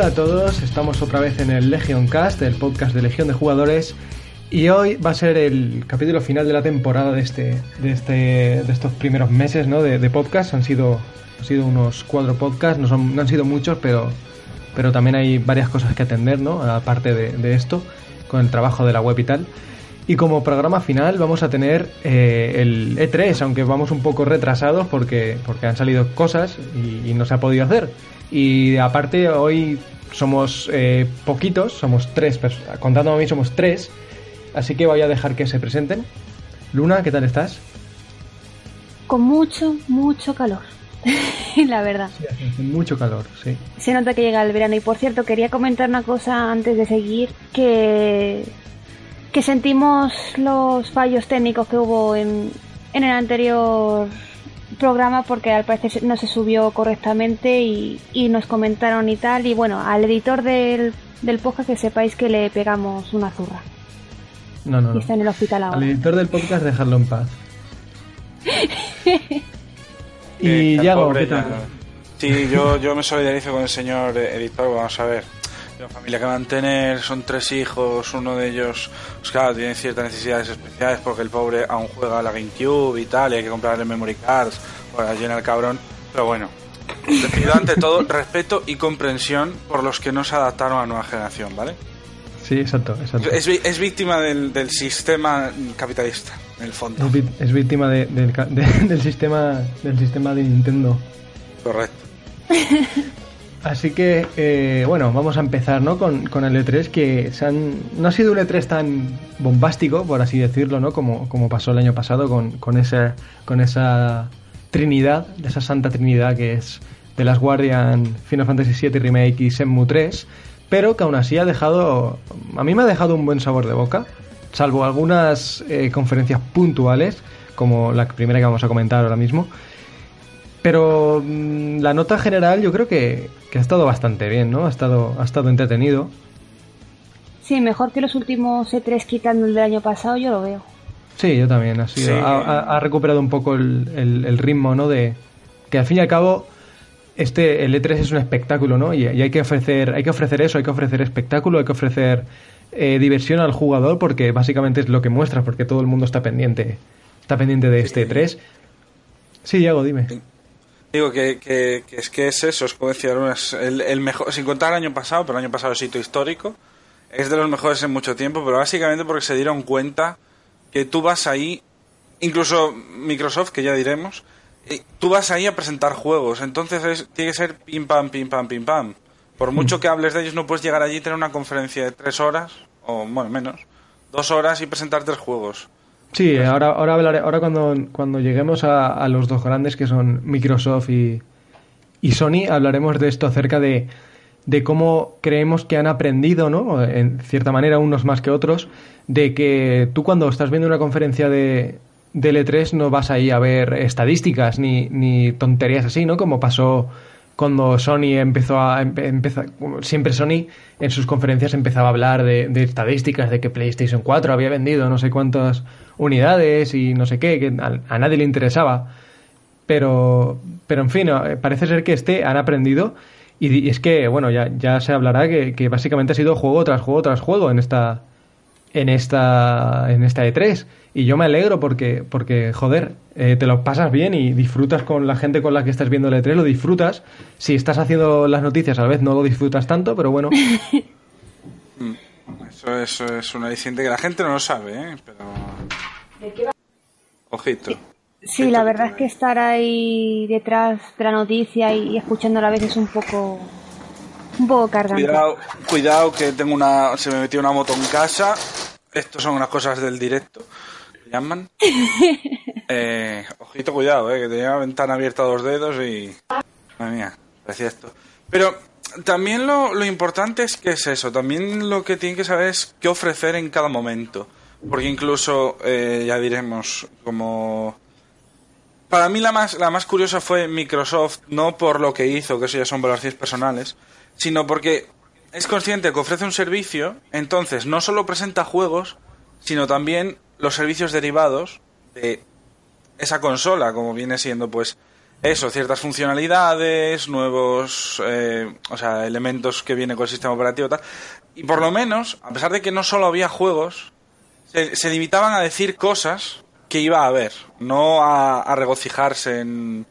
Hola a todos, estamos otra vez en el Legion Cast, el podcast de Legión de Jugadores, y hoy va a ser el capítulo final de la temporada de este, de este, de estos primeros meses, ¿no? De, podcast. Han sido, han sido unos cuatro podcasts, no, son, no han sido muchos, pero, pero también hay varias cosas que atender, ¿no? Aparte de, esto, con el trabajo de la web y tal. Y como programa final vamos a tener eh, el E3, aunque vamos un poco retrasados porque, porque han salido cosas y, no se ha podido hacer. Y aparte hoy somos eh, poquitos, somos tres, contando a mí somos tres, así que voy a dejar que se presenten. Luna, ¿qué tal estás? Con mucho, mucho calor. la verdad. Sí, hace mucho calor, sí. Se nota que llega el verano. Y por cierto, quería comentar una cosa antes de seguir, que que sentimos los fallos técnicos que hubo en, en el anterior programa porque al parecer no se subió correctamente y, y nos comentaron y tal. Y bueno, al editor del, del podcast que sepáis que le pegamos una zurra. No, no, no. está en el hospital ahora. Al editor del podcast dejarlo en paz. y Eh, Yago, pobre ¿qué tal? Sí, yo, yo me solidarizo con el señor editor. Vamos a ver. Una familia que mantener, son tres hijos, uno de ellos, pues claro, tiene ciertas necesidades especiales porque el pobre aún juega a la GameCube y tal, y hay que comprarle memory cards para llenar el cabrón. Pero bueno, le pido ante todo respeto y comprensión por los que no se adaptaron a la nueva generación, ¿vale? Sí, exacto, exacto. Es, víctima del, del sistema capitalista, en el fondo. Es, víctima de- del, ca- de- del sistema del sistema de Nintendo. Correcto. Así que, eh, bueno, vamos a empezar ¿no? con, el E3, que se han- no ha sido un E3 tan bombástico, por así decirlo, ¿no? como, como pasó el año pasado con, con, esa, con esa trinidad, esa santa trinidad que es The Last Guardian, Final Fantasy VII Remake y Shenmue 3, pero que aún así ha dejado, a mí me ha dejado un buen sabor de boca, salvo algunas eh, conferencias puntuales, como la primera que vamos a comentar ahora mismo, pero mm, la nota general yo creo que, que ha estado bastante bien, ¿no? Ha estado, ha estado entretenido. Sí, mejor que los últimos E3 quitando el del año pasado, yo lo veo. Sí, yo también. Ha, sido, Sí. ha, recuperado un poco el, el- el ritmo, ¿no? De que al fin y al cabo este el E3 es un espectáculo, ¿no? Y, y hay que ofrecer hay que ofrecer eso, hay que ofrecer espectáculo, hay que ofrecer eh, diversión al jugador porque básicamente es lo que muestra, porque todo el mundo está pendiente está pendiente de este E3. Sí, Diego, dime. Digo que, que- que es que es eso, es como decía Luna, es el, el mejor, sin contar el año pasado, pero el año pasado es hito histórico, es de los mejores en mucho tiempo, pero básicamente porque se dieron cuenta que tú vas ahí, incluso Microsoft, que ya diremos, tú vas ahí a presentar juegos, entonces es- tiene que ser pim pam, pim pam, pim pam. Por mucho que hables de ellos, no puedes llegar allí y tener una conferencia de tres horas, o bueno, menos, dos horas y presentar tres juegos. Sí, ahora, ahora hablaré, ahora cuando, cuando lleguemos a, a los dos grandes que son Microsoft y, y Sony, hablaremos de esto acerca de, de cómo creemos que han aprendido, ¿no? En cierta manera, unos más que otros, de que tú cuando estás viendo una conferencia de, de L3 no vas ahí a ver estadísticas ni, ni tonterías así, ¿no? Como pasó cuando Sony empezó a empe- empeza- siempre Sony en sus conferencias empezaba a hablar de, estadísticas de que PlayStation 4 había vendido no sé cuántas unidades y no sé qué que a, nadie le interesaba. Pero pero en fin parece ser que este han aprendido y, y es que bueno ya, ya se hablará que, que básicamente ha sido juego tras juego tras juego en esta en esta en esta E3 y yo me alegro porque porque joder eh, te lo pasas bien y disfrutas con la gente con la que estás viendo el E3 lo disfrutas si estás haciendo las noticias a la vez no lo disfrutas tanto pero bueno Eso, eso es una aliciente que la gente no lo sabe, ¿eh? Pero... Ojito. Sí, Ojito la que verdad es que estar ahí detrás de la noticia y, y escuchándola a veces es un poco un poco cargante. Cuidado, cuidado que tengo una... Se me metió una moto en casa. Estos son unas cosas del directo. ¿Le llaman? Eh, ojito, cuidado, ¿eh? Que tenía la ventana abierta a dos dedos y... Madre mía, parecía esto. Pero también lo, lo importante es que es eso. También lo que tienen que saber es qué ofrecer en cada momento. Porque incluso, eh, ya diremos, como... Para mí la más, la más curiosa fue Microsoft, no por lo que hizo, que eso ya son valoraciones personales, sino porque es consciente que ofrece un servicio, entonces no solo presenta juegos, sino también los servicios derivados de esa consola, como viene siendo pues eso, ciertas funcionalidades, nuevos, eh, o sea, elementos que vienen con el sistema operativo y tal. Y por lo menos, a pesar de que no solo había juegos, se, limitaban a decir cosas que iba a haber, no a, regocijarse en,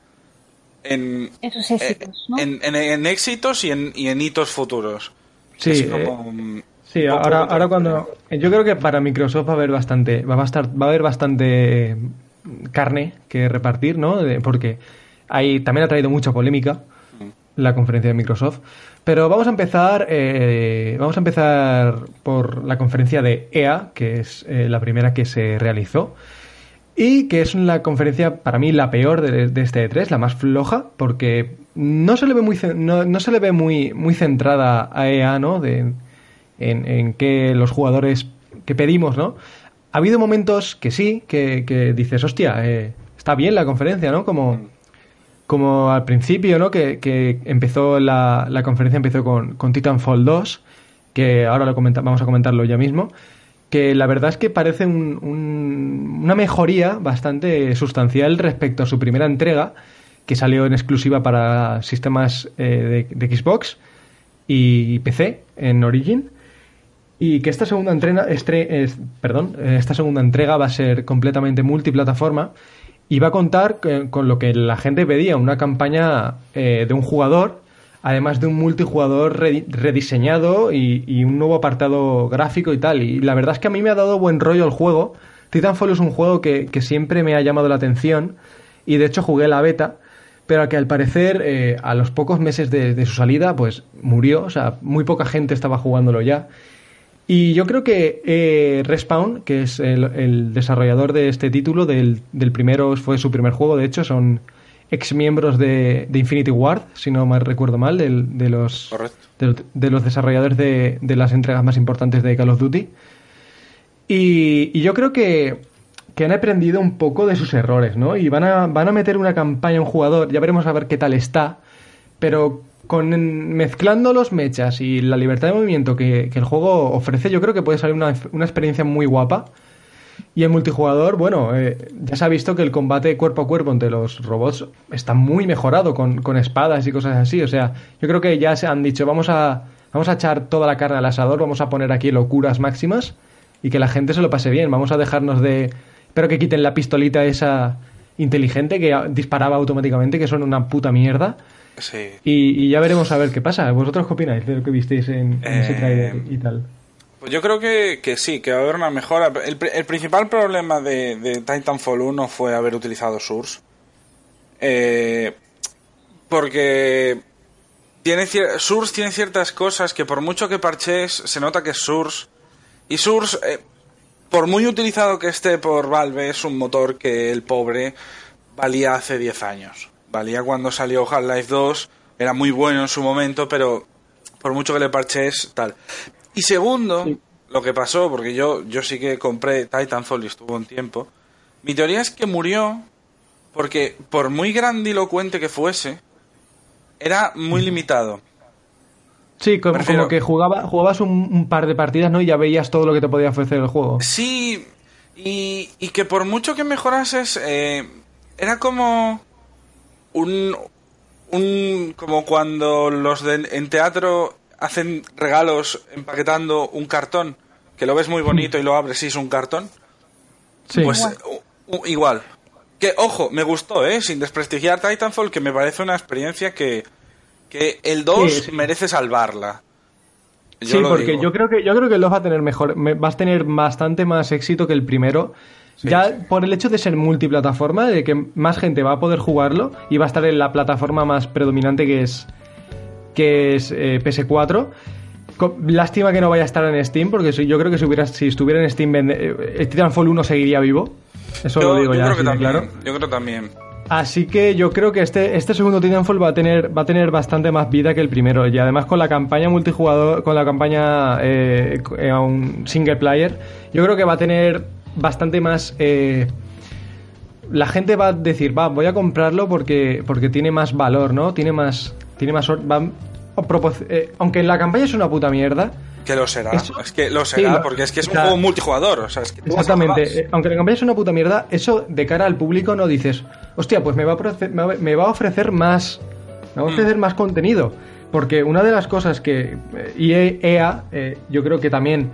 en esos éxitos, ¿no? en, éxitos y en, y en hitos futuros. Sí, eh, sí ahora, ahora cuando... Yo creo que para Microsoft va a haber bastante, va a, estar, va a haber bastante carne que repartir, ¿no? Porque hay, también ha traído mucha polémica la conferencia de Microsoft. Pero vamos a empezar, eh, vamos a empezar por la conferencia de EA, que es eh, la primera que se realizó. Y que es la conferencia, para mí, la peor de, este E3, la más floja, porque no se le ve muy, no, se le ve muy, muy centrada a EA, ¿no? De, en, en que los jugadores que pedimos, ¿no? Ha habido momentos que sí, que, dices, hostia, eh, está bien la conferencia, ¿no? Como como al principio, ¿no? Que, empezó la, la, conferencia empezó con, con, Titanfall 2, que ahora lo vamos a comentarlo ya mismo, que la verdad es que parece una mejoría bastante sustancial respecto a su primera entrega, que salió en exclusiva para sistemas eh, de, Xbox y PC en Origin. Y que esta segunda perdón, esta segunda entrega va a ser completamente multiplataforma y va a contar con lo que la gente pedía, una campaña eh, de un jugador, además de un multijugador rediseñado y, un nuevo apartado gráfico y tal. Y la verdad es que a mí me ha dado buen rollo el juego. Titanfall es un juego que, siempre me ha llamado la atención y de hecho jugué la beta, pero que al parecer eh, a los pocos meses de, su salida pues murió, o sea, muy poca gente estaba jugándolo ya. Y yo creo que eh, Respawn, que es el, desarrollador de este título, del, primero fue su primer juego, de hecho, son ex miembros de, Infinity Ward, si no me recuerdo mal, de, los, de, los desarrolladores de, las entregas más importantes de Call of Duty. Y, yo creo que, que, han aprendido un poco de sus errores, ¿no? Y van a, van a meter una campaña a un jugador, ya veremos a ver qué tal está, pero con mezclando los mechas y la libertad de movimiento que, el juego ofrece, yo creo que puede salir una, experiencia muy guapa. Y el multijugador, bueno, eh, ya se ha visto que el combate cuerpo a cuerpo entre los robots está muy mejorado con, espadas y cosas así. O sea, yo creo que ya se han dicho, vamos a, vamos a echar toda la carne al asador, vamos a poner aquí locuras máximas y que la gente se lo pase bien. Vamos a dejarnos de... Espero que quiten la pistolita esa inteligente que disparaba automáticamente, que son una puta mierda. Y, ya veremos a ver qué pasa. ¿Vosotros qué opináis de lo que visteis en, ese trailer y tal? Pues yo creo que, sí, que va a haber una mejora. El, principal problema de, Titanfall 1 fue haber utilizado Source. Eh, porque tiene Source tiene ciertas cosas que por mucho que parches, se nota que es Source. Y Source, eh, por muy utilizado que esté por Valve, es un motor que el pobre valía hace 10 años valía cuando salió Half-Life 2, era muy bueno en su momento, pero por mucho que le parches, tal. Y segundo, lo que pasó, porque yo, yo sí que compré Titanfall y estuvo un tiempo, mi teoría es que murió porque por muy grandilocuente que fuese, era muy limitado. Sí, como, que jugaba, jugabas un, par de partidas, ¿no? Y ya veías todo lo que te podía ofrecer el juego. Sí, y, y que por mucho que mejorases, eh, era como un, un como cuando los de, en teatro hacen regalos empaquetando un cartón, que lo ves muy bonito y lo abres y es un cartón. Pues igual. Que, ojo, me gustó, ¿eh? Sin desprestigiar Titanfall, que me parece una experiencia que, que el 2 merece salvarla. sí, porque yo creo que yo creo que el 2 va a tener mejor, va a tener bastante más éxito que el primero ya por el hecho de ser multiplataforma, de que más gente va a poder jugarlo y va a estar en la plataforma más predominante que es, que es eh, PS4. Lástima que no vaya a estar en Steam, porque yo creo que si, hubiera, si estuviera en Steam, eh, el Titanfall 1 seguiría vivo. Eso lo digo ya, claro. Yo creo también. Así que yo creo que este, este segundo Titanfall va a tener va a tener bastante más vida que el primero y además con la campaña multijugador, con la campaña eh, a un single player, yo creo que va a tener bastante más... Eh, la gente va a decir, va, voy a comprarlo porque, porque tiene más valor, ¿no? Tiene más... Tiene más va, eh, aunque la campaña es una puta mierda, que lo será. es que lo será, porque es que es un juego multijugador. O sea, es que exactamente. Eh, aunque la campaña es una puta mierda, eso de cara al público no dices, hostia, pues me va a ofrecer, me va a ofrecer más, me va a ofrecer más contenido. Porque una de las cosas que EA, EA eh, yo creo que también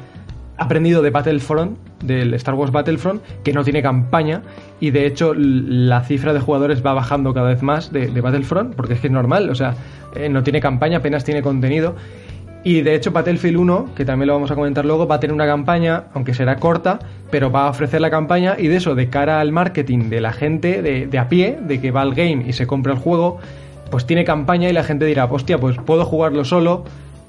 ha aprendido de Battlefront, del Star Wars Battlefront, que no tiene campaña y de hecho la cifra de jugadores va bajando cada vez más de, Battlefront, porque es que es normal, o sea, eh, no tiene campaña, apenas tiene contenido. Y de hecho Battlefield 1, que también lo vamos a comentar luego, va a tener una campaña, aunque será corta, pero va a ofrecer la campaña y de eso, de cara al marketing de la gente de, de a pie, de que va al game y se compra el juego, pues tiene campaña y la gente dirá, hostia, pues puedo jugarlo solo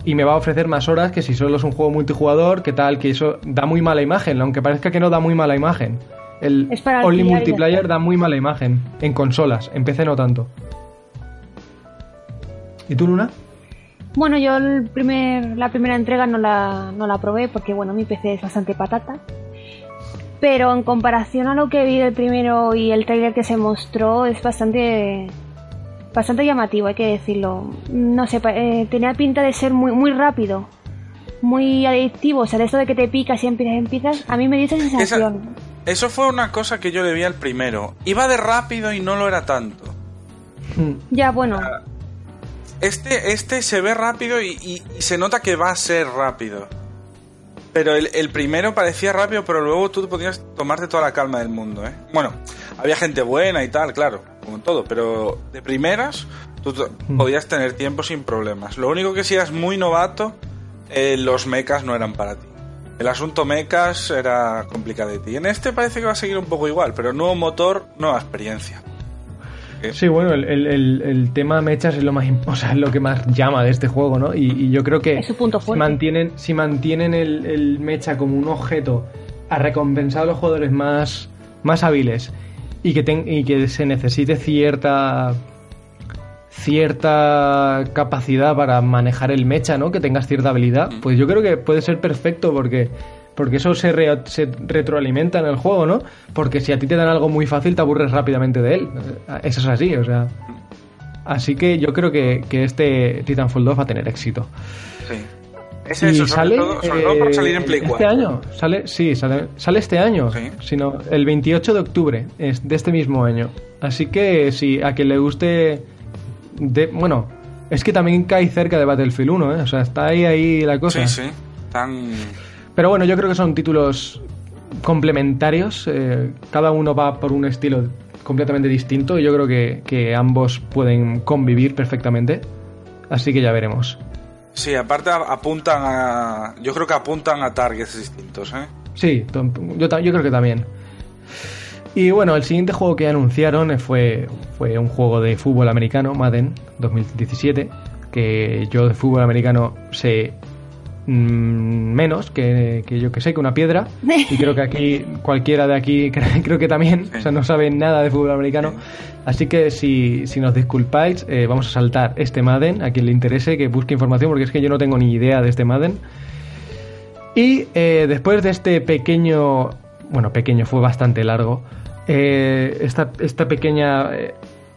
y me va a ofrecer más horas que si solo es un juego multijugador, que tal, que eso da muy mala imagen, aunque parezca que no da muy mala imagen. El Only Multiplayer da muy mala imagen en consolas, en PC no tanto. ¿Y tú, Luna? Bueno, yo el primer, la primera entrega no la, no la probé porque, bueno, mi PC es bastante patata. Pero en comparación a lo que vi del primero y el trailer que se mostró, es bastante bastante llamativo, hay que decirlo. No sé, eh, tenía pinta de ser muy, muy rápido, muy adictivo. O sea, de eso de que te picas y empiezas, empiezas, a mí me dio esa sensación. eso fue una cosa que yo le vi al primero. Iba de rápido y no lo era tanto. Ya, bueno. Este, este se ve rápido y, se nota que va a ser rápido. Pero el, el, primero parecía rápido, pero luego tú podías tomarte toda la calma del mundo, ¿eh? Bueno, había gente buena y tal, claro como todo, pero de primeras tú hmm. podías tener tiempo sin problemas. Lo único que si eras muy novato, eh, los mechas no eran para ti. El asunto mechas era complicado Y en este parece que va a seguir un poco igual, pero nuevo motor, nueva experiencia. Sí, bueno, el, tema mechas es lo más o sea, es lo que más llama de este juego, ¿no? Y, yo creo que si mantienen, si mantienen el, mecha como un objeto a recompensar a los jugadores más, más hábiles y que, y que se necesite cierta cierta capacidad para manejar el mecha, ¿no? Que tengas cierta habilidad, pues yo creo que puede ser perfecto porque porque eso se, se, retroalimenta en el juego, ¿no? Porque si a ti te dan algo muy fácil, te aburres rápidamente de él. Eso es así, o sea. Así que yo creo que, que este Titanfall 2 va a tener éxito. Sí. Es eso, sale, para salir en Play 4. Este año, sale, sí, sale, sale este año, sino el 28 de octubre es de este mismo año. Así que si a quien le guste, de, bueno, es que también cae cerca de Battlefield 1, ¿eh? o sea, está ahí ahí la cosa. Sí, sí, tan... Pero bueno, yo creo que son títulos complementarios, eh, cada uno va por un estilo completamente distinto y yo creo que, que ambos pueden convivir perfectamente. Así que ya veremos. Sí, aparte apuntan a. Yo creo que apuntan a targets distintos, ¿eh? Sí, yo, creo que también. Y bueno, el siguiente juego que anunciaron fue, fue un juego de fútbol americano, Madden 2017, que yo de fútbol americano sé Mm, menos que, yo que sé, que una piedra. Y creo que aquí, cualquiera de aquí, creo que también, o sea, no saben nada de fútbol americano. Así que si, si nos disculpáis, eh, vamos a saltar este Madden, a quien le interese que busque información, porque es que yo no tengo ni idea de este Madden. Y eh, después de este pequeño, bueno, pequeño, fue bastante largo, eh, esta, esta pequeña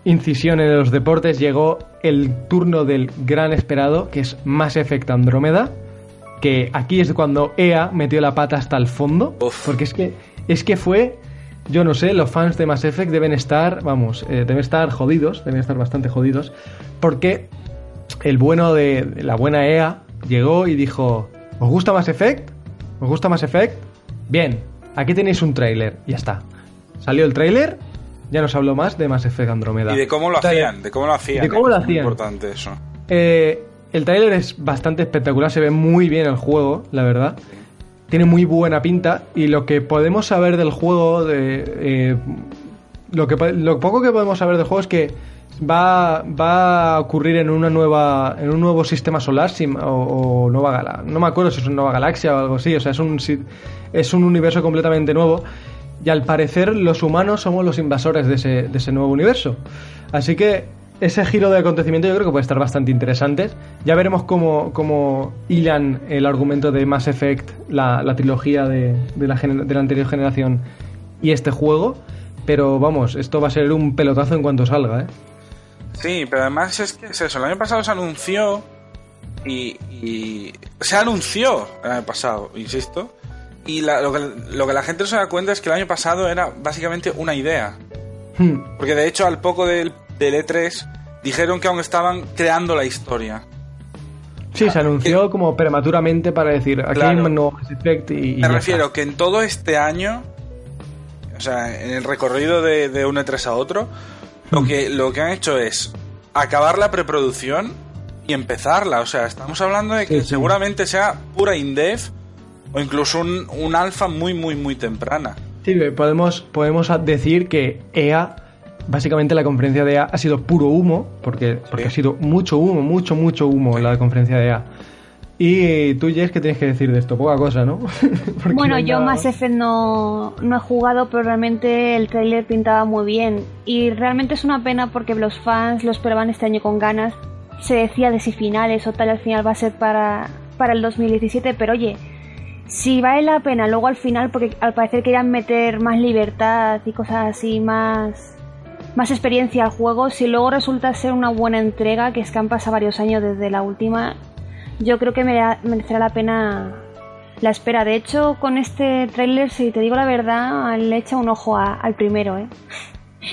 incisión en los deportes llegó el turno del gran esperado, que es Mass Effect Andrómeda que aquí es cuando EA metió la pata hasta el fondo, porque es que es que fue yo no sé, los fans de Mass Effect deben estar, vamos, eh, deben estar jodidos, deben estar bastante jodidos, porque el bueno de la buena EA llegó y dijo, ¿os gusta Mass Effect? ¿Os gusta Mass Effect? Bien, aquí tenéis un tráiler, ya está. Salió el tráiler, ya nos habló más de Mass Effect Andromeda. Y de cómo lo hacían, de cómo lo hacían. De cómo lo hacían. importante eso. Eh, el tráiler es bastante espectacular, se ve muy bien el juego, la verdad. Tiene muy buena pinta y lo que podemos saber del juego, de, eh, lo, que, lo poco que podemos saber del juego es que va, va a ocurrir en una nueva en un nuevo sistema solar o, nueva gala no me acuerdo si es una nueva galaxia o algo así o sea es un es un universo completamente nuevo y al parecer los humanos somos los invasores de ese, de ese nuevo universo así que ese giro de acontecimiento yo creo que puede estar bastante interesante. Ya veremos cómo, cómo hilan el argumento de Mass Effect, la, trilogía de, la, de la anterior generación y este juego. Pero vamos, esto va a ser un pelotazo en cuanto salga, ¿eh? Sí, pero además es que es eso. El año pasado se anunció y, se anunció el año pasado, insisto. Y lo, que, lo que la gente no se da cuenta es que el año pasado era básicamente una idea. Hmm. Porque de hecho, al poco del, del E3, dijeron que aún estaban creando la historia. Sí, se anunció como prematuramente para decir, aquí Claro. hay un nuevo Mass Effect y, Me refiero está. que en todo este año, o sea, en el recorrido de, de un E3 a otro, lo que, lo que han hecho es acabar la preproducción y empezarla. O sea, estamos hablando de que Sí, sí. seguramente sea pura indef o incluso un, un alfa muy, muy, muy temprana. Sí, podemos, podemos decir que EA, básicamente la conferencia de EA ha sido puro humo, porque, porque ha sido mucho humo, mucho, mucho humo la conferencia de EA. Y tú, Jess, ¿qué tienes que decir de esto? Poca cosa, ¿no? Bueno, no yo Mass más. Effect no, no he jugado, pero realmente el tráiler pintaba muy bien. Y realmente es una pena porque los fans lo esperaban este año con ganas. Se decía de si finales o tal al final va a ser para, para el 2017, pero oye, si vale la pena luego al final, porque al parecer querían meter más libertad y cosas así, más, más experiencia al juego, si luego resulta ser una buena entrega, que es que han pasado varios años desde la última, yo creo que mere- merecerá la pena la espera. De hecho, con este tráiler, si te digo la verdad, le echa un ojo a- al primero, ¿eh?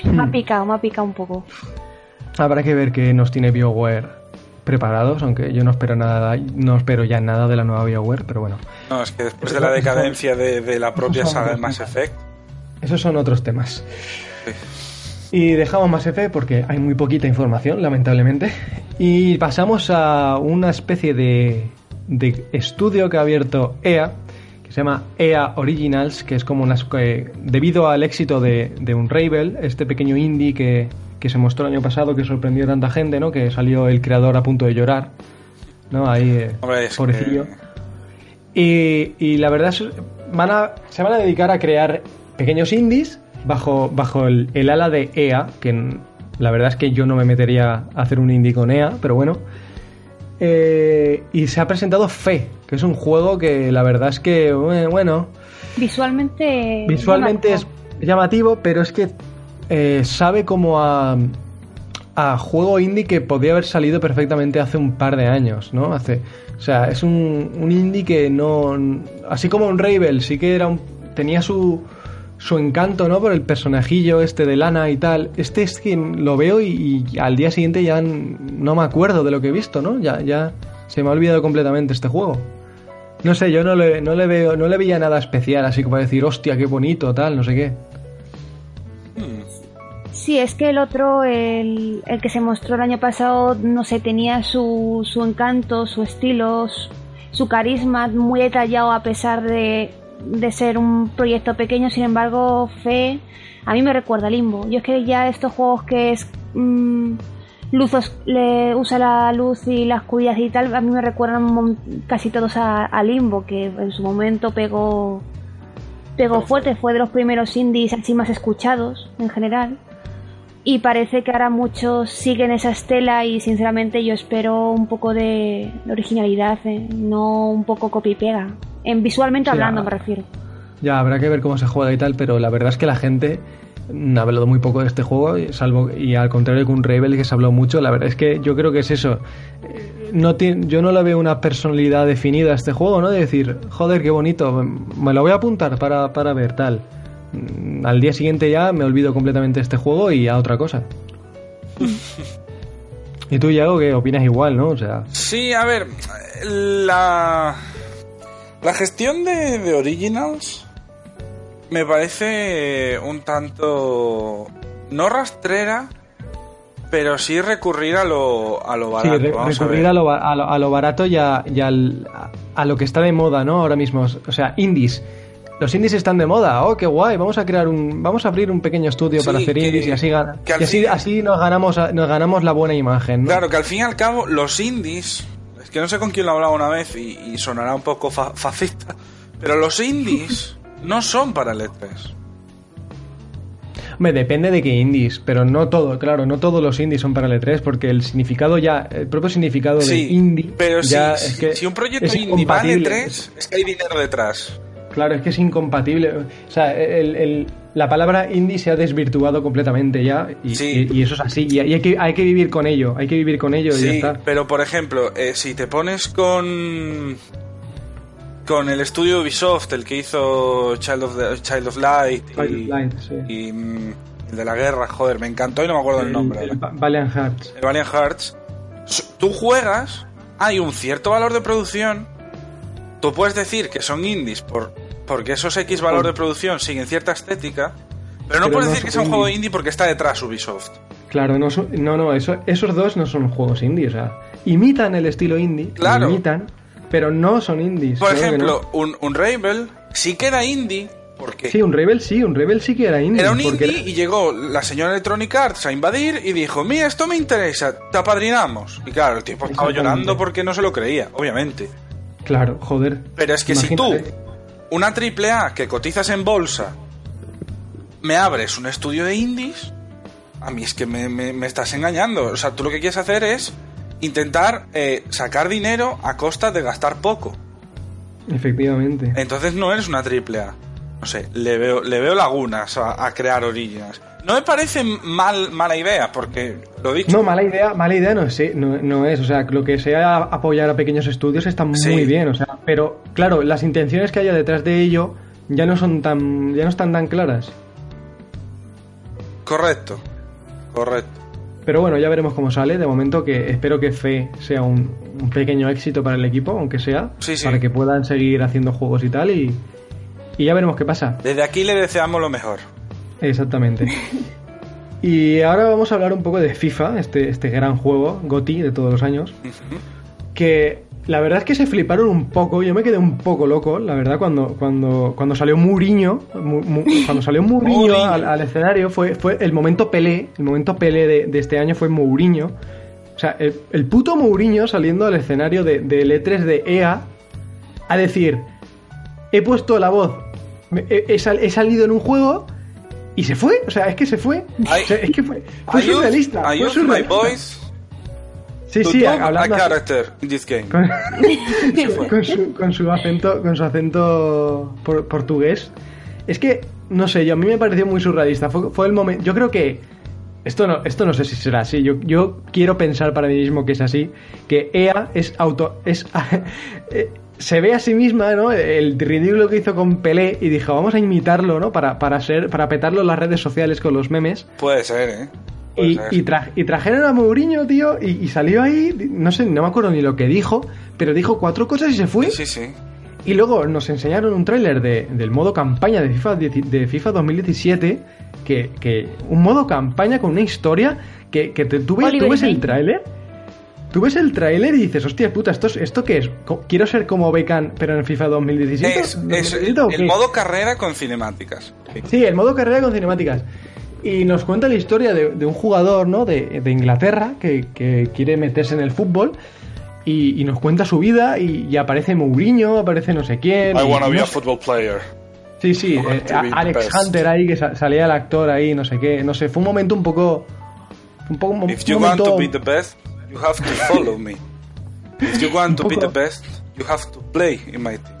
Me ha picado, me ha picado un poco. Habrá que ver qué nos tiene BioWare preparados, aunque yo no espero nada, no espero ya nada de la nueva BioWare, pero bueno. No, es que después de la decadencia de, de la propia saga de Mass. Effect, Esos son otros temas. sí. Y dejamos Mass Effect porque hay muy poquita información, lamentablemente. Y pasamos a una especie de, de estudio que ha abierto EA, que se llama EA Originals, que es como unas... que debido al éxito de, de Unravel, este pequeño indie que, que se mostró el año pasado, que sorprendió a tanta gente, ¿no? Que salió el creador a punto de llorar, ¿no? Ahí, eh, Hombre, pobrecillo. que- Y, y la verdad es van a, se van a dedicar a crear pequeños indies bajo, bajo el, el ala de EA, que la verdad es que yo no me metería a hacer un indie con EA, pero bueno. Eh, y se ha presentado Fe, que es un juego que la verdad es que, eh, bueno, Visualmente. visualmente es llamativo. llamativo, pero es que eh, sabe como a, a juego indie que podría haber salido perfectamente hace un par de años, ¿no? Hace, o sea, es un, un indie que no, así como un Ravel, sí que era un, tenía su su encanto, ¿no? Por el personajillo este de Lana y tal. Este es que lo veo y, al día siguiente ya no me acuerdo de lo que he visto, ¿no? Ya, ya se me ha olvidado completamente este juego. No sé, yo no le, veo, no le veía nada especial, así como para decir, hostia, qué bonito, tal, no sé qué. Sí, es que el otro, el, el que se mostró el año pasado, no sé, tenía su, su encanto, su estilo, su carisma muy detallado a pesar de, de ser un proyecto pequeño. Sin embargo, Fe a mí me recuerda a Limbo. Yo es que ya estos juegos que es mm, luz os- le usa la luz y la oscuridad y tal, a mí me recuerdan casi todos a, a Limbo, que en su momento pegó pegó fuerte, fue de los primeros indies así más escuchados en general. Y parece que ahora muchos siguen esa estela y sinceramente yo espero un poco de, originalidad, ¿eh? no un poco copy y pega. En visualmente Sí, hablando me refiero. Ya, habrá que ver cómo se juega y tal, pero la verdad es que la gente ha hablado muy poco de este juego, y salvo y al contrario que un Rebel que se habló mucho, la verdad es que yo creo que es eso. Eh, No tiene, yo no le veo una personalidad definida a este juego, ¿no? De decir, joder, qué bonito, me lo voy a apuntar para, para ver tal. Mm, Al día siguiente ya me olvido completamente de este juego y a otra cosa. y tú, Yago, que opinas igual, ¿no? O sea, Sí, a ver, la, la gestión de, de Originals me parece un tanto no rastrera, pero sí recurrir a lo, a lo Sí, barato. re- vamos a recurrir a, lo, a, lo, a lo barato y, a, y al- a lo que está de moda, ¿no? Ahora mismo. O sea, indies. Los indies están de moda. Oh, qué guay. Vamos a crear un. Vamos a abrir un pequeño estudio Sí, para hacer que- indies y así, que y así, fin- así nos ganamos nos ganamos la buena imagen, ¿no? Claro, que al fin y al cabo los indies, es que no sé con quién lo hablaba una vez y, y sonará un poco fa- fascista, pero los indies no son para el E E3. Hombre, depende de qué indies, pero no todo, claro, no todos los indies son para el E3 porque el significado ya, el propio significado de indie pero si, ya si- es que si un proyecto indie va al incompatible. E3, es que hay dinero detrás. Claro, es que es incompatible. O sea, el- el- la palabra indie se ha desvirtuado completamente ya y, Sí. y- y eso es así. Y, hay, que, hay que vivir con ello, hay que vivir con ello y ya Sí, está. pero por ejemplo, eh, si te pones con con el estudio Ubisoft, el que hizo Child of, the- Child of Light y, Child of Light, sí. y, mm, el de la guerra, joder, me encantó y no me acuerdo el, nombre. El, Valiant Hearts. El Valiant Hearts. Tú juegas, hay un cierto valor de producción. Tú puedes decir que son indies por, porque esos X valor de producción siguen cierta estética, pero no puedes decir que sea un juego indie porque está detrás Ubisoft. Claro, no, no, no eso, esos dos no son juegos indie, o sea, imitan el estilo indie, claro. imitan, pero no son indies. Por ejemplo, un, un Rebel sí que era indie, porque sí, un Rebel sí, un Rebel sí que era indie. Era un indie y llegó la señora Electronic Arts a invadir y dijo, mira, esto me interesa, te apadrinamos. Y claro, el tipo estaba llorando porque no se lo creía, obviamente. Claro, joder. Pero es que si tú, una triple A que cotizas en bolsa, me abres un estudio de indies, a mí es que me, me, estás engañando. O sea, tú lo que quieres hacer es intentar eh, sacar dinero a costa de gastar poco. Efectivamente. Entonces no eres una triple A. No sé, le veo, le veo lagunas a, crear orillas. No me parece mal, mala idea, porque lo dicho. No, mala idea, mala idea no es, no, no es. O sea, lo que sea apoyar a pequeños estudios está muy bien. O sea, pero claro, las intenciones que haya detrás de ello ya no son tan. ya no están tan claras. Correcto. Correcto. Pero bueno, ya veremos cómo sale. De momento que espero que Fe sea un, pequeño éxito para el equipo, aunque sea, para que puedan seguir haciendo juegos y tal. Y, y ya veremos qué pasa. Desde aquí le deseamos lo mejor. Exactamente. y ahora vamos a hablar un poco de FIFA, este, este gran juego, GOTI de todos los años. Que la verdad es que se fliparon un poco, yo me quedé un poco loco, la verdad, cuando, cuando, cuando salió Muriño, cuando salió Muriño al, escenario, fue, fue el momento Pelé, el momento Pelé de, este año fue Mourinho. O sea, el, puto Mourinho saliendo al escenario de, de E3 de EA a decir, he puesto la voz, he, salido en un juego y se fue, o sea, es que se fue. es que fue, fue surrealista. Fue surrealista. Sí, sí, hablando character in this game. Con, su, con, su, acento, con su acento portugués. Es que, no sé, yo, a mí me pareció muy surrealista. Fue, fue el momento. Yo creo que. Esto no, esto no sé si será así. Yo, yo quiero pensar para mí mismo que es así. Que EA es auto. es eh, se ve a sí misma, ¿no? El ridículo que hizo con Pelé y dijo, vamos a imitarlo, ¿no? Para, para ser, para petarlo en las redes sociales con los memes. Puede ser, ¿eh? y, trajeron a Mourinho, tío, y, salió ahí, no sé, no me acuerdo ni lo que dijo, pero dijo cuatro cosas y se fue. Sí, sí. Y luego nos enseñaron un tráiler de, del modo campaña de FIFA, de, FIFA 2017, que, que, un modo campaña con una historia que, que te, tú, ves, el tráiler, tú ves el tráiler y dices, hostia puta, ¿esto, ¿esto qué es? Quiero ser como Beckham, pero en FIFA 2017. Es, el, modo carrera con cinemáticas. Sí, el modo carrera con cinemáticas. Y nos cuenta la historia de, un jugador ¿no? de, Inglaterra que, quiere meterse en el fútbol. Y, nos cuenta su vida y, aparece Mourinho, aparece no sé quién. I wanna be a football player. Sí, sí, eh, Alex Hunter ahí, que salía el actor ahí, no sé qué. No sé, fue un momento un poco... Un poco If you want to be the best, you have to follow me. If you want to be the best, you have to play in my team.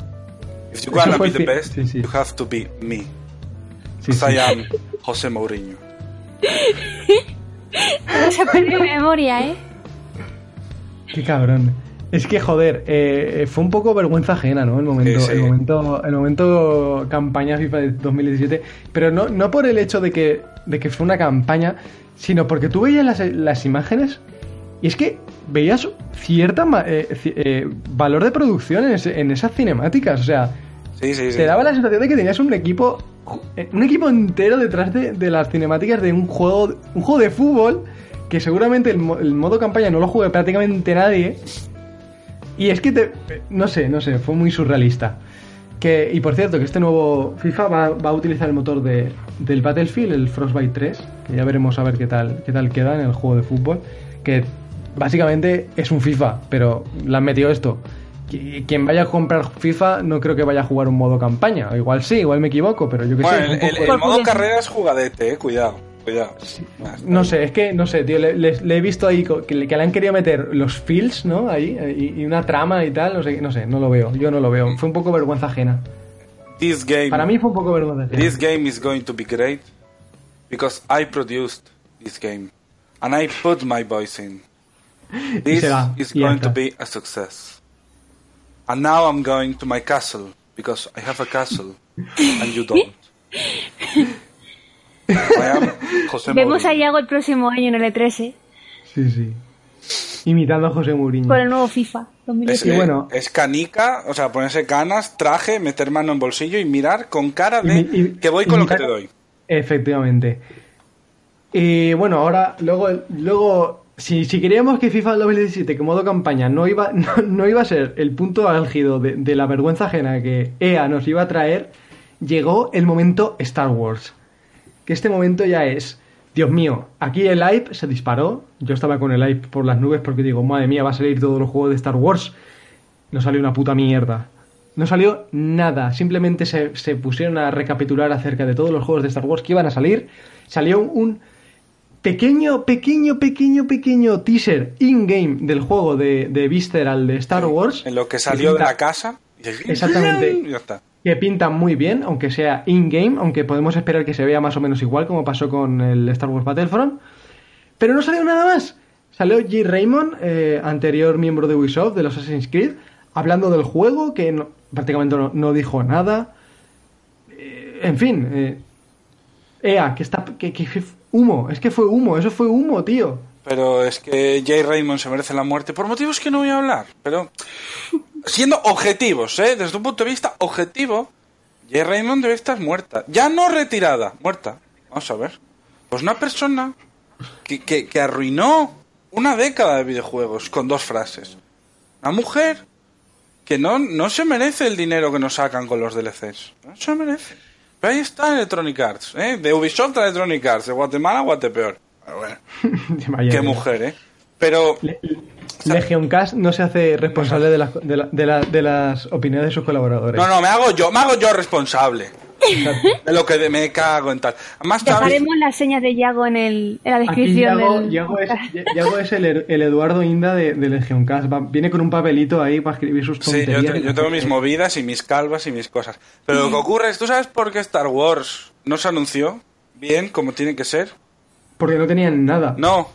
If you want to be the best, you have to be me. Sí, I am José Mourinho. se perdió memoria, ¿eh? Qué cabrón. Es que, joder, eh, fue un poco vergüenza ajena, ¿no? El momento, El momento, el momento campaña FIFA de 2017. Pero no, no por el hecho de que, de que fue una campaña, sino porque tú veías las, las imágenes y es que veías cierta eh, eh, valor de producción en, en, esas cinemáticas. O sea, te daba la sensación de que tenías un equipo eh, un equipo entero detrás de, las cinemáticas de un juego, un juego de fútbol que seguramente el, modo campaña no lo juegue prácticamente nadie. Y es que te, no sé, no sé, fue muy surrealista. Que, y por cierto, que este nuevo FIFA va, a utilizar el motor de, del Battlefield, el Frostbite 3, que ya veremos a ver qué tal, qué tal queda en el juego de fútbol. Que básicamente es un FIFA, pero le han metido esto quien vaya a comprar FIFA no creo que vaya a jugar un modo campaña. Igual sí, igual me equivoco, pero yo que sé. El, modo carrera es jugadete, eh, cuidado. Cuidado. No sé, es que, no sé, tío, le, he visto ahí que, le han querido meter los feels, ¿no? Ahí, y, una trama y tal, no sé, no sé, no lo veo, yo no lo veo. Fue un poco vergüenza ajena. This game, Para mí fue un poco vergüenza ajena. This game is going to be great because I produced this game and I put my voice in. This is going to be a success. And now I'm going to my castle because I have a castle and you don't. I am José Vemos a. Iago el próximo año en el E3, ¿eh? Sí, sí. Imitando a José Mourinho. Con el nuevo FIFA Es, 2018. Y eh, bueno. es canica, o sea, ponerse canas, traje, meter mano en bolsillo y mirar con cara de Y- y- que voy con lo que te doy. Efectivamente. Y bueno, ahora, luego, luego si, si queríamos que FIFA 2017, que modo campaña, no iba, no, no iba a ser el punto álgido de, de la vergüenza ajena que EA nos iba a traer, llegó el momento Star Wars. Que este momento ya es, Dios mío, aquí el hype se disparó. Yo estaba con el hype por las nubes porque digo, madre mía, va a salir todos los juegos de Star Wars. No salió una puta mierda. No salió nada. Simplemente se, se pusieron a recapitular acerca de todos los juegos de Star Wars que iban a salir. Salió un pequeño, pequeño, pequeño, pequeño teaser in-game del juego de, de Visceral de Star Wars. En lo que salió de la casa. y- Exactamente. y ya está. que pinta muy bien, aunque sea in-game, aunque podemos esperar que se vea más o menos igual como pasó con el Star Wars Battlefront. Pero no salió nada más. Salió G. Raymond, eh, anterior miembro de Ubisoft, de los Assassin's Creed, hablando del juego, que no- prácticamente no, no dijo nada. Eh, en fin, eh, EA, que está... Que, que humo, es que fue humo, eso fue humo, tío. Pero es que Jay Raymond se merece la muerte por motivos que no voy a hablar. Pero siendo objetivos, ¿eh? Desde un punto de vista objetivo, Jay Raymond debe estar muerta. Ya no retirada, muerta. Vamos a ver. Pues una persona que, que, arruinó una década de videojuegos con dos frases. Una mujer que no, no se merece el dinero que nos sacan con los DLCs. No se merece. Pero ahí está Electronic Arts, ¿eh? De Ubisoft a Electronic Arts, de Guatemala a Guatepeor. Bueno. Qué mujer, ¿eh? Pero Le- Legion Cast no se hace responsable de las, de, la- de la- de las opiniones de sus colaboradores. no, no, me hago yo, me hago yo responsable de lo que de- me cago en tal. ¿sabes? Dejaremos las señas de Iago en, el, en la Aquí descripción Yago, del Yago es. Yago es el, el Eduardo Inda de, de Legion Cast. Va- viene con un papelito ahí para escribir sus Sí, yo, tonterías. te- yo tengo mis movidas y mis calvas y mis cosas. Pero lo que ocurre es, ¿tú sabes por qué Star Wars no se anunció bien como tiene que ser? Porque no tenían nada. No.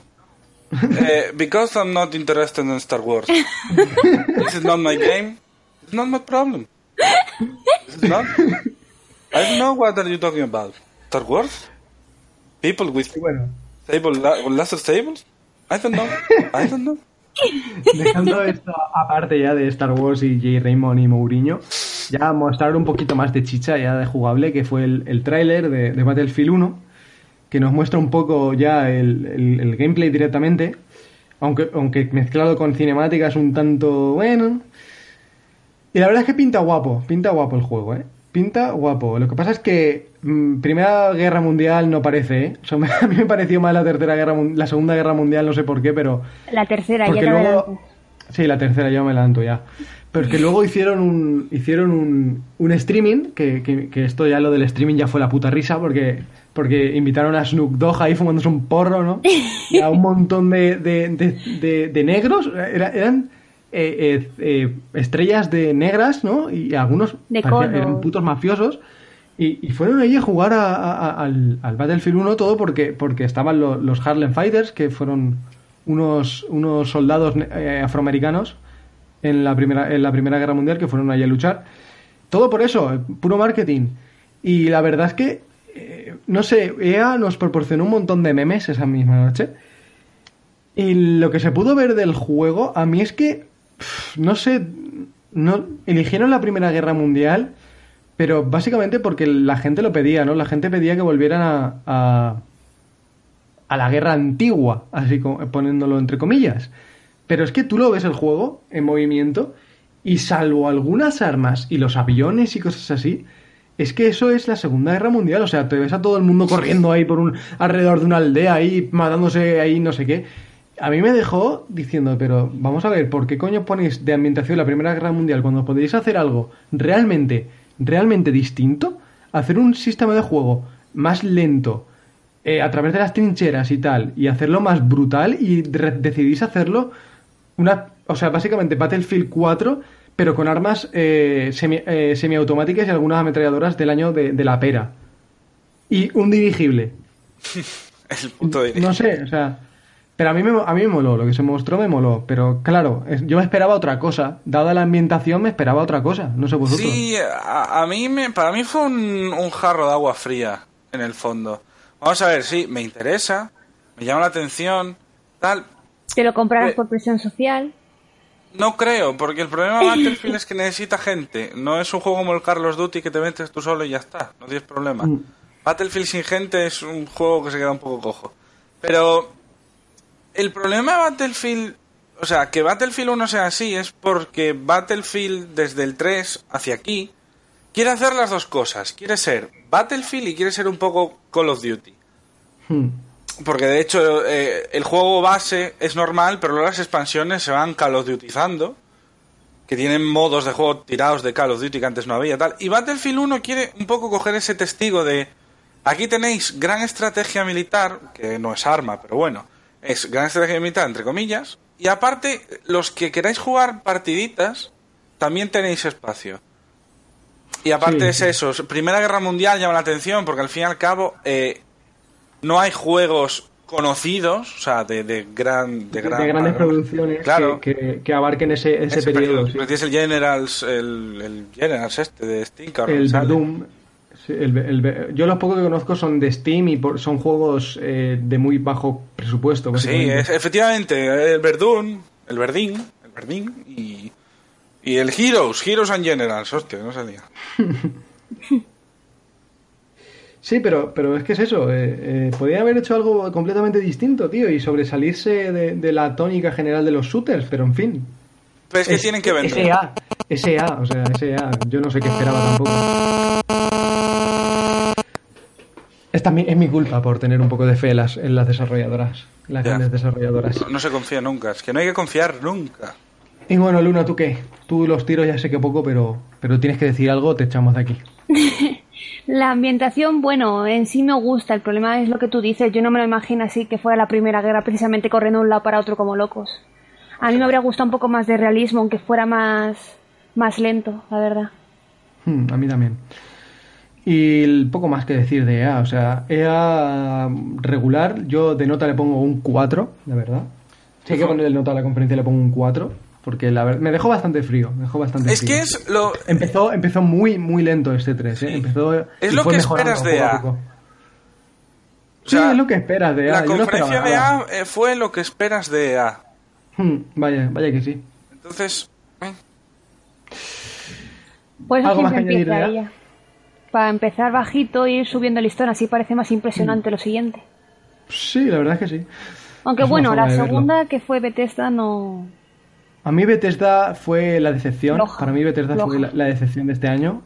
Eh, because I'm not interested in Star Wars. This is not my game. It's not my problem. This is not. I don't know what are you talking about. Star Wars? People with bueno, with laser tables? I don't know. I don't know. dejando esto aparte ya de Star Wars y J. Raymond y Mourinho, ya mostrar un poquito más de chicha ya de jugable, que fue el, el tráiler de, de Battlefield 1, que nos muestra un poco ya el, el- el gameplay directamente, aunque, aunque mezclado con cinemáticas un tanto bueno. Y la verdad es que pinta guapo, pinta guapo el juego, ¿eh? Pinta guapo. Lo que pasa es que mm, Primera Guerra Mundial no parece, ¿eh? O sea, a mí me pareció más la tercera guerra, la Segunda Guerra Mundial, no sé por qué, pero La tercera, ya adelanto. Sí, la tercera, ya me adelanto ya. Pero es que luego hicieron un, hicieron un, un streaming, que, que, que esto ya lo del streaming ya fue la puta risa, porque, porque invitaron a Snoop Dogg ahí fumándose un porro, ¿no? Y a un montón de, de, de, de- de negros, era- eran eh, eh, eh, estrellas de negras, ¿no? Y algunos parecían- eran putos mafiosos. Y, y fueron allí a jugar a- a- a- al, al Battlefield 1 todo porque, porque estaban lo- los Harlem Fighters, que fueron unos, unos soldados eh, afroamericanos en la, primera, en la Primera Guerra Mundial que fueron allí a luchar. Todo por eso, puro marketing. Y la verdad es que, eh, no sé, EA nos proporcionó un montón de memes esa misma noche. Y lo que se pudo ver del juego, a mí es que, no sé, no eligieron la Primera Guerra Mundial, pero básicamente porque la gente lo pedía, ¿no? La gente pedía que volvieran a, a, a la guerra antigua, así como poniéndolo entre comillas. Pero es que tú lo ves el juego en movimiento y salvo algunas armas y los aviones y cosas así, es que eso es la Segunda Guerra Mundial. O sea, te ves a todo el mundo corriendo ahí por un alrededor de una aldea ahí, matándose ahí, no sé qué. A mí me dejó diciendo, pero vamos a ver, ¿por qué coño ponéis de ambientación la Primera Guerra Mundial cuando podéis hacer algo realmente, realmente distinto? Hacer un sistema de juego más lento, eh, a través de las trincheras y tal, y hacerlo más brutal, y decidís hacerlo una, o sea, básicamente Battlefield 4, pero con armas eh, semi, eh, semiautomáticas y algunas ametralladoras del año de, de la pera. Y un dirigible. El de... No sé, o sea. Pero a mí, me, a mí me moló, lo que se mostró me moló. Pero claro, yo me esperaba otra cosa. Dada la ambientación, me esperaba otra cosa. No sé vosotros. Sí, a, a mí me, para mí fue un, un jarro de agua fría, en el fondo. Vamos a ver, sí, me interesa, me llama la atención, tal. ¿Te lo comprarás Eh, por presión social? No creo, porque el problema de Battlefield es que necesita gente. No es un juego como el Carlos Duty que te metes tú solo y ya está. No tienes problema. Mm. Battlefield sin gente es un juego que se queda un poco cojo. Pero el problema de Battlefield, o sea, que Battlefield 1 sea así es porque Battlefield desde el 3 hacia aquí quiere hacer las dos cosas. Quiere ser Battlefield y quiere ser un poco Call of Duty. Hmm. Porque de hecho eh, el juego base es normal, pero luego las expansiones se van Call of Dutyzando, que tienen modos de juego tirados de Call of Duty que antes no había tal. Y Battlefield 1 quiere un poco coger ese testigo de aquí tenéis gran estrategia militar, que no es arma, pero bueno, es gran estrategia militar entre comillas, y aparte los que queráis jugar partiditas también tenéis espacio. Y aparte Sí, es eso, Primera Guerra Mundial llama la atención porque al fin y al cabo eh, no hay juegos conocidos, o sea, de, de gran... De, De, gran- grandes producciones Claro. que, que- que abarquen ese, ese, Ese periodo. periodo. sí. Pero tienes el Generals, el, el Generals este de Stinker. El Verdum. Sí, el- el- yo los pocos que conozco son de Steam y por- son juegos eh, de muy bajo presupuesto. Sí, es, efectivamente, el Verdun, el Verdín, el Verdín y, y el Heroes, Heroes and Generals, hostia, no salía. Sí, pero, pero es que es eso. eh, eh, podría haber hecho algo completamente distinto, tío, y sobresalirse de, de la tónica general de los shooters, pero en fin. Pero es que tienen que vender. SA, SA, o sea, SA. Yo no sé qué esperaba tampoco. Es, también, es mi culpa por tener un poco de fe en las, en las desarrolladoras, las Ya. grandes desarrolladoras. No, no se confía nunca, es que no hay que confiar nunca. Y bueno, Luna, ¿tú qué? Tú los tiros ya sé que poco, pero, pero tienes que decir algo, te echamos de aquí. La ambientación, bueno, en sí me gusta. El problema es lo que tú dices. Yo no me lo imagino así que fuera la primera guerra precisamente corriendo de un lado para otro como locos. A mí me habría gustado un poco más de realismo, aunque fuera más, más lento, la verdad. Hmm, a mí también. Y poco más que decir de EA, o sea, EA regular, yo de nota le pongo un 4, la verdad. Si hay que ponerle nota a la conferencia le pongo un 4, porque la verdad me dejó bastante frío, me dejó bastante Es frío. que es lo... Empezó, empezó muy, muy lento este 3, ¿eh? Empezó Es y lo que esperas de EA. o sea, sí, es lo que esperas de EA. La yo no conferencia esperaba de. EA eh, fue lo que esperas de EA. Hmm, vaya, vaya que sí. Entonces, eh, Por eso ¿Algo más que añadir, empieza Bea? Para empezar bajito y ir subiendo el listón, así parece más impresionante lo siguiente. Sí, la verdad es que sí. Aunque Es bueno, la segunda que fue Bethesda no... A mí Bethesda fue la decepción. Para mí Bethesda fue la decepción de este año.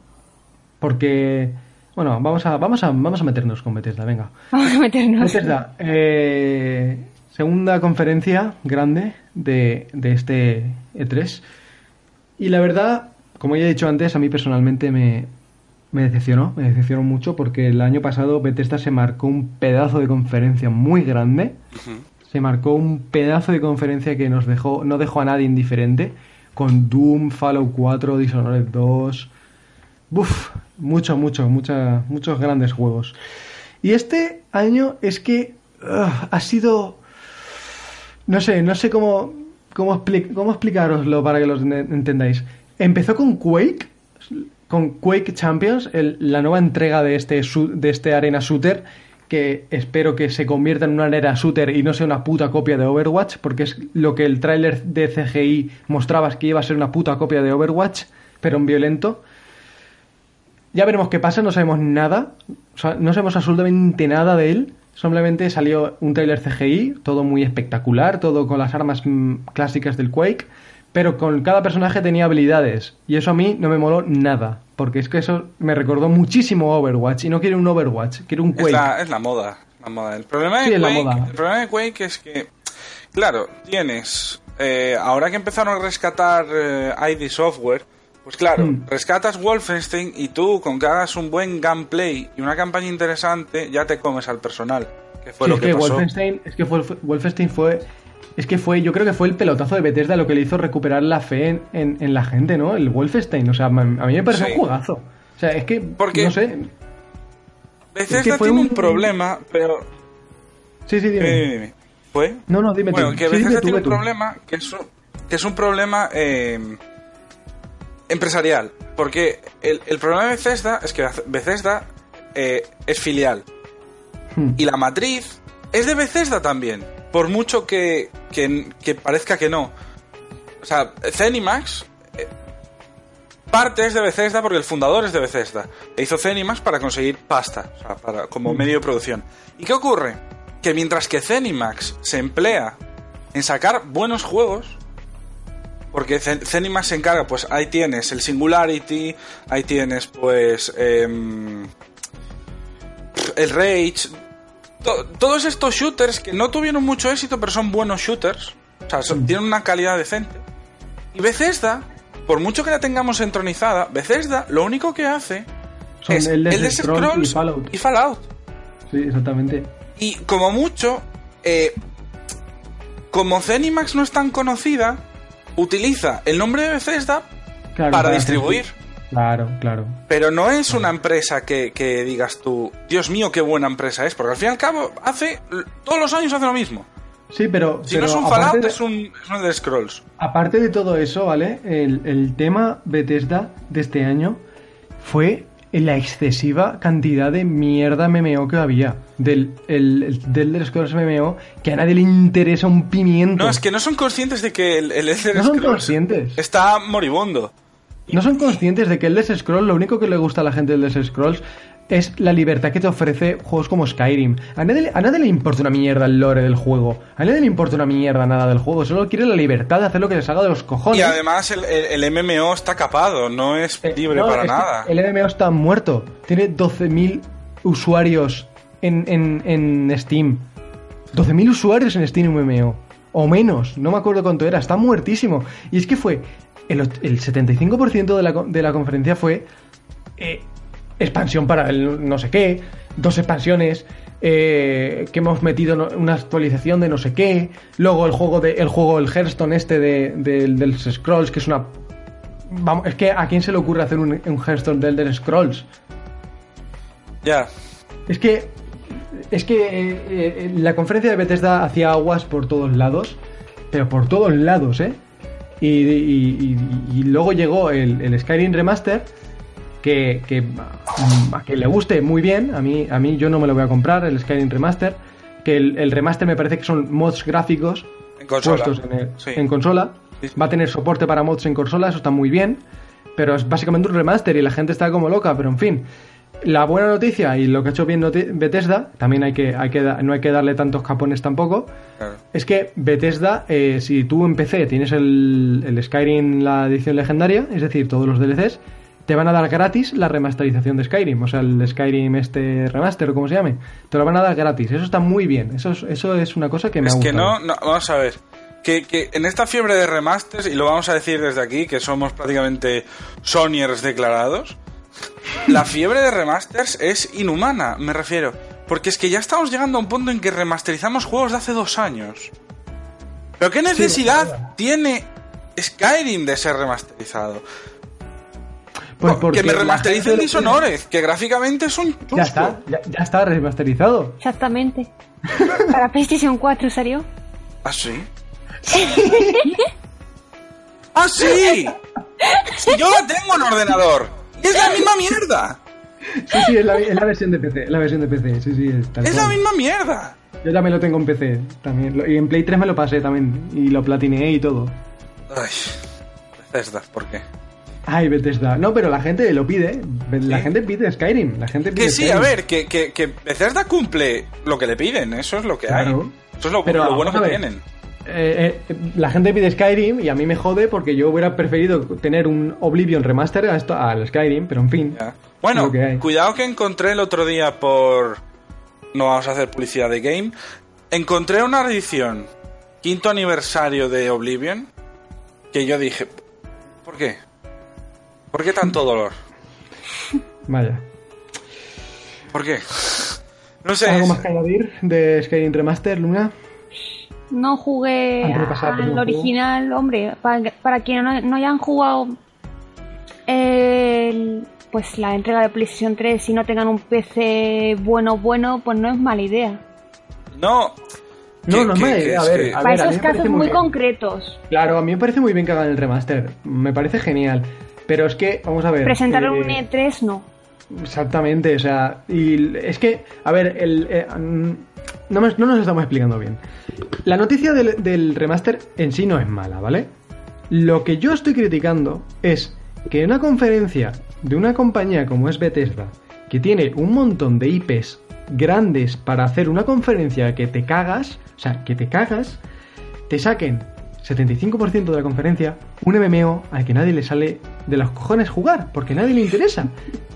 Porque, bueno, vamos a, vamos a, vamos a meternos con Bethesda, venga. Vamos a meternos. Bethesda, eh, segunda conferencia grande de, de este E3. Y la verdad, como ya he dicho antes, a mí personalmente me, me decepcionó, me decepcionó mucho porque el año pasado Bethesda se marcó un pedazo de conferencia muy grande. Se marcó un pedazo de conferencia que nos dejó, no dejó a nadie indiferente. Con Doom, Fallout 4, Dishonored 2. Buf, mucho, mucho, mucha, muchos grandes juegos. Y este año es que ha sido. No sé, no sé cómo, cómo, expli- cómo explicaroslo para que lo ent- entendáis. Empezó con Quake, con Quake Champions, la nueva entrega de este, de este Arena Shooter, que espero que se convierta en una Arena Shooter y no sea una puta copia de Overwatch, porque es lo que el tráiler de CGI mostraba, es que iba a ser una puta copia de Overwatch, pero en violento. Ya veremos qué pasa, no sabemos nada. O sea, no sabemos absolutamente nada de él. Simplemente salió un trailer CGI, todo muy espectacular, todo con las armas mm, clásicas del Quake, pero con cada personaje tenía habilidades. Y eso a mí no me moló nada, porque es que eso me recordó muchísimo a Overwatch. Y no quiero un Overwatch, quiero un es Quake. la, es la moda. La moda. El, problema de Sí, es la Quake, moda. el problema de Quake es que, claro, tienes. eh, ahora que empezaron a rescatar eh, ID Software, pues claro, Hmm. rescatas Wolfenstein y tú, con que hagas un buen gameplay y una campaña interesante, ya te comes al personal. Que fue Sí, lo es que, que pasó. Wolfenstein, es que fue- Wolfenstein fue, es que fue, yo creo que fue el pelotazo de Bethesda lo que le hizo recuperar la fe en, en- en la gente, ¿no? El Wolfenstein, o sea, a mí me parece Sí. un jugazo. O sea, es que, Porque- no sé. Bethesda es que fue tiene un un- problema, pero. Sí, sí, dime. Dime, dime, dime. ¿Fue? No, no, dime Bueno, tú. que Sí, Bethesda tiene un tú. problema que es un, que es un problema eh, empresarial. Porque el, el problema de Bethesda es que Bethesda eh, es filial. Hmm. Y la matriz es de Bethesda también, por mucho que, que, que parezca que no. O sea, Zenimax eh, parte es de Bethesda porque el fundador es de Bethesda. E hizo Zenimax para conseguir pasta, o sea, para, como Mm. medio de producción. ¿Y qué ocurre? Que mientras que Zenimax se emplea en sacar buenos juegos, porque Zen- Zenimax se encarga, pues ahí tienes el Singularity, ahí tienes pues em, el Rage, to- todos estos shooters que no tuvieron mucho éxito, pero son buenos shooters, o sea, son- tienen una calidad decente. Y Bethesda, por mucho que la tengamos entronizada, Bethesda lo único que hace Son es Elder Elder Scrolls y Fallout. y Fallout. Sí, exactamente. Y como mucho, eh, como Zenimax no es tan conocida, utiliza el nombre de Bethesda Claro, para distribuir. Claro, claro. Pero no es una empresa que, que digas tú, Dios mío, qué buena empresa es, porque al fin y al cabo hace todos los años hace lo mismo. Sí, pero. Si pero no es un Fallout, de- es un, es un Elder Scrolls. Aparte de todo eso, ¿vale? El, el tema Bethesda de este año fue la excesiva cantidad de mierda MMO que había. Del, el, el- del Elder Scrolls MMO que a nadie le interesa un pimiento. No, es que no son conscientes de que el, el Elder No son Scrolls conscientes. está moribundo. No son conscientes de que el Elder Scrolls, lo único que le gusta a la gente del Elder Scrolls es la libertad que te ofrece juegos como Skyrim. A nadie, le- a nadie le importa una mierda el lore del juego. A nadie le importa una mierda nada del juego. Solo quiere la libertad de hacer lo que les haga de los cojones. Y además el, el- el MMO está capado, no es Eh, libre no, para es nada. El MMO está muerto. Tiene 12.000 usuarios en, en, en Steam. 12.000 usuarios en Steam MMO. O menos, no me acuerdo cuánto era. Está muertísimo. Y es que fue. El, el 75% de la, de la conferencia fue. eh, expansión para el no sé qué. Dos expansiones. eh, que hemos metido no- una actualización de no sé qué. Luego el juego de el juego, el Hearthstone este de, del- del Scrolls, que es una Vamos, es que a quién se le ocurre hacer un, un Hearthstone de Elder Scrolls. Ya. Es que. Es que eh, eh, la conferencia de Bethesda hacía aguas por todos lados. Pero por todos lados, ¿eh? Y, y- y- y luego llegó el, el Skyrim Remaster. Que, que mm, a quien le guste muy bien. A mí, a mí yo no me lo voy a comprar, el Skyrim Remaster. Que el, el remaster me parece que son mods gráficos En consola. puestos en, el- Sí. en consola. Va a tener soporte para mods en consola, eso está muy bien. Pero es básicamente un remaster y la gente está como loca, pero en fin. La buena noticia y lo que ha hecho bien Bethesda, también hay que, hay que no hay que darle tantos capones tampoco, Claro. es que Bethesda, eh, si tú en PC tienes el, el Skyrim, la edición legendaria, es decir, todos los DLCs, te van a dar gratis la remasterización de Skyrim, o sea, el Skyrim este remaster o como se llame, te lo van a dar gratis, eso está muy bien, eso es, eso es una cosa que me Es ha que gustado. no, no, vamos a ver. Que, que en esta fiebre de remasters, y lo vamos a decir desde aquí, que somos prácticamente Sonyers declarados, la fiebre de remasters es inhumana, me refiero. Porque es que ya estamos llegando a un punto en que remasterizamos juegos de hace dos años. ¿Pero qué necesidad tiene Skyrim de ser remasterizado? Pues que porque me remastericen Dishonored, que gráficamente es un chusco. Ya está, ya, ya está remasterizado. Exactamente. Para PlayStation 4 salió. ¿Ah, sí? ¡Ah, sí! Si yo la tengo en ordenador. Es la misma mierda. Sí, sí, es la, es la versión de PC, la versión de PC, sí, sí, es tal Es la misma mierda. Yo también lo tengo en PC, también. Y en Play 3 me lo pasé también, y lo platineé y todo. Ay, Bethesda, ¿por qué? Ay, Bethesda. No, pero la gente lo pide. La Sí. gente pide Skyrim. La gente pide Que sí, Skyrim. a ver, que, que, que Bethesda cumple lo que le piden, eso es lo que Claro. hay. Eso es lo, Pero lo bueno que ver. tienen. Eh, eh, la gente pide Skyrim y a mí me jode porque yo hubiera preferido tener un Oblivion Remaster a esto, al Skyrim, pero en fin. Ya. Bueno, que cuidado que encontré el otro día por... No vamos a hacer publicidad de game. Encontré una edición quinto aniversario de Oblivion que yo dije, ¿por qué? ¿Por qué tanto dolor? Vaya. ¿Por qué? No sé. ¿Algo más que añadir de Skyrim Remaster, Luna? No jugué al original, hombre. Para, para quienes no, no hayan jugado el- pues la entrega de PlayStation 3 y no tengan un PC bueno, bueno, pues no es mala idea. No. No, no es mala idea, es a ver, a para ver, esos casos muy concretos. Claro, a mí me parece muy bien que hagan el remaster. Me parece genial. Pero es que, vamos a ver. Presentar eh, un E3 no. Exactamente, o sea, y es que, a ver, el, eh, no, me- no nos estamos explicando bien. La noticia del, remaster en sí no es mala, ¿vale? Lo que yo estoy criticando es que una conferencia de una compañía como es Bethesda, que tiene un montón de IPs grandes para hacer una conferencia que te cagas, o sea, que te cagas, te saquen 75% de la conferencia un MMO al que nadie le sale de los cojones jugar, porque nadie le interesa.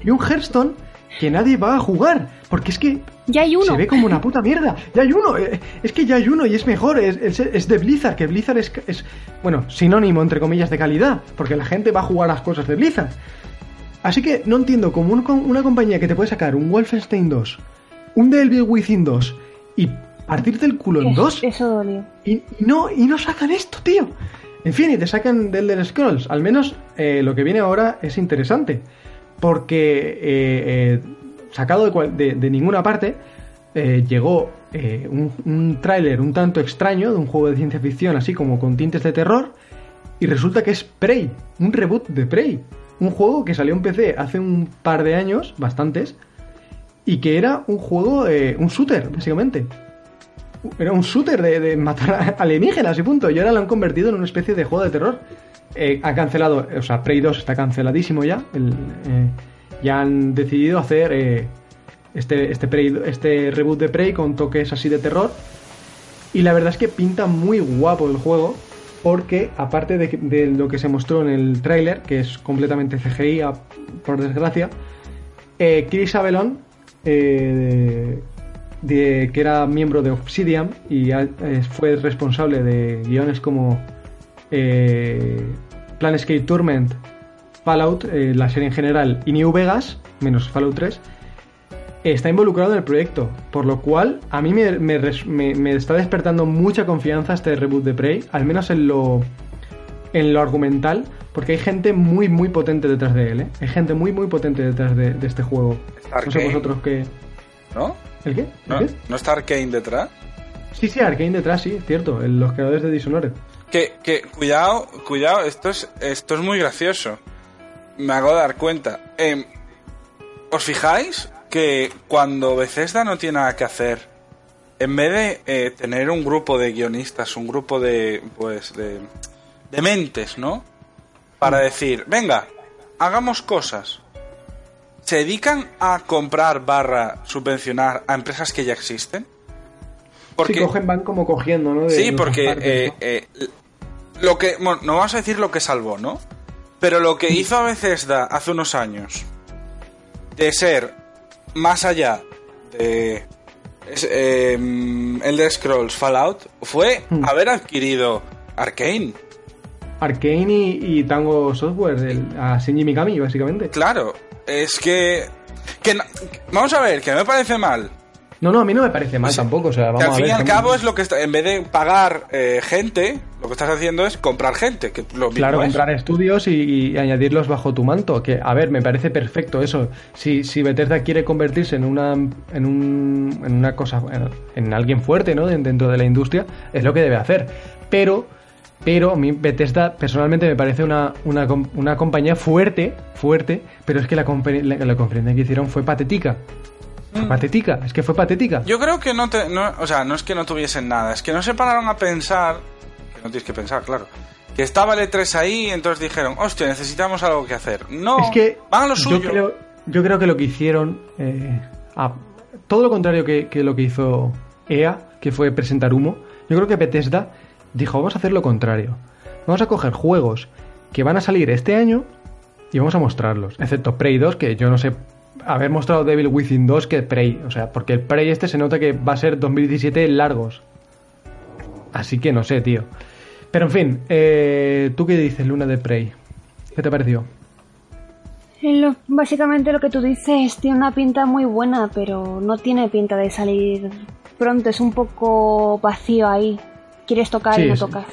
Y un Hearthstone que nadie va a jugar, porque es que Ya hay uno. se ve como una puta mierda. Ya hay uno, eh, es que ya hay uno y es mejor, es, es- es de Blizzard, que Blizzard es, es, bueno, sinónimo entre comillas de calidad, porque la gente va a jugar las cosas de Blizzard. Así que no entiendo cómo un- una compañía que te puede sacar un Wolfenstein 2, un Devil Within 2 y partirte el culo en dos Eso dolió. y, y no, y no sacan esto, tío. En fin, y te sacan del Elder Scrolls. Al menos eh, lo que viene ahora es interesante. Porque eh, eh, sacado de, ninguna parte, eh, llegó un, un tráiler un tanto extraño de un juego de ciencia ficción, así como con tintes de terror. Y resulta que es Prey, un reboot de Prey. Un juego que salió en PC hace un par de años, bastantes, y que era un juego, un shooter, básicamente. Era un shooter de, de matar alienígenas y punto. Y ahora lo han convertido en una especie de juego de terror. Eh, han cancelado, o sea, Prey 2 está canceladísimo ya. Eh, ya han decidido hacer eh, este, este, este reboot de Prey con toques así de terror. Y la verdad es que pinta muy guapo el juego. Porque aparte de, lo que se mostró en el tráiler, que es completamente CGI, por desgracia, eh, Chris Avelon, que era miembro de Obsidian y ha- fue responsable de guiones como eh, Planescape Torment, Fallout, eh, la serie en general, y New Vegas, menos Fallout 3, está involucrado en el proyecto, por lo cual a mí me, me me- me está despertando mucha confianza este reboot de Prey, al menos en lo, en lo argumental, porque hay gente muy, muy potente detrás de él, ¿eh? Hay gente muy, muy potente detrás de, de este juego. No sé vosotros qué... ¿no? ¿El qué? ¿El ¿No, qué? ¿No está Arkane detrás? Sí, sí, Arkane detrás, sí, cierto, los creadores de Dishonored. Que, que, cuidado, cuidado, esto es, esto es muy gracioso. Me hago dar cuenta. Em, ¿Os fijáis que cuando Bethesda no tiene nada que hacer, en vez de eh, tener un grupo de guionistas, un grupo de, pues, de, de mentes, ¿no? Para decir, venga, hagamos cosas. Se dedican a comprar barra subvencionar a empresas que ya existen. Sí, cogen, van como cogiendo, ¿no? De- Sí, porque eh, eh, lo que bueno, no vamos a decir lo que salvó, ¿no? Pero lo que hizo a Bethesda hace unos años de ser más allá de es, eh, Elder Scrolls Fallout fue Hmm. haber adquirido Arkane. Arkane y, y Tango Software, el- a Shinji Mikami, básicamente. Claro, es que que vamos a ver, que no me parece mal. No, no, a mí no me parece mal tampoco, o sea, Que al a fin ver. y al cabo es lo que está, en vez de pagar eh, gente, lo que estás haciendo es comprar gente, que lo mismo Claro, es. comprar estudios y, y añadirlos bajo tu manto. Que, a ver, me parece perfecto eso. Si, si Bethesda quiere convertirse en una, en un, en una cosa, en, en alguien fuerte, ¿no? Den- Dentro de la industria, es lo que debe hacer. Pero, pero a mí Bethesda personalmente me parece una, una, una compañía fuerte, fuerte, pero es que la, la, la conferencia que hicieron fue patética. Fue patética, es que fue patética. Mm. Yo creo que no te. No, o sea, no es que no tuviesen nada, es que no se pararon a pensar. Que no tienes que pensar, claro. Que estaba el E3 ahí y entonces dijeron, hostia, necesitamos algo que hacer. No, Es que van a lo yo suyo. creo, yo creo que lo que hicieron, eh, a- todo lo contrario que, que lo que hizo EA, que fue presentar humo, yo creo que Bethesda dijo, vamos a hacer lo contrario. Vamos a coger juegos que van a salir este año y vamos a mostrarlos. Excepto Prey 2, que yo no sé haber mostrado Devil Within 2 que Prey. O sea, porque el Prey este se nota que va a ser 2017 largos. Así que no sé, tío. Pero en fin, eh, ¿tú qué dices, Luna de Prey? ¿Qué te pareció? Lo- básicamente lo que tú dices tiene una pinta muy buena, pero no tiene pinta de salir pronto. Es un poco vacío ahí. Quieres tocar Sí, y no tocas.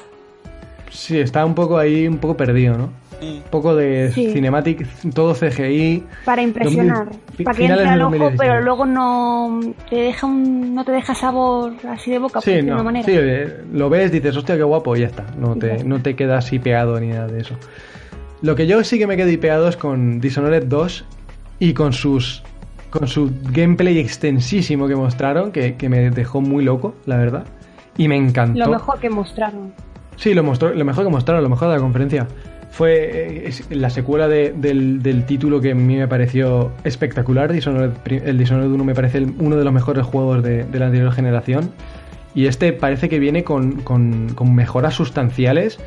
Sí, está un poco ahí, un poco perdido, ¿no? Mm. Un poco de Sí. cinematic, todo CGI. Para impresionar. 2000 fi- para que entre al de ojo, 2017. pero luego no te deja un, no te deja sabor así de boca, por Sí, de no, manera. sí, eh, lo ves, dices, hostia, qué guapo, y ya está. No Ya te, está. no te quedas así pegado ni nada de eso. Lo que yo sí que me quedé pegado es con Dishonored 2 y con sus con su gameplay extensísimo que mostraron, que, que me dejó muy loco, la verdad. Y me encantó. Lo mejor que mostraron. Sí, lo, mostró, lo mejor que mostraron, lo mejor de la conferencia. Fue eh, la secuela de- del, título que a mí me pareció espectacular. Dishonored, el Dishonored 1 me parece uno de los mejores juegos de, la anterior generación. Y este parece que viene con, con- con mejoras sustanciales,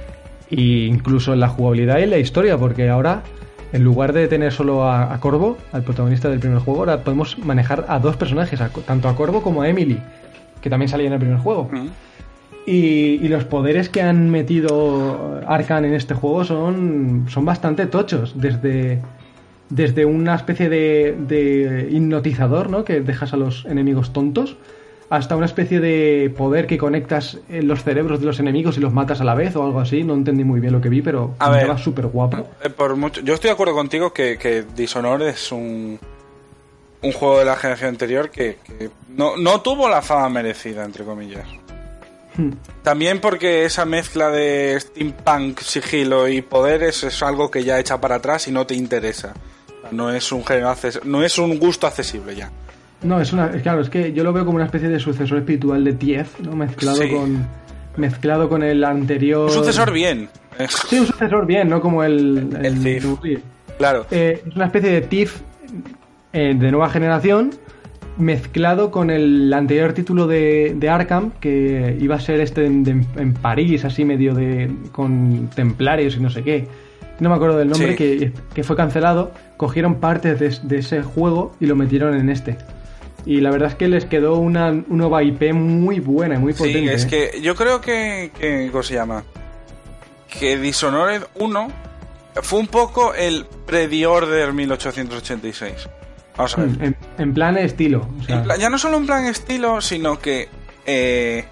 e incluso en la jugabilidad y en la historia, porque ahora, en lugar de tener solo a, Corvo, al protagonista del primer juego, ahora podemos manejar a dos personajes, tanto a Corvo como a Emily, que también salía en el primer juego. Mm. Y, y los poderes que han metido Arcan en este juego son, son bastante tochos. Desde, desde una especie de, de hipnotizador, ¿no? Que dejas a los enemigos tontos. Hasta una especie de poder que conectas en los cerebros de los enemigos y los matas a la vez o algo así. No entendí muy bien lo que vi, pero A ver. estaba súper guapo. Eh, por mucho, yo estoy de acuerdo contigo que, que Dishonored es un, un juego de la generación anterior que, que no, no tuvo la fama merecida, entre comillas. Hmm. También porque esa mezcla de steampunk, sigilo y poderes es algo que ya echa para atrás y no te interesa. No es un género no es un gusto accesible ya. No, es una. Claro, es que yo lo veo como una especie de sucesor espiritual de Tief, ¿no? Mezclado Sí. con. Mezclado con el anterior. Un sucesor bien. Sí, un sucesor bien, no como el. El. Thief. Claro. Eh, es una especie de TIF eh, de nueva generación mezclado con el anterior título de, de Arkham que iba a ser este en, de- en París así medio de con templarios y no sé qué no me acuerdo del nombre Sí. que, que fue cancelado cogieron partes de, de ese juego y lo metieron en este y la verdad es que les quedó una, una nueva IP muy buena y muy Sí, potente es ¿eh? que yo creo que, que ¿cómo se llama? Que Dishonored 1 fue un poco el pre-Order 1886. Vamos a ver. En, en plan estilo o sea, En plan- ya no solo en plan estilo, sino que eh,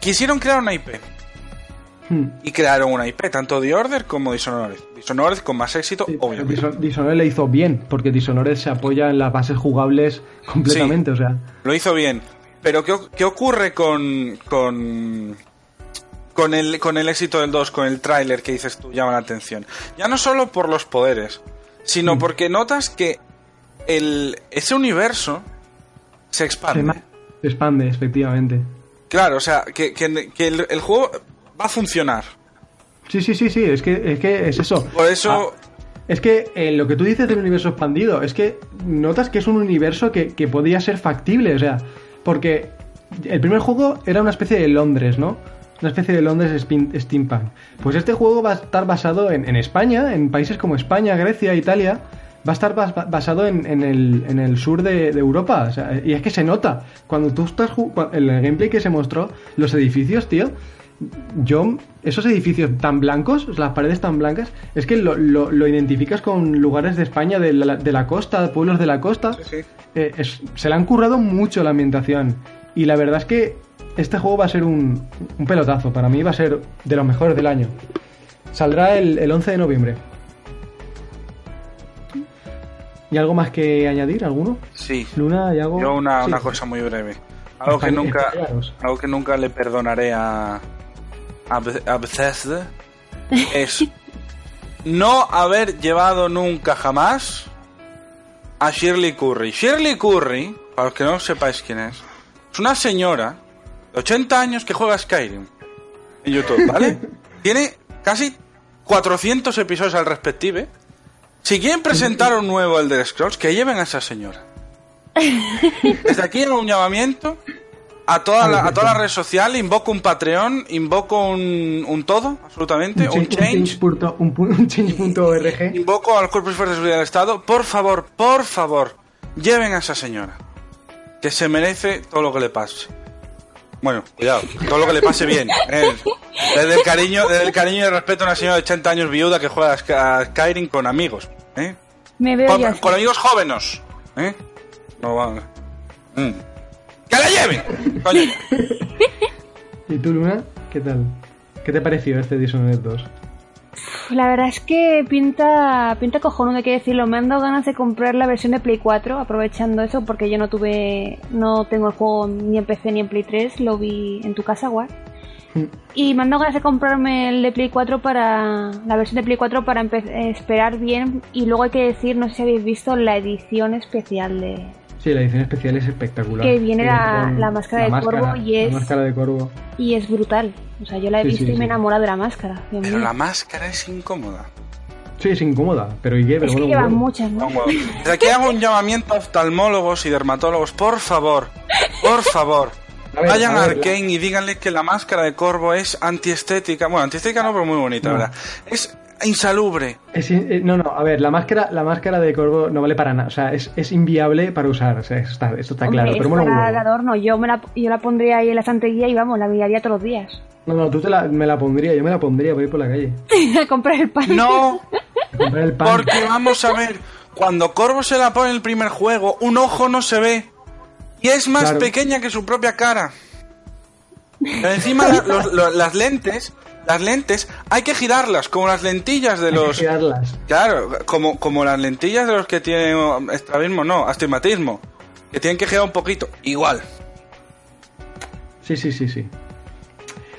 quisieron crear una IP mm. y crearon una IP, tanto The Order como Dishonored. Dishonored con más éxito, Sí, obviamente. Dishon- Dishonored le hizo bien, porque Dishonored se apoya en las bases jugables completamente, o sea. Lo hizo bien. Pero ¿qué, qué ocurre con, con, con, el, con el éxito del 2, con el tráiler que dices tú, llama la atención? Ya no solo por los poderes, sino porque notas que el, ese universo se expande. se expande, efectivamente. Claro, o sea, que, que- que el, el juego va a funcionar. Sí, sí, sí, sí, es que es, que es eso. Por eso, Ah, es que eh, lo que tú dices del universo expandido, es que notas que es un universo que, que podía ser factible, o sea, porque el primer juego era una especie de Londres, ¿no? Una especie de Londres steampunk. Pues este juego va a estar basado en, en España, en países como España, Grecia, Italia. Va a estar bas- basado en, en el, en el sur de, de Europa. o sea, y es que se nota. Cuando tú estás. ju- cua- En el gameplay que se mostró, los edificios, tío. Yo, esos edificios tan blancos, las paredes tan blancas, es que lo, lo- lo identificas con lugares de España, de la, de la costa, pueblos de la costa. sí. Eh, es- se le han currado mucho la ambientación. Y la verdad es que este juego va a ser un, un pelotazo. Para mí va a ser de los mejores del año. Saldrá el, el 11 de noviembre. ¿Y algo más que añadir? ¿Alguno? sí. Luna, ¿y algo? Yo una, Sí. una cosa muy breve. Algo que nunca, algo que nunca le perdonaré a, a, a Bethesda es no haber llevado nunca jamás a Shirley Curry. Shirley Curry, para los que no sepáis quién es, es una señora 80 años que juega Skyrim en YouTube, ¿vale? Tiene casi 400 episodios al respective. Si quieren presentar un nuevo Elder Scrolls, que lleven a esa señora. Desde aquí hago un llamamiento a toda la, a toda la red social, invoco un Patreon, invoco un, un todo, absolutamente, un change, un pu- un change.org. invoco al Cuerpo y Fuerzas de Seguridad del Estado, por favor, por favor, lleven a esa señora, que se merece todo lo que le pase. Bueno, cuidado, todo lo que le pase bien. eh. Desde el cariño, desde el cariño y el respeto a una señora de 80 años viuda que juega a Sky- a Skyrim con amigos. ¿eh? Me veo Con, ya. así. con amigos jóvenes. ¿Eh? No van. Mm. ¡Que la lleven! Coño. ¿Y tú, Luna? ¿Qué tal? ¿Qué te pareció este Dishonored 2? La verdad es que pinta, pinta cojonudo, hay que decirlo. Me han dado ganas de comprar la versión de Play 4, aprovechando eso, porque yo no tuve, no tengo el juego ni en PC ni en Play 3, lo vi en tu casa, War. Y me han dado ganas de comprarme el de Play 4 para. la versión de Play 4 para esperar bien. Y luego hay que decir, no sé si habéis visto la edición especial de. Sí, la edición especial es espectacular. Que viene la- máscara de corvo y es- La máscara de corvo. Y es brutal. O sea, yo la he Sí, visto sí, y me sí. he enamorado de la máscara. Dios Pero mío. la máscara es incómoda. Sí, es incómoda, pero ¿y qué? Pero Es que mola un llevan huevo. muchas, ¿no? Desde aquí hago un llamamiento a oftalmólogos y dermatólogos. Por favor, por favor. A ver, Vayan a a ver, Arkane y díganle que la máscara de corvo es antiestética. Bueno, antiestética no, pero muy bonita, No. ¿verdad? Es insalubre. Es in- eh, no, no, a ver, la máscara, la máscara de corvo no vale para nada. O sea, es, es inviable para usar. O sea, eso está, eso está Hombre, claro. es Pero para el adorno. Yo, me la, yo la pondría ahí en la estantería y vamos, la miraría todos los días. No, no, tú te la, me la pondría, yo me la pondría para ir por la calle. a comprar el pan. No, comprar el pan. porque vamos a ver. Cuando Corvo se la pone en el primer juego, un ojo no se ve. Y es más Claro. pequeña que su propia cara. Pero encima la- los- lo- las lentes, las lentes, hay que girarlas, como las lentillas de Hay que los... girarlas. Claro, como, como las lentillas de los que tienen estrabismo, no, astigmatismo. Que tienen que girar un poquito. Igual. Sí, sí, sí, sí.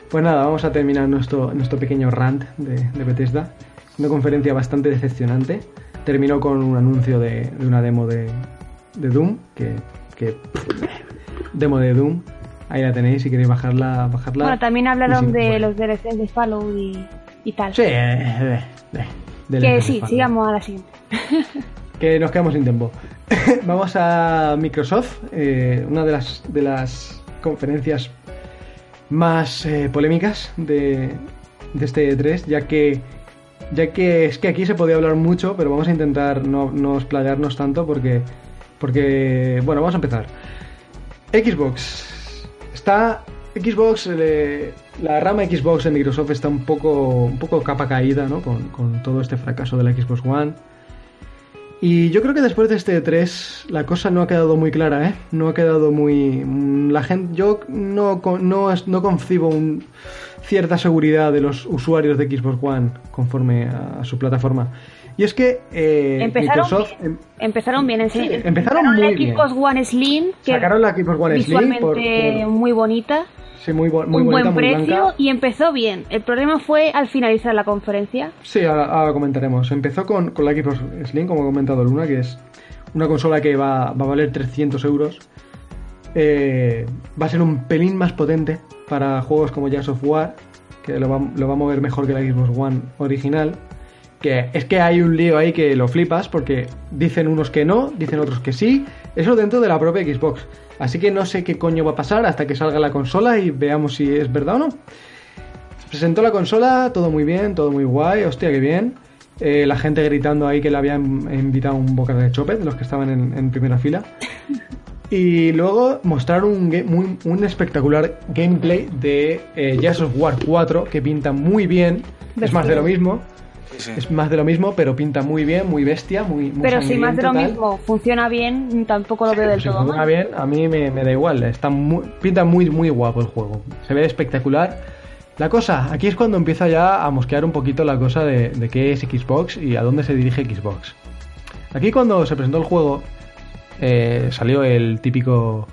Pues nada, vamos a terminar nuestro, nuestro pequeño rant de, de Bethesda. Una conferencia bastante decepcionante. Terminó con un anuncio de, de una demo de, de Doom. Que, que- Demo de Doom. Ahí la tenéis si queréis bajarla. bajarla. Bueno, también hablaron sí, de los DLCs de Fallout y, y tal. Sí, eh, eh, eh, de que sí, de fan. sigamos a la siguiente. que nos quedamos sin tiempo. Vamos a Microsoft, eh, una de las, de las conferencias más eh, polémicas de, de este E3, ya que, ya que es que aquí se podía hablar mucho, pero vamos a intentar no, no explayarnos tanto porque, porque, bueno, vamos a empezar. Xbox. Está Xbox, eh, la rama Xbox de Microsoft está un poco, un poco capa caída, ¿no? Con, todo este fracaso de la Xbox One. Y yo creo que después de este 3 la cosa no ha quedado muy clara, ¿eh? No ha quedado muy... mm, La gente... Yo no, no, no concibo un- cierta seguridad de los usuarios de Xbox One conforme a, su plataforma. Y es que eh, Empezaron Microsoft bien. em, Empezaron bien. Sí, ense- empezaron sacaron la muy bien. Xbox One Slim, que sacaron la Xbox One Slim visualmente por, por- muy bonita, sí, muy, bo- muy un bonita, buen precio y empezó bien. El problema fue al finalizar la conferencia. Sí, ahora, ahora comentaremos. Empezó con, con la Xbox Slim, como ha comentado Luna, que es una consola que va, va a valer 300 euros. Eh, va a ser un pelín más potente para juegos como Jazz of War, que lo va, lo va a mover mejor que la Xbox One original. Que es que hay un lío ahí que lo flipas, porque dicen unos que no, dicen otros que sí. Eso dentro de la propia Xbox. Así que no sé qué coño va a pasar hasta que salga la consola y veamos si es verdad o no. Se presentó la consola, todo muy bien, todo muy guay, hostia, qué bien. Eh, la gente gritando ahí que le habían invitado un bocado de chope, de los que estaban en, en primera fila. Y luego mostraron un espectacular gameplay de eh, Jazz of War 4 que pinta muy bien. Es más de lo mismo, Sí, sí. es más de lo mismo, pero pinta muy bien, muy bestia, muy, muy Pero si más de lo tal. mismo funciona bien, tampoco lo veo del Si todo funciona mal. bien, a mí me, me da igual. Está muy, pinta muy, muy guapo el juego. Se ve espectacular. La cosa, aquí es cuando empieza ya a mosquear un poquito la cosa de, de qué es Xbox y a dónde se dirige Xbox. Aquí cuando se presentó el juego, eh, salió el típico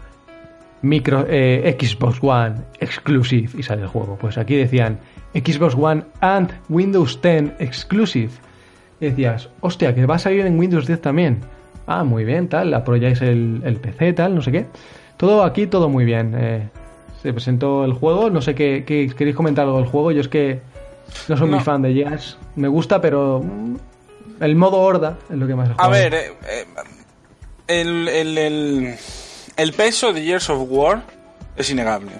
micro eh, Xbox One Exclusive y sale el juego. Pues aquí decían Xbox One and Windows 10 Exclusive. Y decías, hostia, que va a salir en Windows 10 también. Ah, muy bien, tal, apoyáis el, el PC, tal, no sé qué. Todo aquí, todo muy bien. eh, se presentó el juego, no sé qué, qué- queréis comentar algo del juego. Yo es que no soy muy No. fan de Jazz. Me gusta, pero mm, el modo horda es lo que más A ver, eh, eh, el, el, el, el peso de Years of War es innegable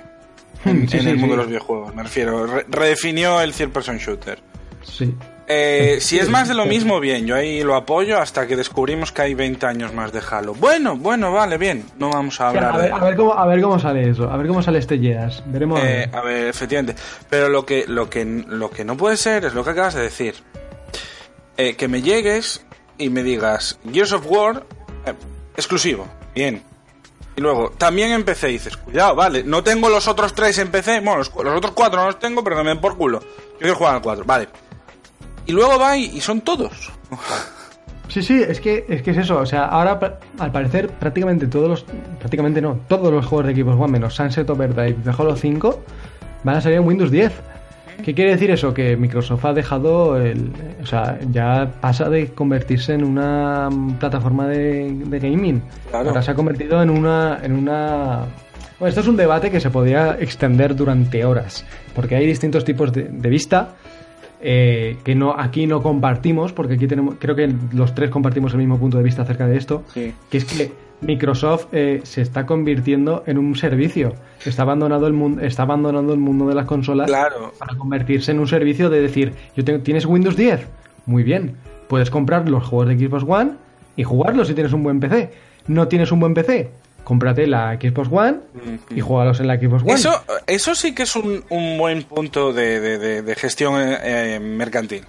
en, Sí, en sí, el mundo sí. de los videojuegos. Me refiero, re- redefinió el third person shooter. Sí. Eh, si es más de lo mismo, bien, yo ahí lo apoyo hasta que descubrimos que hay 20 años más de Halo. Bueno, bueno, vale, bien, no vamos a O sea, hablar a, de ver, a, ver cómo, a ver cómo sale eso, a ver cómo sale este Jazz. Veremos. a Eh, ver. a ver, efectivamente. Pero lo que, lo que, lo que no puede ser es lo que acabas de decir. Eh, que me llegues y me digas Gears of War eh, exclusivo. Bien. Y luego, también en PC dices, cuidado, vale, no tengo los otros tres en PC. Bueno, los, los otros cuatro no los tengo, pero den por culo. Yo quiero jugar al 4, vale. Y luego va y, son todos. Sí, sí, es que, es que es eso. O sea, ahora al parecer prácticamente todos los. Prácticamente no. Todos los juegos de Xbox One menos Sunset Overdrive de Halo 5 van a salir en Windows 10. ¿Qué quiere decir eso? Que Microsoft ha dejado el. O sea, ya pasa de convertirse en una plataforma de, de gaming. Claro. Ahora se ha convertido en una. En una bueno, esto es un debate que se podría extender durante horas. Porque hay distintos tipos de, de vista. eh, que no aquí no compartimos porque aquí tenemos creo que los tres compartimos el mismo punto de vista acerca de esto Sí. que es que Microsoft eh, se está convirtiendo en un servicio está abandonado el mundo está abandonando el mundo de las consolas Claro. para convertirse en un servicio de decir, yo tengo- ¿tienes Windows 10? Muy bien, puedes comprar los juegos de Xbox One y jugarlos si tienes un buen PC. ¿No tienes un buen PC? Cómprate la Xbox One y juégalos en la Xbox One. Eso, eso sí que es un, un buen punto de, de- de- de gestión eh, eh, mercantil.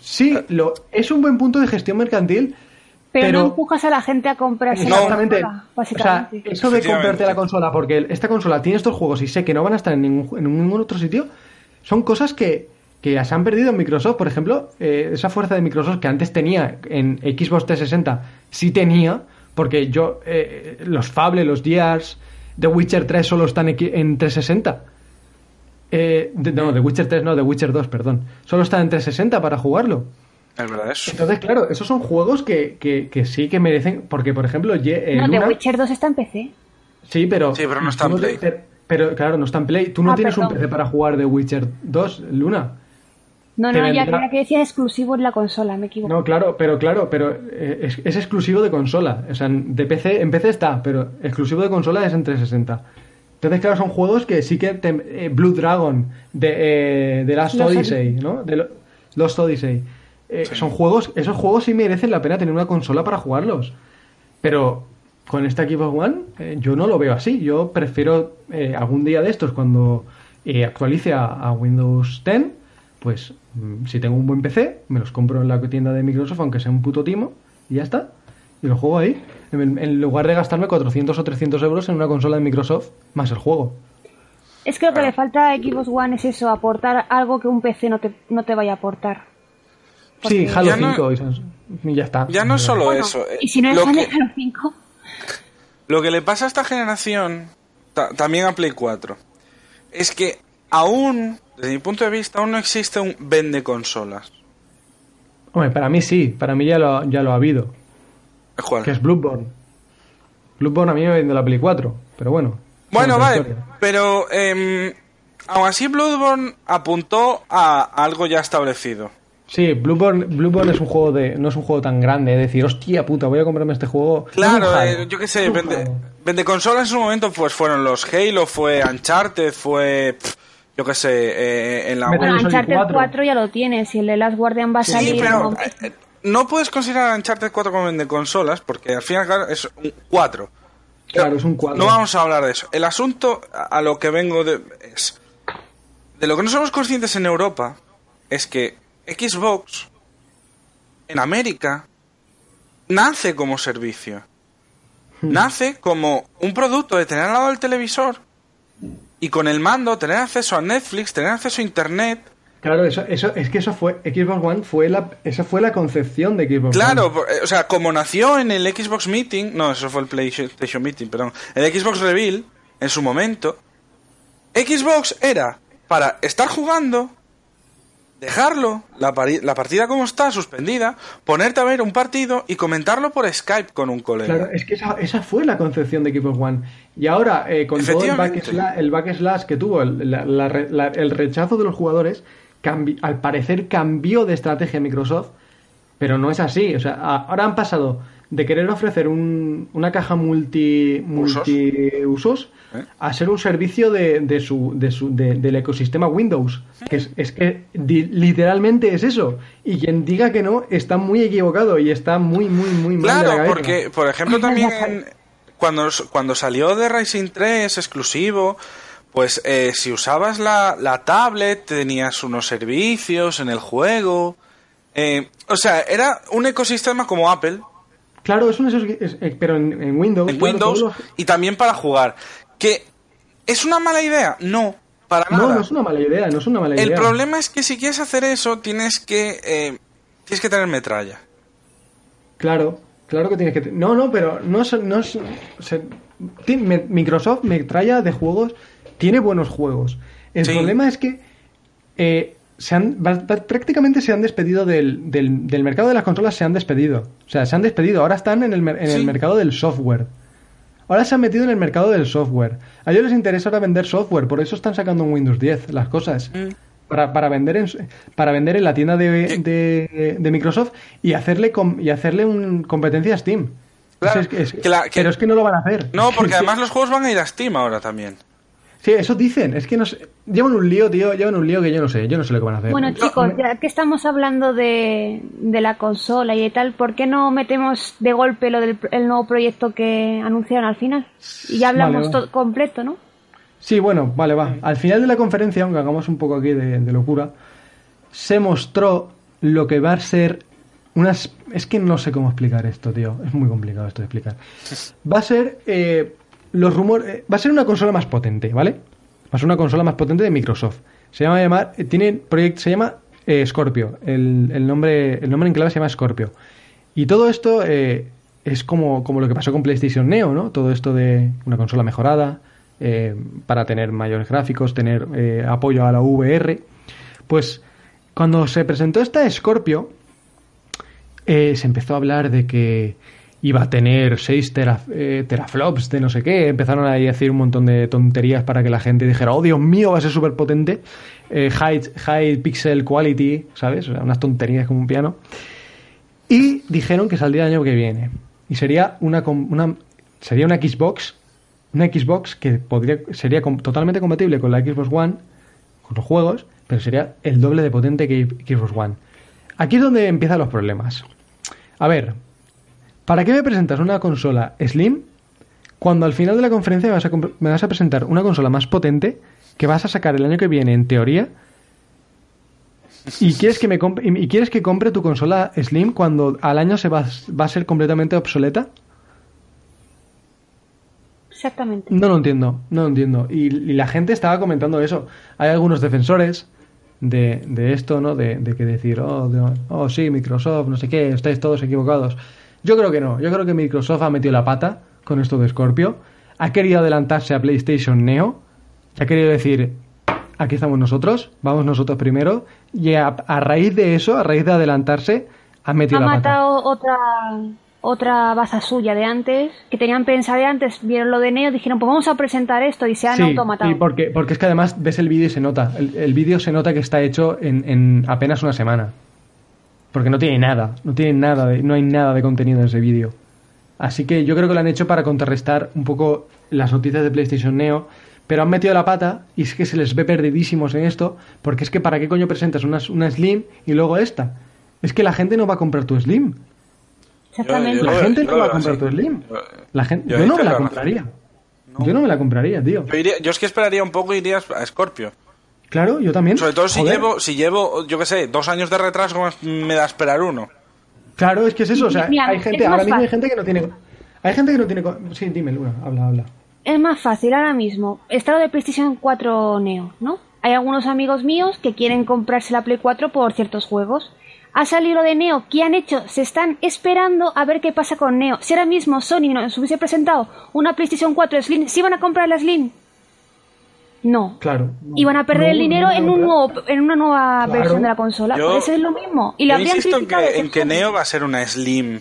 Sí, lo, es un buen punto de gestión mercantil, Pero, pero... no empujas a la gente a comprarse la Exactamente. consola, o sea, básicamente. eso de comprarte la consola, porque esta consola tiene estos juegos y sé que no van a estar en ningún, en ningún otro sitio, son cosas que, que se han perdido en Microsoft. Por ejemplo, eh, esa fuerza de Microsoft que antes tenía en Xbox 360, sí tenía, porque yo, eh, los Fable, los Gears, The Witcher 3 solo están en 360. Eh, de- no, The Witcher 3 no, The Witcher 2, perdón. Solo está en 360 para jugarlo. Es verdad eso. Entonces, claro, esos son juegos que, que, que sí que merecen. Porque, por ejemplo, Ye- eh, no, The Luna- Witcher 2 está en PC. Sí, pero. Sí, pero no está en Play. Pero, pero, claro, no está en Play. Tú no Ah, tienes un. PC para jugar The Witcher 2, Luna. No, no, ya creía que decías exclusivo en la consola, me equivoco. No, claro, pero claro, pero eh, es, es exclusivo de consola. O sea, de PC, en PC está, pero exclusivo de consola es en 360. Entonces, claro, son juegos que sí que te- eh, Blue Dragon, de, eh, de Last Odyssey, ¿no? De lo- Lost Odyssey. Eh, Son juegos, esos juegos sí merecen la pena tener una consola para jugarlos. Pero con esta Xbox One eh, yo no lo veo así. Yo prefiero eh, algún día de estos cuando eh, actualice a, a Windows 10, pues mm, si tengo un buen PC, me los compro en la tienda de Microsoft, aunque sea un puto timo, y ya está. Y lo juego ahí. En, en lugar de gastarme 400 o 300 euros en una consola de Microsoft, más el juego. Es que lo que le falta a Xbox One es eso, aportar algo que un PC no te, no te vaya a aportar. Sí, Halo Ya no- 5 y, ya está. Ya no es solo Bueno, eso. eh, Y si no lo, es que, Halo 5, lo que le pasa a esta generación, ta- también a Play 4, es que aún, desde mi punto de vista, aún no existe un vende consolas. Hombre, para mí sí, para mí ya lo, ya lo ha habido. ¿Cuál? Que es Bloodborne. Bloodborne a mí me vende la Play 4, pero bueno. Bueno, vale, historia. pero em, aún así Bloodborne apuntó a algo ya establecido. Sí, Bloodborne, Bloodborne es un juego de. No es un juego tan grande, es decir, hostia puta, voy a comprarme este juego. Claro, No eh, yo qué sé, vende, vende consolas en su momento pues fueron los Halo, fue Uncharted, fue pff, yo qué sé, eh, en la Solid Uncharted 4. 4. ya lo tienes y el de Last Guardian va a Sí, salir. pero eh, no puedes considerar Uncharted 4 como vende consolas porque al final claro, es un 4. Claro, es un 4. No vamos a hablar de eso. El asunto a a lo que vengo de, es... De lo que no somos conscientes en Europa es que Xbox en América nace como servicio. Nace como un producto de tener al lado del televisor y con el mando tener acceso a Netflix, tener acceso a Internet. Claro, eso, eso, es que eso fue. Xbox One fue la. Esa fue la concepción de Xbox Claro, One. por- eh, o sea, como nació en el Xbox Meeting, no, eso fue el PlayStation Meeting, perdón, el Xbox Reveal, en su momento, Xbox era para estar jugando, dejarlo, la, la partida como está, suspendida, ponerte a ver un partido y comentarlo por Skype con un colega. Claro, es que esa, esa fue la concepción de Xbox One. Y ahora, eh, con todo el backslash, el backslash que tuvo, el, la- la el rechazo de los jugadores, al parecer cambió de estrategia Microsoft, pero no es así. O sea, ahora han pasado de querer ofrecer un- una caja multi, Usos. multiusos ¿Eh? a ser un servicio de, de su, de su, de- del ecosistema Windows. Que es, es que di- literalmente es eso. Y quien diga que no está muy equivocado y está muy, muy, muy mal. de la Claro, porque, por ejemplo, también en- cuando, cuando salió de Racing 3 exclusivo, pues eh, si usabas la, la tablet tenías unos servicios en el juego. Eh, o sea, era un ecosistema como Apple Claro, es un es- eh, pero en, en Windows. en Windows los- y también para jugar. ¿Que es una mala idea? No, para No, nada. no es una mala idea, no es una mala el idea. problema es que si quieres hacer eso tienes que eh, tienes que tener metralla. Claro, claro que tienes que. No, no, pero no es. No es- Microsoft me trae de juegos. Tiene buenos juegos. El Sí. problema es que eh, se han, prácticamente se han despedido del, del, del mercado de las consolas, se han despedido. O sea, se han despedido. Ahora están en el, en el mercado del software. Ahora se han metido en el mercado del software. A ellos les interesa ahora vender software, por eso están sacando en Windows 10 las cosas. Mm. Para, para, vender en, para vender en la tienda de, de, de Microsoft y hacerle, com- y hacerle un competencia a Steam. Claro, Eso es- es- que la- que- Pero es que no lo van a hacer. No, porque además los juegos van a ir a Steam ahora también. Sí, eso dicen. Es que no sé. Llevan un lío, tío. Llevan un lío que yo no sé. Yo no sé lo que van a hacer. Bueno, No, chicos, ya que estamos hablando de, de la consola y de tal, ¿por qué no metemos de golpe lo del el nuevo proyecto que anunciaron al final? Y ya hablamos Vale, todo completo, ¿no? Sí, bueno, vale, va. Al final de la conferencia, aunque hagamos un poco aquí de, de locura, se mostró lo que va a ser unas... Es que no sé cómo explicar esto, tío. Es muy complicado esto de explicar. Va a ser eh, los rumores... va a ser una consola más potente, ¿vale? Va a ser una consola más potente de Microsoft. Se llama llamar... eh, tiene proyecto... Se llama eh, Scorpio. El, nombre, el nombre en clave se llama Scorpio. Y todo esto eh, es como, como lo que pasó con PlayStation Neo, ¿no? Todo esto de una consola mejorada eh, para tener mayores gráficos, tener eh, apoyo a la VR. Pues cuando se presentó esta Scorpio, eh, se empezó a hablar de que iba a tener 6 teraflops de no sé qué. Empezaron a decir un montón de tonterías para que la gente dijera, oh Dios mío, va a ser súper potente. Eh, high, high pixel quality, ¿sabes? O sea, unas tonterías como un piano. Y dijeron que saldría el año que viene. Y sería una, una, sería una Xbox, una Xbox que podría, sería totalmente compatible con la Xbox One, con los juegos, pero sería el doble de potente que Xbox One. Aquí es donde empiezan los problemas. A ver, ¿para qué me presentas una consola Slim cuando al final de la conferencia me vas a, comp- me vas a presentar una consola más potente que vas a sacar el año que viene en teoría y quieres que me compre, y y quieres que compre tu consola Slim cuando al año se va, va a ser completamente obsoleta? Exactamente. No lo entiendo, no lo entiendo. Y, y la gente estaba comentando eso. Hay algunos defensores de, de esto, ¿no? De, de que decir, oh, de- oh, sí, Microsoft, no sé qué, estáis todos equivocados. Yo creo que no. Yo creo que Microsoft ha metido la pata con esto de Scorpio. Ha querido adelantarse a PlayStation Neo. Ha querido decir, aquí estamos nosotros, vamos nosotros primero. Y a, a raíz de eso, a raíz de adelantarse, ha metido Ha la pata. matado otra otra baza suya de antes, que tenían pensado de antes, vieron lo de Neo, dijeron, pues vamos a presentar esto y se han Sí, automatado. sí, porque, porque es que además ves el vídeo y se nota. El, el vídeo se nota que está hecho en, en apenas una semana. Porque no tiene nada, no tiene nada, de- no hay nada de contenido en ese vídeo. Así que yo creo que lo han hecho para contrarrestar un poco las noticias de PlayStation Neo, pero han metido la pata y es que se les ve perdidísimos en esto, porque es que para qué coño presentas una, una Slim y luego esta. Es que la gente no va a comprar tu Slim. Exactamente. La gente no va a comprar tu Slim. Yo- La gente, yo yo ahí no me la compraría. Yo no me la compraría, tío. Yo, iría- yo es que esperaría un poco y iría a Scorpio. Claro, yo también. Sobre todo si Joder. llevo, si llevo, yo qué sé, dos años de retraso, ¿cómo me da esperar uno? Claro, es que es eso. O sea, Mira, hay gente, ahora mismo hay gente que no tiene. Hay gente que no tiene. co- Sí, dime, Luna, habla, habla. Es más fácil ahora mismo. Está lo de PlayStation 4 Neo, ¿no? Hay algunos amigos míos que quieren comprarse la Play 4 por ciertos juegos. Ha salido lo de Neo. ¿Qué han hecho? Se están esperando a ver qué pasa con Neo. Si ahora mismo Sony nos hubiese presentado una PlayStation 4 Slim, ¿sí van a comprar la Slim? No. Claro. Y van a perder No, el dinero no, en, no, un no. nuevo, en una nueva Claro. versión de la consola. Yo- Por eso es lo mismo. Y la Yo insisto en que, en que. Neo va a ser una Slim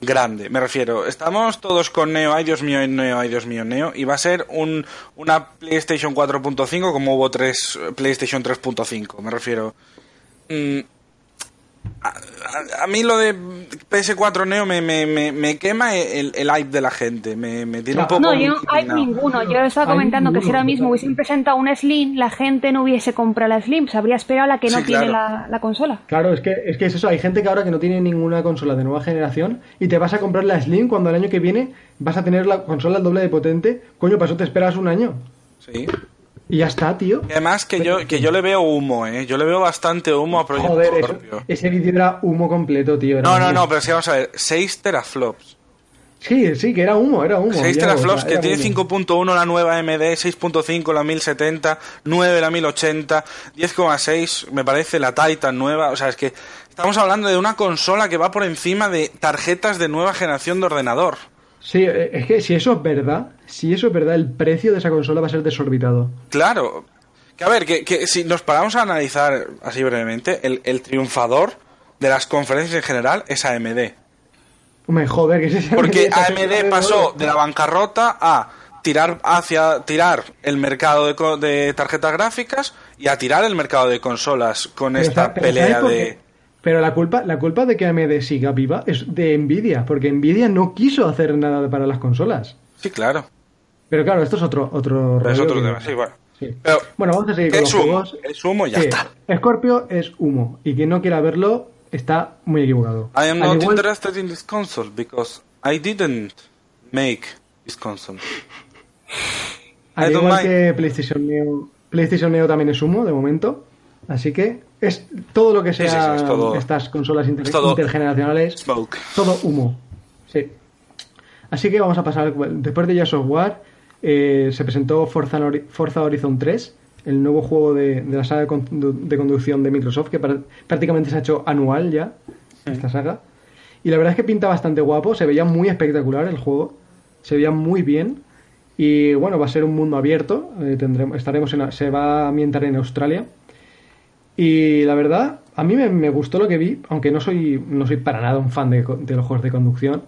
grande, me refiero. Estamos todos con Neo, ay Dios mío, Neo, ay Dios mío, Neo, y va a ser un, una PlayStation 4.5 como hubo tres PlayStation 3.5, me refiero. Mm, a, a- a mí lo de PS4 Neo me, me, me, me quema el, el hype de la gente, me, me tiene un poco... No, yo no hay indignado. ninguno. Yo estaba Hay comentando que si ahora mismo hubiesen presentado una Slim, la gente no hubiese comprado la Slim, se habría esperado a la que no Sí, tiene claro. la, la consola. Claro, es que, es que es eso. Hay gente que ahora que no tiene ninguna consola de nueva generación y te vas a comprar la Slim cuando el año que viene vas a tener la consola el doble de potente. Coño, para eso te esperas un año. Sí. Y ya está, tío. Y además que yo, que yo le veo humo, ¿eh? Yo le veo bastante humo a Project Joder, eso- ese vídeo era humo completo, tío. era No, no, humo. no, pero sí, vamos a ver, 6 teraflops. Sí, sí, que era humo, era humo. 6 ya, teraflops o sea, que tiene humo. 5.1 la nueva AMD, 6.5 la 1070, 9 la 1080, 10,6 me parece la Titan nueva. O sea, es que estamos hablando de una consola que va por encima de tarjetas de nueva generación de ordenador. Sí, eh, es que si eso es verdad, si eso es verdad, el precio de esa consola va a ser desorbitado. Claro. Que a ver, que, que si nos paramos a analizar así brevemente, el, el triunfador de las conferencias en general es AMD. Hombre, joder, que es Porque AMD pasó de la bancarrota a tirar hacia tirar el mercado de, tarjetas gráficas y a tirar el mercado de consolas con Pero esta pelea ¿sabes por de? Pero la culpa, la culpa de que AMD siga viva es de Nvidia, porque Nvidia no quiso hacer nada para las consolas. Sí, claro. Pero claro, esto es otro otro Pero es otro tema, sí, bueno. sí. Pero Bueno, vamos a seguir con los humo, juegos. es humo y ya Sí, está. Scorpio es humo y quien no quiera verlo está muy equivocado. I am Al not igual- interested in this console because I didn't make this console. Al I don't igual mind. que PlayStation Neo, PlayStation Neo también es humo de momento. Así que es todo lo que Sí, sí, sea sí, es todo- estas consolas inter- es todo intergeneracionales, Smoke. todo humo. Sí. Así que vamos a pasar. Después de Gears of War, eh, se presentó Forza, Forza Horizon 3, el nuevo juego de, de la saga de, condu- de conducción de Microsoft, que pr- prácticamente se ha hecho anual ya, esta saga. Y la verdad es que pinta bastante guapo, se veía muy espectacular el juego, se veía muy bien. Y bueno, va a ser un mundo abierto, eh, tendremos, estaremos en, se va a ambientar en Australia. Y la verdad, a mí me, me gustó lo que vi, aunque no soy, no soy para nada un fan de, co- de los juegos de conducción.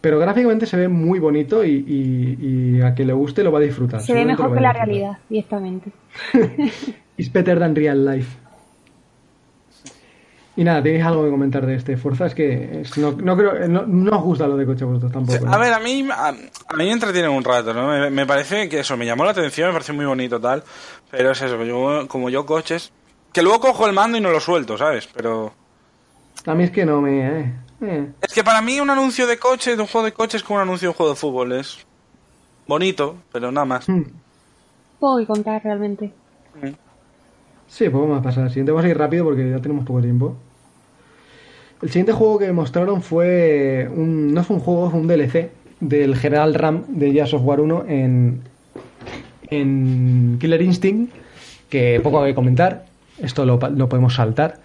Pero gráficamente se ve muy bonito y, y- y a quien le guste lo va a disfrutar. Se ve mejor que la realidad, directamente. It's better than real life. Y nada, ¿tenéis algo que comentar de este Forza? Es que es- no, no creo, no, no os gusta lo de coche a vosotros tampoco. ¿no? A ver, a mí, a, a mí me entretiene un rato, ¿no? Me, me parece que eso me llamó la atención, me pareció muy bonito tal, pero es eso, yo, como yo coches, que luego cojo el mando y no lo suelto, ¿sabes? Pero A mí es que no me... eh, eh. es que para mí un anuncio de coche, de un juego de coches, es como un anuncio de un juego de fútbol, es bonito, pero nada más. Hmm. Poco que contar realmente. Sí, pues vamos a pasar al siguiente. Vamos a ir rápido porque ya tenemos poco tiempo. El siguiente juego que mostraron fue un, no fue un juego, fue un DLC del General Ram de Gears of War 1 en, en Killer Instinct, que poco hay que comentar, esto lo, lo podemos saltar.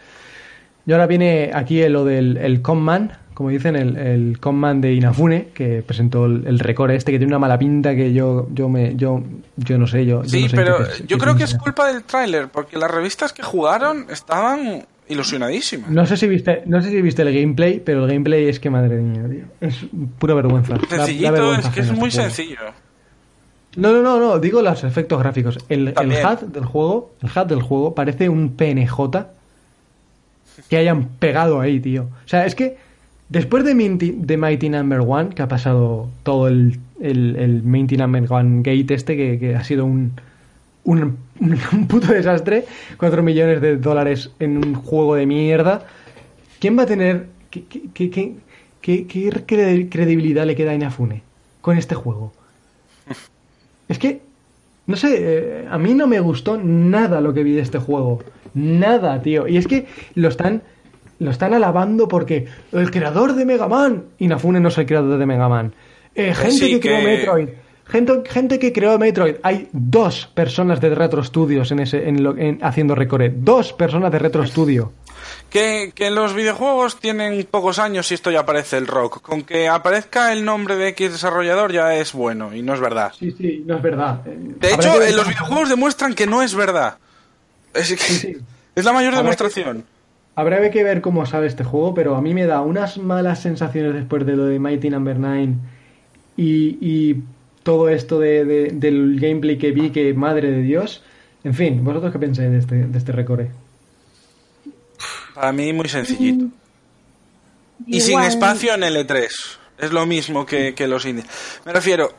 Y ahora viene aquí lo del el Conman, como dicen, el, el Conman de Inafune, que presentó el, el récord este, que tiene una mala pinta que yo yo me yo yo no sé, yo, yo Sí, no sé pero qué- yo qué creo que es culpa del tráiler, porque las revistas que jugaron estaban ilusionadísimas. No sé si viste, no sé si viste el gameplay, pero el gameplay es que madre mía, tío. Es pura vergüenza. Da- da Sencillito, vergüenza es que es muy este sencillo. No, no, no, no, digo los efectos gráficos. El, el. HUD del juego, el HUD del juego parece un PNJ que hayan pegado ahí, tío. O sea, es que después de, Minty- de Mighty Number One, que ha pasado todo el, el, el Mighty Number One Gate este, que, que ha sido un, un, un puto desastre, 4 millones de dólares en un juego de mierda, ¿quién va a tener... ¿Qué, qué, qué, qué- qué- qué credi- credibilidad le queda a Inafune con este juego? Es que, no sé, eh, a mí no me gustó nada lo que vi de este juego. Nada, tío. Y es que lo están, lo están alabando porque el creador de Mega Man. Inafune no es el creador de Mega Man. Eh, gente sí, que, creó que- Metroid. Gente, gente que creó Metroid. Hay dos personas de Retro Studios en ese, en lo- en- haciendo Recore. Dos personas de Retro Studio. Que, que los videojuegos tienen pocos años y esto ya aparece el rock. Con que aparezca el nombre de X desarrollador ya es bueno, y no es verdad. Sí, sí, no es verdad. De habrá hecho, que los videojuegos demuestran que no es verdad. Es, que- sí. es la mayor Habrá demostración. Habrá que ver cómo sale este juego, pero a mí me da unas malas sensaciones después de lo de Mighty Number 9 y, y todo esto de, de- del gameplay que vi, que madre de Dios. En fin, ¿vosotros qué pensáis de este, de este recore? Para mí muy sencillito. Y sin espacio en L3. Es lo mismo que, que los indies. Me refiero,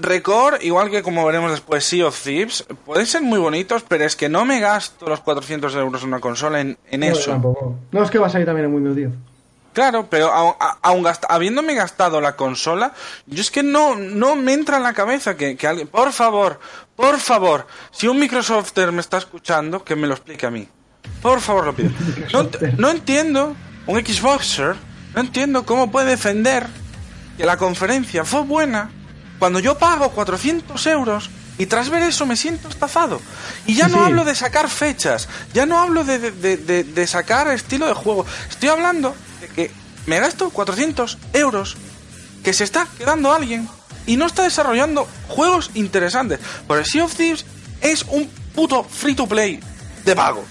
Record, igual que como veremos después Sea of Thieves, pueden ser muy bonitos, pero es que no me gasto los 400 euros en una consola en, en No, eso. tampoco. No, es que va a salir también en Windows 10. Claro, pero aun, a- aun gast- habiéndome gastado la consola, yo es que no, no me entra en la cabeza que, que alguien... Por favor, por favor, si un Microsofter me está escuchando, que me lo explique a mí. Por favor, lo pido. No, no entiendo, un Xboxer, no entiendo cómo puede defender que la conferencia fue buena cuando yo pago 400 euros y tras ver eso me siento estafado. Y ya Sí, no sí. hablo de sacar fechas, ya no hablo de, de- de- de- sacar estilo de juego. Estoy hablando de que me gasto 400 euros que se está quedando alguien y no está desarrollando juegos interesantes. Por el Sea of Thieves es un puto free to play de pago.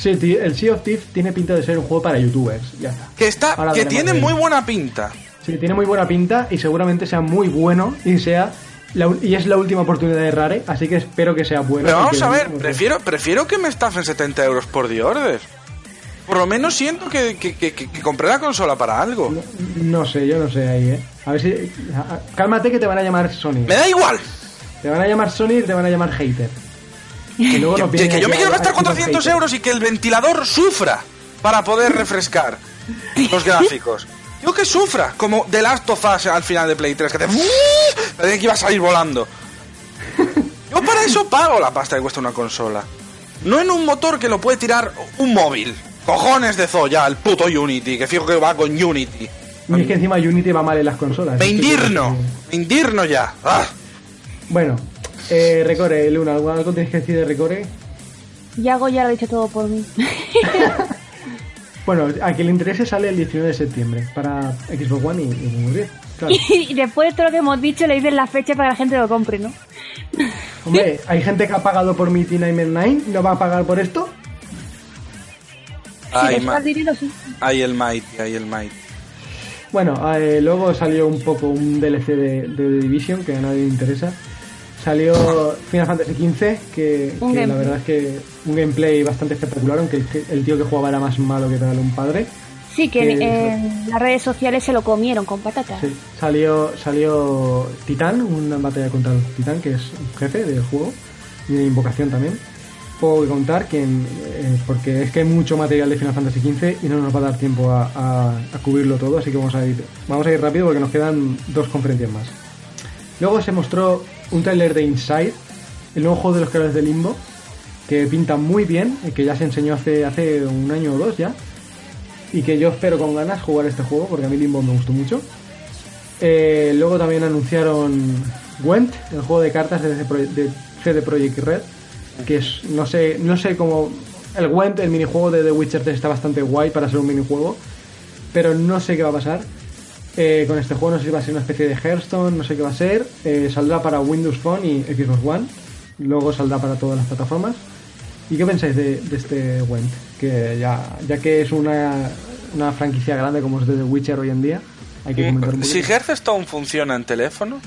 Sí, el Sea of Thieves tiene pinta de ser un juego para youtubers. Ya está. Que está, Ahora que tiene muy buena pinta. Sí, tiene muy buena pinta y seguramente sea muy bueno y sea la y es la última oportunidad de Rare, así que espero que sea bueno. Pero vamos a ver, prefiero, prefiero que me estafen 70 euros por The Order. Por lo menos siento que, que, que- que- compré la consola para algo. No sé, yo no sé ahí, ¿eh? A ver si... a- Cálmate que te van a llamar Sony. Me da igual. Te van a llamar Sony y te van a llamar hater. Que, luego yo me quiero gastar decirnos 400 haters. euros y que el ventilador sufra para poder refrescar los gráficos. Yo que sufra, como The Last of Us al final de Play 3, que te... Que iba a salir volando. Yo para eso pago la pasta que cuesta una consola. No en un motor que lo puede tirar un móvil. Cojones de Zoya, el puto Unity, que fijo que va con Unity. Y es que encima Unity va mal en las consolas. Me indigno, me indigno ya. Ah. Bueno, eh, Recore, Luna, ¿algo, tienes que decir de Recore? Yago ya lo ha dicho todo por mí. Bueno, a quien le interese sale el 19 de septiembre para Xbox One y, y Windows 10. Claro. y después de todo lo que hemos dicho, le dicen la fecha para que la gente lo compre, ¿no? Hombre, hay gente que ha pagado por Mighty Number 9 y no va a pagar por esto. Si Ay, te ma- suena el dinero, sí. Ahí el Mighty, ahí el Mighty. Bueno, eh, luego salió un poco un DLC de, de The Division que a nadie le interesa. Salió Final Fantasy XV, que, la verdad es que un gameplay bastante espectacular, aunque el, el tío que jugaba era más malo que tal un padre. Sí, que en, las redes sociales se lo comieron con patatas. Sí, salió, salió Titán, una batalla contra el Titán, que es un jefe del juego, y de invocación también. Puedo contar que, en- eh, porque es que hay mucho material de Final Fantasy XV y no nos va a dar tiempo a, a- a cubrirlo todo, así que vamos a ir, vamos a ir rápido porque nos quedan dos conferencias más. Luego se mostró un tráiler de Inside, el nuevo juego de los creadores de Limbo, que pinta muy bien, que ya se enseñó hace, hace un año o dos ya, y que yo espero con ganas jugar este juego porque a mí Limbo me gustó mucho. Eh, luego también anunciaron Gwent, el juego de cartas de CD Projekt Red, que es, no sé, no sé cómo... El Gwent, el minijuego de The Witcher 3 está bastante guay para ser un minijuego, pero no sé qué va a pasar. Eh, con este juego no sé si va a ser una especie de Hearthstone, no sé qué va a ser. Eh, saldrá para Windows Phone y Xbox One. Luego saldrá para todas las plataformas. ¿Y qué pensáis de, de este Gwent? Que ya, ya que es una, una franquicia grande como es de The Witcher hoy en día, hay que comentar un Si. Hearthstone funciona en teléfono,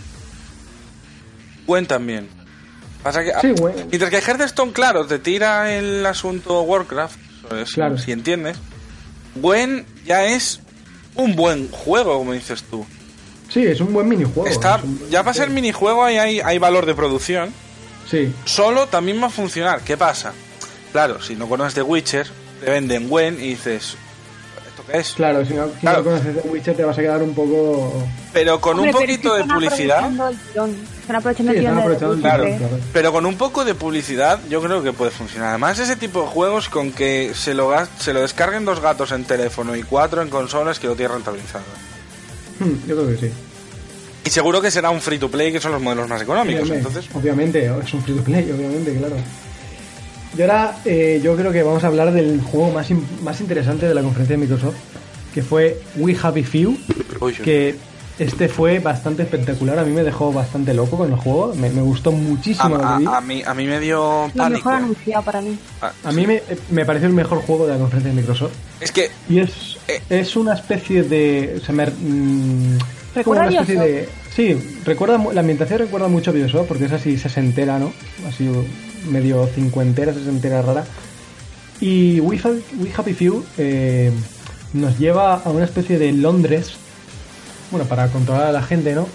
Gwen también. Pasa que, Sí. Mientras que Hearthstone, claro, te tira el asunto Warcraft, eso es, Claro. si entiendes. Gwen ya es un buen juego, como dices tú. Sí, es un buen minijuego. Está, es un buen- ya para ser minijuego ahí hay, hay valor de producción. Sí, Solo también va a funcionar. ¿Qué pasa? Claro, si no conoces The Witcher, te venden Gwen y dices, ¿esto qué es? claro, si no, si Claro. no conoces The Witcher te vas a quedar un poco... Pero con Hombre, un poquito de publicidad... Están aprovechando el Claro, pero con un poco de publicidad yo creo que puede funcionar. Además, ese tipo de juegos con que se lo, se lo descarguen dos gatos en teléfono y cuatro en consolas que lo tiene rentabilizado. Hmm, yo creo que sí. Y seguro que será un free to play, que son los modelos más económicos. Entonces, Obviamente, es un free to play, obviamente, claro. Y ahora eh, yo creo que vamos a hablar del juego más, in- más interesante de la conferencia de Microsoft, que fue We Happy Few, que este fue bastante espectacular, a mí me dejó bastante loco con el juego, me, me gustó a, muchísimo lo que vi. a- a mí, a mí me dio Lo pánico. mejor anunciado para mí. Ah, A mí me, me pareció el mejor juego de la conferencia de Microsoft. Es que Y es, Eh. es una especie de... Se me, mm, como Recuerda una a especie de... Sí, recuerda, la ambientación recuerda mucho a Bioshock porque es así sesentera, ¿no? Así medio cincuentera, sesentera rara. Y We, Ha- We Happy Few eh, nos lleva a una especie de Londres, bueno, para controlar a la gente, ¿no?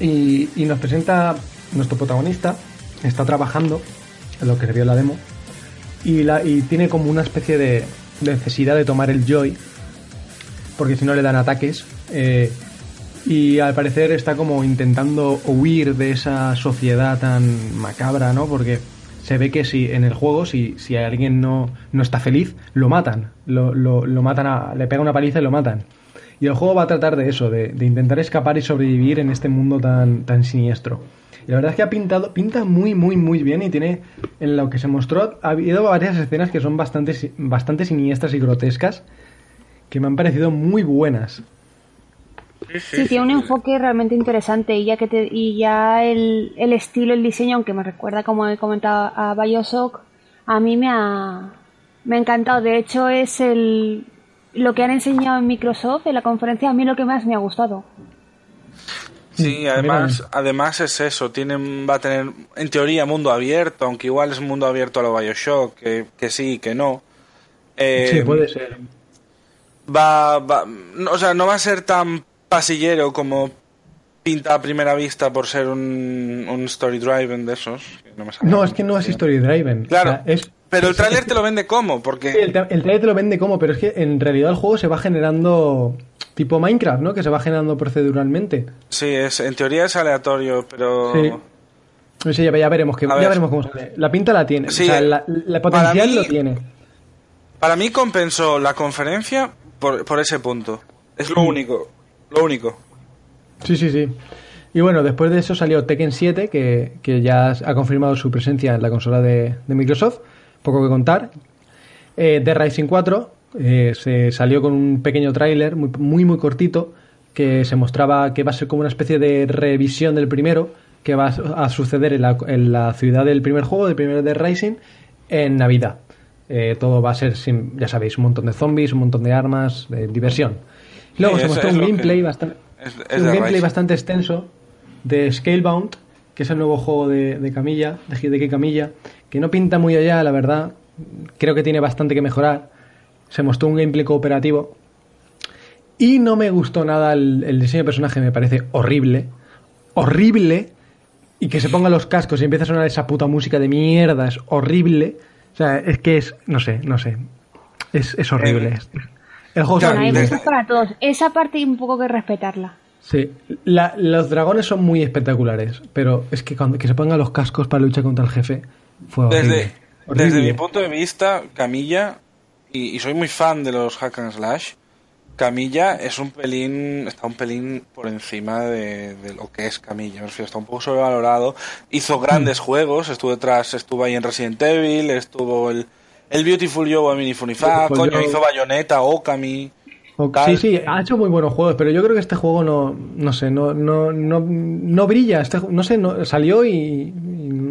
Y, y nos presenta nuestro protagonista, está trabajando, en lo que se vio en la demo, y, la, y tiene como una especie de necesidad de tomar el joy, porque si no le dan ataques. eh, y al parecer está como intentando huir de esa sociedad tan macabra, ¿no? Porque se ve que si en el juego, si, si alguien no, no está feliz, lo matan. Lo, lo, matan a, le pega una paliza y lo matan. Y el juego va a tratar de eso, de, intentar escapar y sobrevivir en este mundo tan, tan siniestro. Y la verdad es que ha pintado, pinta muy, muy, muy bien y tiene, en lo que se mostró, ha habido varias escenas que son bastante, bastante siniestras y grotescas, que me han parecido muy buenas. Sí, tiene un enfoque realmente interesante y ya que te, y ya el, el estilo, el diseño, aunque me recuerda como he comentado a Bioshock, a mí me ha, me ha encantado. De hecho es el lo que han enseñado en Microsoft en la conferencia a mí lo que más me ha gustado. Sí, además, además es eso, tienen, va a tener en teoría mundo abierto, aunque igual es un mundo abierto a lo Bioshock, que, que sí, que no. Eh, sí, puede ser. Va, va, o sea, no va a ser tan pasillero como pinta a primera vista por ser un, un story driven de esos. No, es que no es story driven. Claro. es, pero el tráiler te lo vende como, porque... El, el tráiler te lo vende como, pero es que en realidad el juego se va generando tipo Minecraft, ¿no? Que se va generando proceduralmente. Sí, es, en teoría es aleatorio, pero... Sí. ya, veremos que, ya veremos cómo sale. La pinta la tiene, sí, o sea, la, potencial lo tiene. Para mí compensó la conferencia por, por ese punto. Es lo mm. único. Lo único. Sí, sí, sí. Y bueno, después de eso salió Tekken 7, que, que ya ha confirmado su presencia en la consola de, Microsoft. Poco que contar. Eh, The Rising 4 eh, se salió con un pequeño tráiler muy, muy, muy cortito que se mostraba que va a ser como una especie de revisión del primero que va a suceder en la, en la ciudad del primer juego, del primer The Rising, en Navidad. Eh, todo va a ser, ya sabéis, un montón de zombies, un montón de armas, de diversión. Luego se mostró un gameplay, bastante, un gameplay bastante extenso de Scalebound, que es el nuevo juego de, Camilla, de Hideki Camilla, que no pinta muy allá, la verdad. Creo que tiene bastante que mejorar. Se mostró un gameplay cooperativo. Y no me gustó nada el, diseño de personaje, me parece horrible. Horrible. Y que se pongan los cascos y empieza a sonar esa puta música de mierda, es horrible. O sea, es que es, no sé, no sé. Es, es horrible. Eh, el juego para todos. Esa parte un poco que respetarla. Sí, los dragones son muy espectaculares, pero es que cuando que se pongan los cascos para luchar contra el jefe fue horrible. Desde, mi punto de vista, Camilla, y, soy muy fan de los hack and slash, Camilla es un pelín, está un pelín por encima de, lo que es Camilla, está un poco sobrevalorado. Hizo grandes hmm. juegos, estuvo detrás, estuvo ahí en Resident Evil, estuvo el el Beautiful Joe a Minifunifá, coño, hizo Bayonetta, Okami. Sí, sí, ha hecho muy buenos juegos, pero yo creo que este juego no, no sé, no, no, no, no brilla. Este, no sé, no, salió y,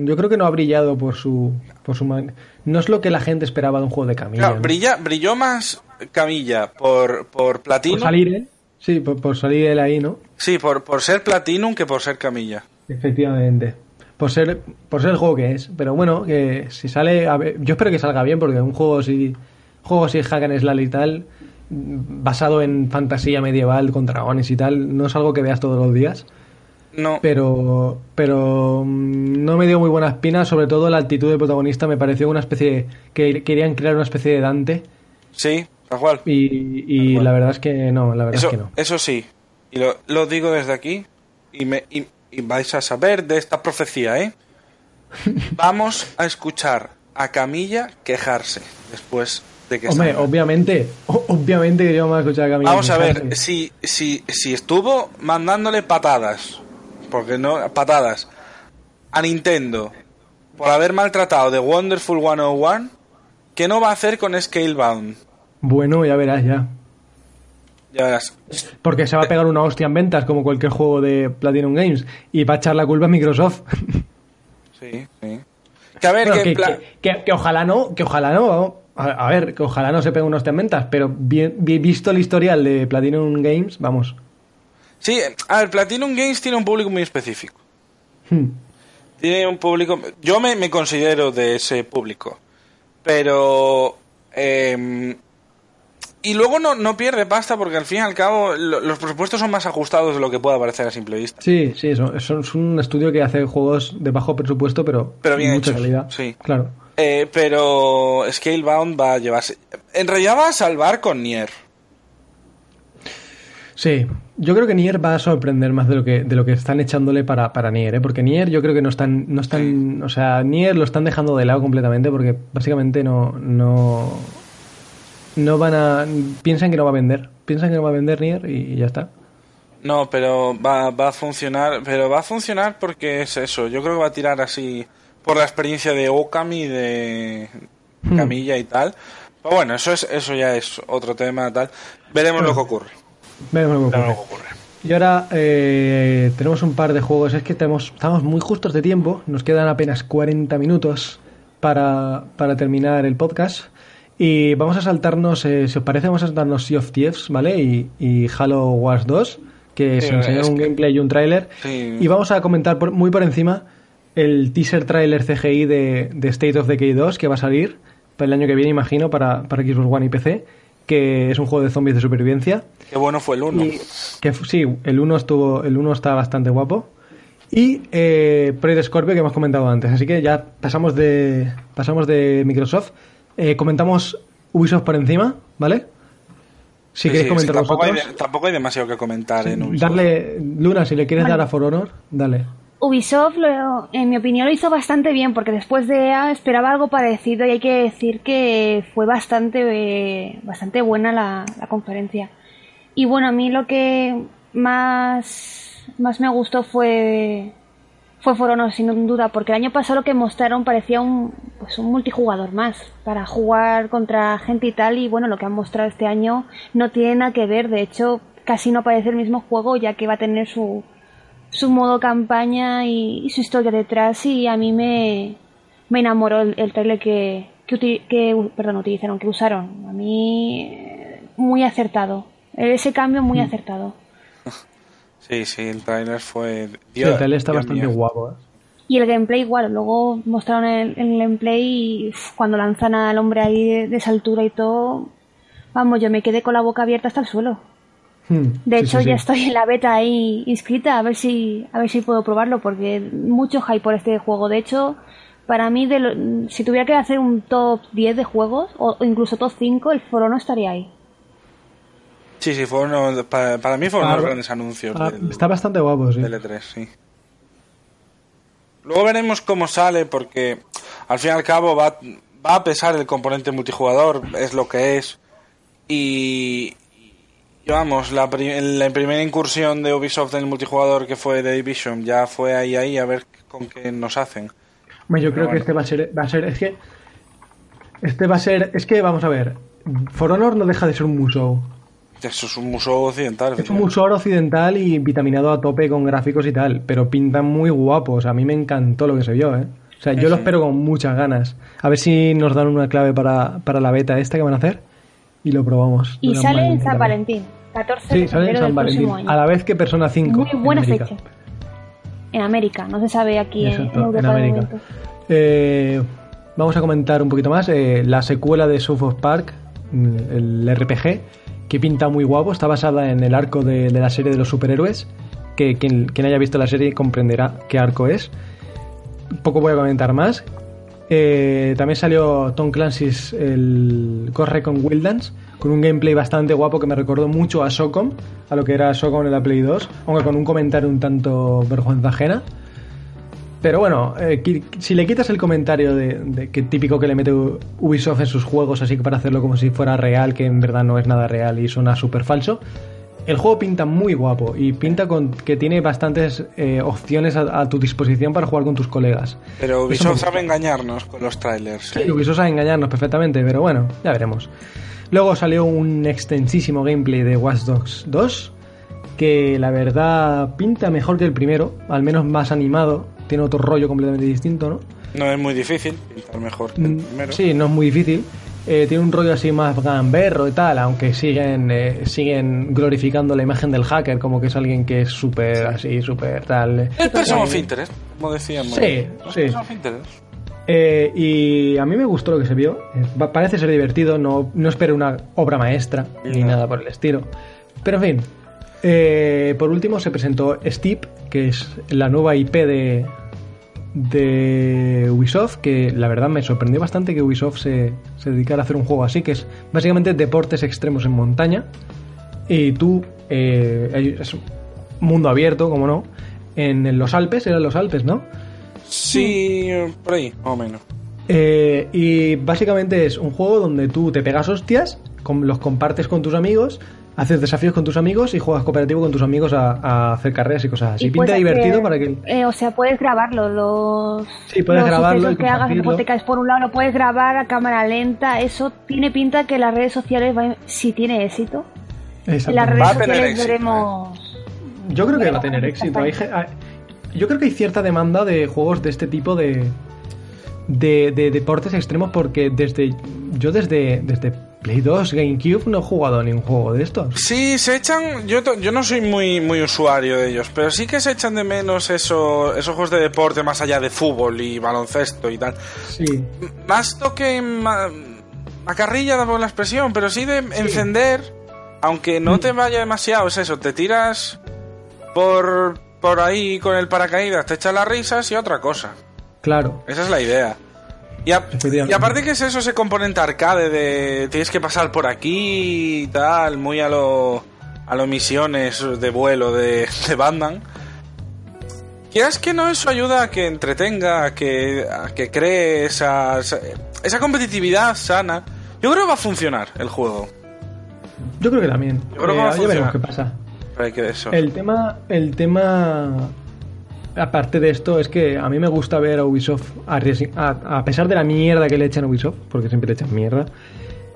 yo creo que no ha brillado por su, por su no es lo que la gente esperaba de un juego de Camilla. brilla, brilló más Camilla por, por Platinum. Por salir, ¿eh? Sí, por, salir él ahí, ¿no? Sí, por, por ser Platinum que por ser Camilla. Efectivamente por ser, por ser el juego que es. Pero bueno, que si sale. yo espero que salga bien, porque un juego así. Juego así, hack and slash y tal, basado en fantasía medieval con dragones y tal, no es algo que veas todos los días. No. Pero, pero mm, no me dio muy buena espina, sobre todo la actitud del protagonista me pareció una especie que querían crear una especie de Dante. Sí, tal cual. Y, la verdad es que no, la verdad eso, es que no. Eso sí, y lo, lo digo desde aquí, y me, y vais a saber de esta profecía, ¿eh? Vamos a escuchar a Camilla quejarse después de que Hombre, obviamente, obviamente que yo vamos a escuchar a Camilla. Vamos a ver si, si, si estuvo mandándole patadas, porque no, patadas, a Nintendo por haber maltratado de Wonderful 101, ¿qué no va a hacer con Scalebound? Bueno, ya verás ya. Ya verás. Porque se va a pegar una hostia en ventas como cualquier juego de Platinum Games y va a echar la culpa a Microsoft. Sí, sí. Que a ver, que, ojalá no, que ojalá no, a, ver, que ojalá no se pegue una hostia en ventas, pero bien, visto el historial de Platinum Games, vamos. Sí, a ver, Platinum Games tiene un público muy específico. Hmm. Tiene un público. Yo me, me considero de ese público. Pero. Eh, y luego no, no pierde pasta porque al fin y al cabo los presupuestos son más ajustados de lo que pueda parecer a simple vista. Sí, sí, eso, es un estudio que hace juegos de bajo presupuesto, pero, pero bien mucha hechos, calidad. Sí. Claro. Eh, pero Scalebound va a llevarse. En realidad va a salvar con Nier. Sí, yo creo que Nier va a sorprender más de lo que, de lo que están echándole para, para Nier, ¿eh? porque Nier yo creo que no están, no están, o sea, Nier lo están dejando de lado completamente porque básicamente no, no, no van a. Piensan que no va a vender. Piensan que no va a vender Nier y, ya está. No, pero va, va a funcionar. Pero va a funcionar porque es eso. Yo creo que va a tirar así. Por la experiencia de Okami, de hmm. Camilla y tal. Pero bueno, eso es eso ya es otro tema tal. Veremos lo que ocurre. Veremos lo que ocurre. Y ahora eh, tenemos un par de juegos. Es que tenemos, estamos muy justos de tiempo. Nos quedan apenas 40 minutos para, para terminar el podcast. Y vamos a saltarnos, eh, si os parece, vamos a saltarnos Sea of Thieves, ¿vale? Y, y Halo Wars 2, que Sí, se enseñó un que- gameplay y un tráiler. Sí. Y vamos a comentar por- muy por encima el teaser trailer CGI de, de State of Decay 2 que va a salir para el año que viene, imagino, para, para Xbox One y PC, que es un juego de zombies de supervivencia. Qué bueno fue el 1. Y que sí, el 1 estuvo, el 1 está bastante guapo. Y eh, Project Scorpio que hemos comentado antes. Así que ya pasamos de pasamos de Microsoft. Eh, comentamos Ubisoft por encima, ¿vale? Si queréis comentar tampoco, hay, vosotros. tampoco hay demasiado que comentar en Ubisoft. Darle, Luna, si le quieres Vale. dar a For Honor, dale. Ubisoft, lo- en mi opinión, lo hizo bastante bien, porque después de EA esperaba algo parecido y hay que decir que fue bastante, eh, bastante buena la, la conferencia. Y bueno, a mí lo que más, más me gustó fue, fue For Honor, sin duda, porque el año pasado lo que mostraron parecía un, pues un multijugador más, para jugar contra gente y tal, y bueno, lo que han mostrado este año no tiene nada que ver, de hecho, casi no parece el mismo juego, ya que va a tener su, su modo campaña y, y su historia detrás y a mí me, me enamoró el, el trailer que, que, que, perdón, utilizaron, que usaron. A mí eh, muy acertado. Ese cambio muy acertado. Sí, sí, el trailer fue... Sí, el trailer está Dios bastante mío. guapo. ¿eh? Y el gameplay igual, luego mostraron el, el gameplay y uf, cuando lanzan al hombre ahí de, de esa altura y todo, vamos, yo me quedé con la boca abierta hasta el suelo. Hmm, De sí, hecho, sí, sí. ya estoy en la beta ahí inscrita a ver si a ver si puedo probarlo porque mucho hype por este juego. De hecho, para mí, de lo- si tuviera que hacer un top 10 de juegos o incluso top 5, el foro no estaría ahí. Sí, sí, fue uno, para, para mí fueron Ah, los grandes anuncios Ah, del, está bastante guapo, sí. del E3, sí. Luego veremos cómo sale, porque al fin y al cabo va, va a pesar el componente multijugador, es lo que es. Y, y vamos, la, pri- la primera incursión de Ubisoft en el multijugador que fue The Division ya fue ahí, ahí, a ver con qué nos hacen. Hombre, Yo creo bueno. que este va a ser, va a ser, es que, este va a ser, es que vamos a ver, For Honor no deja de ser un musou. Eso es un museo occidental. Es un musou occidental y vitaminado a tope con gráficos y tal, pero pintan muy guapos. A mí me encantó lo que se vio, ¿eh? O sea, yo lo espero con muchas ganas. A ver si nos dan una clave para, para la beta esta que van a hacer y lo probamos. Y sale en San. Valentín, 14 Sí, de sale en San del Valentín. próximo año. A la vez que Persona 5. Muy en buena América. fecha. En América, no se sabe aquí en- Exacto, en Europa en de América. momento. Eh, vamos a comentar un poquito más. eh, la secuela de South of Park, mm, el RPG, que pinta muy guapo. Está basada en el arco de, la serie de los superhéroes. Que quien, haya visto la serie comprenderá qué arco es. Poco voy a comentar más. Eh, también salió Tom Clancy's el Ghost Recon Wildlands con un gameplay bastante guapo que me recordó mucho a Socom, a lo que era Socom en la Play 2, aunque con un comentario un tanto vergüenza ajena. Pero bueno, eh, si le quitas el comentario de, de que típico que le mete Ubisoft en sus juegos, así que para hacerlo como si fuera real, que en verdad no es nada real y suena súper falso, el juego pinta muy guapo y pinta con que tiene bastantes eh, opciones a, a tu disposición para jugar con tus colegas. Pero Ubisoft me- sabe engañarnos con los trailers. ¿eh? Sí, Ubisoft sabe engañarnos perfectamente, pero bueno, ya veremos. Luego salió un extensísimo gameplay de Watch Dogs 2, que la verdad pinta mejor que el primero, al menos más animado, tiene otro rollo completamente distinto, ¿no? No es muy difícil pintar mejor que el Mm, primero. Sí, no es muy difícil. Eh, tiene un rollo así más gamberro y tal, aunque siguen eh, siguen glorificando la imagen del hacker como que es alguien que es súper así, súper tal. El Person of Interest, como decíamos. Sí, Los sí. Person of Interest. Eh, y a mí me gustó lo que se vio. Eh, Parece ser divertido, no, no espero una obra maestra ni nada por el estilo. Pero en fin, eh, por último se presentó Steep, que es la nueva IP de, de Ubisoft, que la verdad me sorprendió bastante que Ubisoft se, se dedicara a hacer un juego así, que es básicamente deportes extremos en montaña. Y tú, eh, es un mundo abierto, como no, en, los Alpes, eran los Alpes, ¿no? Sí, por ahí, más o menos. Eh, y básicamente es un juego donde tú te pegas hostias, los compartes con tus amigos, haces desafíos con tus amigos y juegas cooperativo con tus amigos a, a hacer carreras y cosas así. Y Pinta divertido hacer- para que... eh, o sea, puedes grabarlo. Los, Sí, puedes los grabarlo y que hagas, te caes por un lado, lo puedes grabar a cámara lenta. Eso tiene pinta que las redes sociales, va- si tiene éxito, en las Va redes a tener sociales éxito, veremos, yo creo que va a tener éxito. Hay yo creo que hay cierta demanda de juegos de este tipo de, de, de deportes extremos porque desde yo desde, desde Play 2, GameCube no he jugado a ningún juego de estos. Sí, se echan. Yo, no soy muy, muy usuario de ellos, pero sí que se echan de menos eso, esos juegos de deporte más allá de fútbol y baloncesto y tal. Sí. Más toque macarrilla, damos la expresión, pero sí de encender, aunque no te vaya demasiado, es eso, te tiras por, por ahí con el paracaídas, te echas las risas y otra cosa. Claro. Esa es la idea. Y, a- Efectivamente. y aparte que es eso, ese componente arcade de tienes que pasar por aquí y tal, muy a lo, a lo misiones de vuelo de, de Bandan. Quieras que no, eso ayuda a que entretenga, a que, a que cree esa, esa, competitividad sana. Yo creo que va a funcionar el juego. Yo creo que también. Yo creo que Eh, va a ya veremos qué pasa. Pero hay que eso. El tema, el tema, aparte de esto, es que a mí me gusta ver a Ubisoft, a, a pesar de la mierda que le echan a Ubisoft, porque siempre le echan mierda,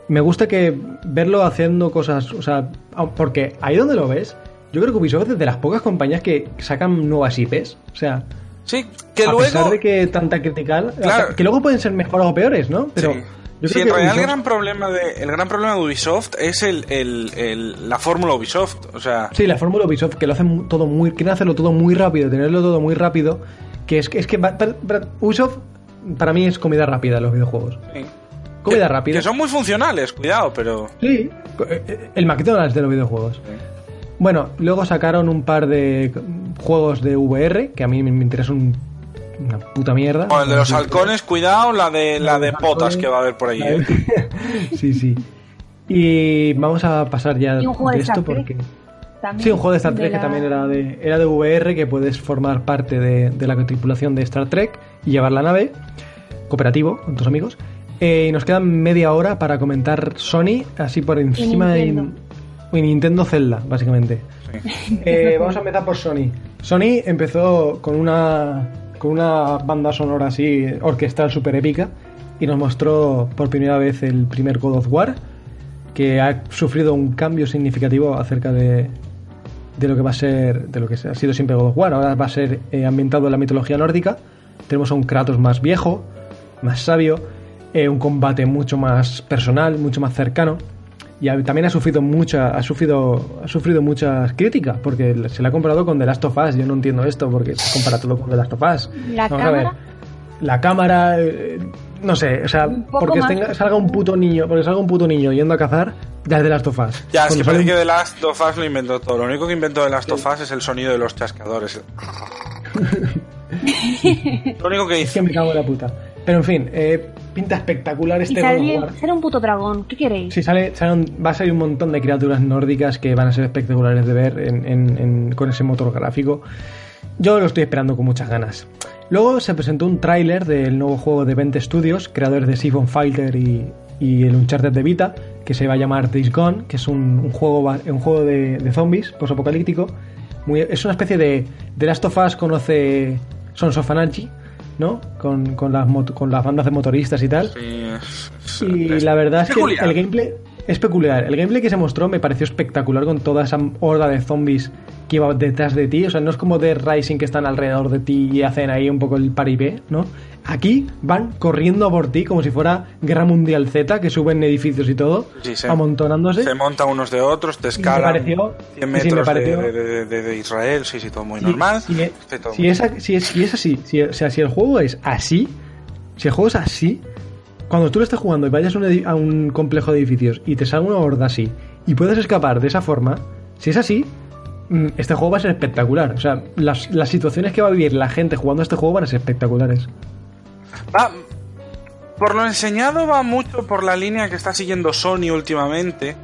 me gusta que verlo haciendo cosas, o sea, a- porque ahí donde lo ves, yo creo que Ubisoft es de las pocas compañías que sacan nuevas IPs, o sea, Sí, que a luego... pesar de que tanta critical, Claro. que luego pueden ser mejores o peores, ¿no? Pero Sí. Yo Sí, en realidad el gran problema de el gran problema de Ubisoft es el, el- el- la fórmula Ubisoft, o sea, Sí, la fórmula Ubisoft, que lo hacen todo muy. quieren hacerlo todo muy rápido, tenerlo todo muy rápido. Que es que, es que va- para- para- Ubisoft, para mí, es comida rápida los videojuegos. sí. Comida que, rápida. que son muy funcionales, cuidado, pero Sí, eh, el McDonald's de los videojuegos. Bueno, luego sacaron un par de juegos de VR, que a mí me me interesan un- una puta mierda. Bueno, el de los halcones, cuidado, la de la de potas que va a haber por ahí. La ¿eh? sí, sí. Y vamos a pasar ya de esto porque... También Sí, un juego de Star Trek la- que también era de, era de VR, que puedes formar parte de, de la tripulación de Star Trek y llevar la nave, cooperativo, con tus amigos. Eh, y nos quedan media hora para comentar Sony, así por encima de... Nintendo. Y Nintendo Zelda, básicamente. Eh, vamos a empezar por Sony. Sony empezó con una, con una banda sonora así, orquestal súper épica, y nos mostró por primera vez el primer God of War, que ha sufrido un cambio significativo acerca de, de lo que va a ser, de lo que ha sido siempre God of War. Ahora va a ser eh, ambientado en la mitología nórdica. Tenemos a un Kratos más viejo, más sabio, eh, un combate mucho más personal, mucho más cercano. Y ha- también ha sufrido mucha, ha sufrido, ha sufrido muchas críticas porque se le ha comparado con The Last of Us. Yo no entiendo esto porque se compara todo con The Last of Us. ¿La Vamos a ver. cámara? La cámara, eh, no sé, o sea, porque tenga- salga un puto niño, porque salga un puto niño yendo a cazar, ya es The Last of Us. Ya, es que parece un- que The Last of Us lo inventó todo. Lo único que inventó The Last of Us es el sonido de los chascadores. lo único que Es hizo. que me cago en la puta. Pero en fin, eh, pinta espectacular Y este of sale, sale un puto dragón. ¿Qué queréis? Sí, sale, sale un- va a salir un montón de criaturas nórdicas que van a ser espectaculares de ver en- en- en- con ese motor gráfico. Yo lo estoy esperando con muchas ganas. Luego se presentó un tráiler del nuevo juego de Vent Studios, creadores de Siphon Fighter y, y el Uncharted de Vita, que se va a llamar Days Gone, que es un, un juego, un juego de, de zombies post-apocalíptico. Es una especie de... The Last of Us conoce Sons of Anarchy, ¿no? Con, con, las, con las bandas de motoristas y tal. Sí, es- Y es la verdad es que el gameplay es peculiar. El gameplay que se mostró me pareció espectacular con toda esa horda de zombies que iba detrás de ti. O sea, no es como de Rising que están alrededor de ti y hacen ahí un poco el paripé, ¿no? Aquí van corriendo por ti como si fuera Guerra Mundial Z, que suben edificios y todo, Sí, sí. amontonándose. Se montan unos de otros, te me escalan pareció- 100 sí, sí, me metros pareció- de, de- de- de Israel, sí, sí, todo muy Si- normal. Si, Sí, todo si muy- es, si es- si es así, si, o sea, si el juego es así, si el juego es así, cuando tú lo estés jugando y vayas a un, edi- a un complejo de edificios y te salga una horda así y puedes escapar de esa forma, si es así, mm, este juego va a ser espectacular. O sea, las, las situaciones que va a vivir la gente jugando a este juego van a ser espectaculares. Va, por lo enseñado va mucho por la línea que está siguiendo Sony últimamente.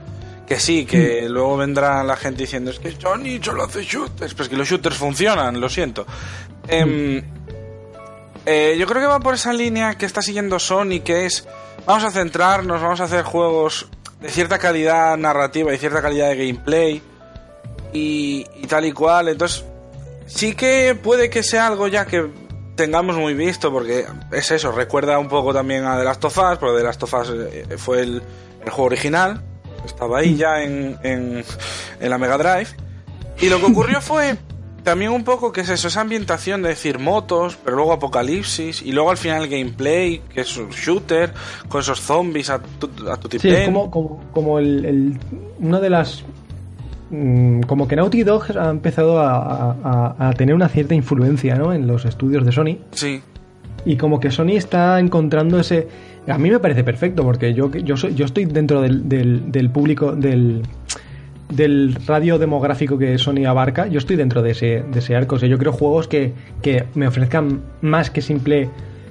Que sí, que Mm. luego vendrá la gente diciendo es que Sony solo hace shooters. Pues que los shooters funcionan, lo siento. Mm. eh, yo creo que va por esa línea que está siguiendo Sony, que es vamos a centrarnos, vamos a hacer juegos de cierta calidad narrativa y cierta calidad de gameplay y, y tal y cual. Entonces, sí que puede que sea algo ya que tengamos muy visto, porque es eso, recuerda un poco también a The Last of Us, pero The Last of Us eh, fue el, el juego original, estaba ahí ya en, en, en la Mega Drive. Y lo que ocurrió fue también un poco que es eso, esa ambientación de decir motos, pero luego apocalipsis, y luego al final gameplay, que es un shooter, con esos zombies a tu, a tu Sí, es como, como, como el, el- una de las... mm, Como que Naughty Dog ha empezado a, a- a tener una cierta influencia ¿no? en los estudios de Sony. Sí, Y como que Sony está encontrando ese... A mí me parece perfecto porque yo, yo, soy, yo estoy dentro del, del, del público, del, del radio demográfico que Sony abarca, yo estoy dentro de ese, de ese arco. O sea, yo creo juegos que, que me ofrezcan más que simple...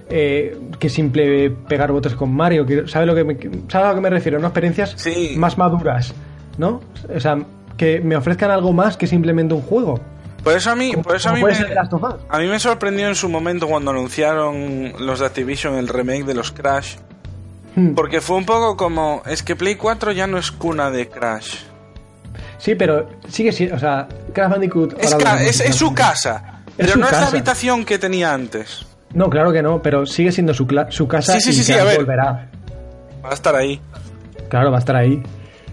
eh, que simple pegar botes con Mario, que, ¿sabe, lo que me, ¿sabe a lo que me refiero? ¿no? Experiencias Sí. más maduras, ¿no? O sea, que me ofrezcan algo más que simplemente un juego. por eso a mí, por eso a mí me, a mí me sorprendió en su momento cuando anunciaron los de Activision el remake de los Crash, Hmm. porque fue un poco como, es que Play 4 ya no es cuna de Crash. Sí, pero sigue siendo, o sea, Crash Bandicoot... Es, ca- es, su casa, Es pero su no es la habitación que tenía antes. No, claro que no, pero sigue siendo su, casa Sí, sí, y sí, sí, Crash a ver. volverá. Va a estar ahí. Claro, va a estar ahí.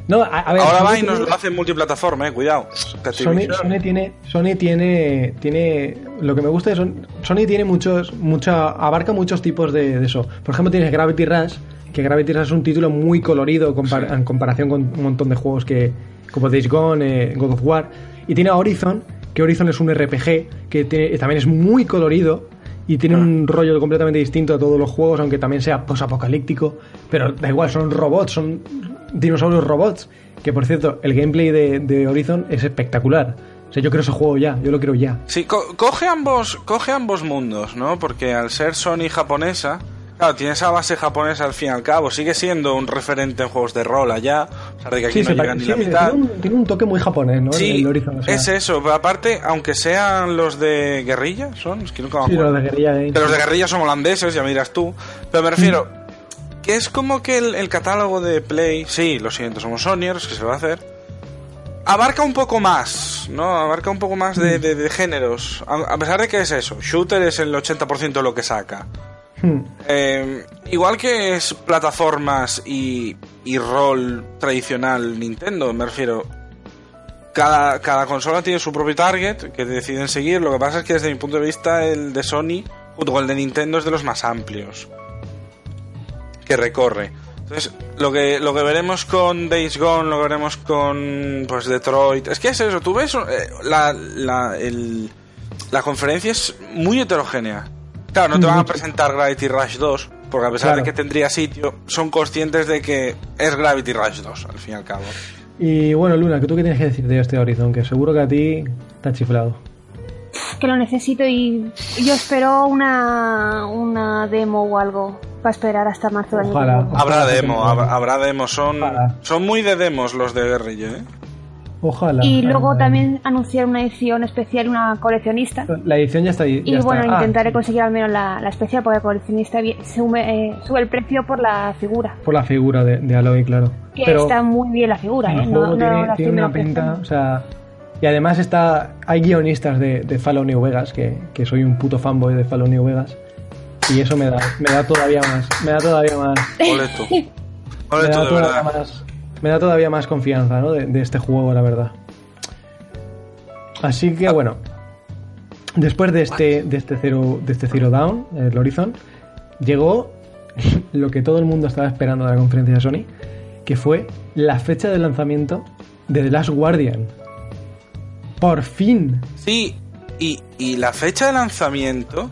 No, a, a ver, Ahora Sony va y tiene- nos lo hace en multiplataforma, eh, cuidado. Sony, Sony tiene, Sony tiene, tiene, lo que me gusta de Sony, Sony tiene muchos, mucha, abarca muchos tipos de, de eso. Por ejemplo, tienes Gravity Rush, que Gravity Rush es un título muy colorido compar- en comparación con un montón de juegos que, como Days Gone, eh, God of War. Y tiene a Horizon, que Horizon es un RPG que tiene, también es muy colorido y tiene un rollo completamente distinto a todos los juegos, aunque también sea posapocalíptico. Pero da igual, son robots, son dinosaurios robots. Que por cierto, el gameplay de, de Horizon es espectacular. O sea, yo quiero ese juego ya, yo lo quiero ya. Sí, co- coge ambos, coge ambos mundos, ¿no? Porque al ser Sony japonesa, claro, tiene esa base japonesa al fin y al cabo, sigue siendo un referente en juegos de rol allá, a pesar de que aquí Sí, no llegan ni sí, la mitad. tiene, un, tiene un toque muy japonés, ¿no? Sí, el o sea, es eso, pero aparte, aunque sean los de guerrilla, son, es que nunca me Sí, los de Guerrilla Games. Que los de guerrilla son holandeses, ya me dirás tú. Pero me refiero, que es como que el, el catálogo de Play, sí, lo siento, somos Sonyers, que se va a hacer. Abarca un poco más, ¿no? Abarca un poco más de, de- de géneros. A, a pesar de que es eso, shooter es el 80% de lo que saca. Eh, igual que es plataformas y, y rol tradicional Nintendo, me refiero. Cada, cada consola tiene su propio target que deciden seguir. Lo que pasa es que desde mi punto de vista el de Sony junto con el de Nintendo es de los más amplios que recorre. Entonces, lo que, lo que veremos con Days Gone, lo que veremos con pues Detroit, es que es eso, tú ves eh, la, la, el- la conferencia es muy heterogénea. Claro, no te van a presentar Gravity Rush 2, porque a pesar Claro. de que tendría sitio, son conscientes de que es Gravity Rush 2, al fin y al cabo. Y bueno, Luna, ¿qué tú qué tienes que decir de este Horizon? Que seguro que a ti te ha chiflado. que lo necesito y yo espero una, una demo o algo para esperar hasta marzo del año Ojalá. Habrá demo, habrá, habrá demo, son, Ojalá. son muy de demos los de guerrilla, ¿eh? Ojalá. Y luego Ah, también anunciar una edición especial, una coleccionista. La edición ya está ahí. Y ya bueno, está. Ah, intentaré conseguir al menos la, la especial porque el coleccionista sube, eh, sube el precio por la figura. por la figura de, de Aloy, claro. Que Pero está muy bien la figura, el ¿eh? No, tiene, la tiene una pinta, o sea... Y además está hay guionistas de, de Fallout New Vegas, que, que soy un puto fanboy de Fallout New Vegas. Y eso me da, me da todavía más, me da todavía más, Ole tú. me da de todavía verdad. más, me da todavía más confianza, ¿no? De, de este juego, la verdad. Así que bueno, después de este, de este Zero, de este Down, el Horizon, llegó lo que todo el mundo estaba esperando de la conferencia de Sony, que fue la fecha de lanzamiento de The Last Guardian. Por fin. Sí, y, y la fecha de lanzamiento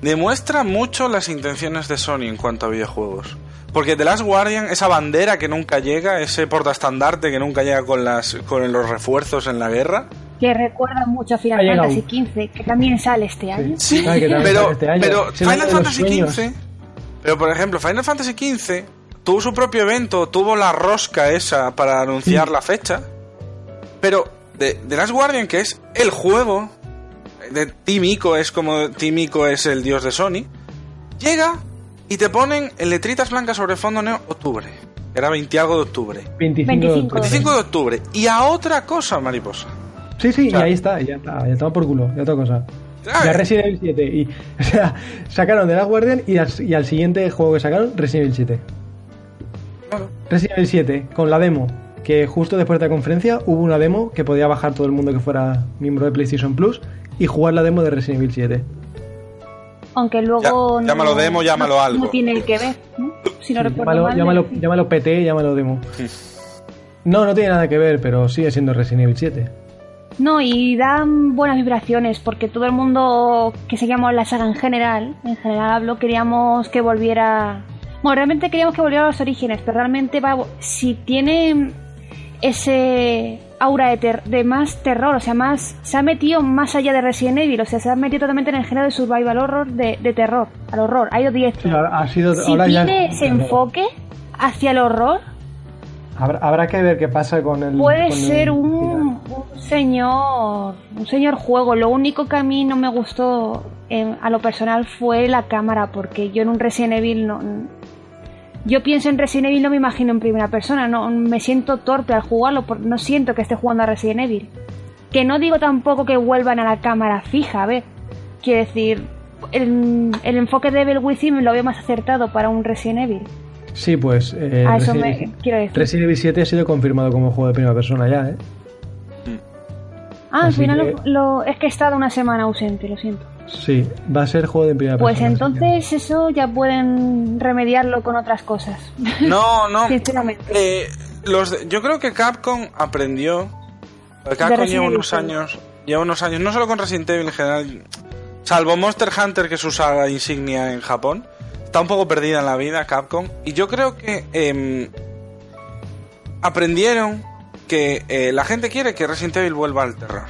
demuestra mucho las intenciones de Sony en cuanto a videojuegos. Porque The Last Guardian, esa bandera que nunca llega, ese portaestandarte que nunca llega con, las, con los refuerzos en la guerra. Que recuerda mucho a Final. Fantasy XV, que también sale este año. Sí, que también pero, este año. pero Final de Fantasy. XV, pero por ejemplo, Final Fantasy XV tuvo su propio evento, tuvo la rosca esa para anunciar la fecha, pero de, The Last Guardian, que es el juego de Team Ico, es como Team Ico es el dios de Sony, llega y te ponen en letritas blancas sobre fondo negro octubre, era 20 algo de octubre. 25, 25. de octubre. 25 de octubre. Y a otra cosa, mariposa. Sí, sí, O sea- y ahí está, ya está, ya estaba por culo, ya otra cosa. Ah, Ya Resident Evil 7. Y, o sea, sacaron The Last Guardian y al, y al siguiente juego que sacaron, Resident Evil 7. claro. Resident Evil 7, con la demo. que justo después de la conferencia hubo una demo que podía bajar todo el mundo que fuera miembro de PlayStation Plus y jugar la demo de Resident Evil 7. Aunque luego. Ya- llámalo demo, llámalo no, algo. No tiene que ver, ¿no? Si no recuerdo llámalo, mal, llámalo, sí. llámalo PT, llámalo demo. No, no tiene nada que ver, pero sigue siendo Resident Evil 7. No, y dan buenas vibraciones porque todo el mundo que seguíamos la saga en general, en general hablo, queríamos que volviera. Bueno, realmente queríamos que volviera a los orígenes, pero realmente va. Si tiene ese aura de, ter- de más terror, o sea, más. Se ha metido más allá de Resident Evil, o sea, se ha metido totalmente en el género de survival horror, de, de terror, al horror. Ha ido directo. Sí, ha sido, Si ahora ya- tiene ese enfoque hacia el horror, Habrá, habrá que ver qué pasa con el. Puede con el ser un, final. un señor, un señor juego. Lo único que a mí no me gustó eh, a lo personal fue la cámara, porque yo en un Resident Evil no. Yo pienso en Resident Evil, no me imagino en primera persona, no me siento torpe al jugarlo, por- no siento que esté jugando a Resident Evil. Que no digo tampoco que vuelvan a la cámara fija, a ver. Quiero decir, el, el enfoque de Evil Within lo veo más acertado para un Resident Evil. Sí, pues. eh, A eso Resident, me quiero decir. Resident Evil 7 ha sido confirmado como juego de primera persona ya, ¿eh? Ah, al final que- lo, lo- es que he estado una semana ausente, lo siento. Sí, va a ser juego de primera Pues persona. que- entonces eso ya pueden remediarlo con otras cosas. No, no. Sinceramente. Eh, los de- yo creo que Capcom aprendió. Capcom lleva unos años. Lleva unos años, no solo con Resident Evil en general. Salvo Monster Hunter, que es su saga insignia en Japón. Está un poco perdida en la vida, Capcom. Y yo creo que em, aprendieron que eh, la gente quiere que Resident Evil vuelva al terror.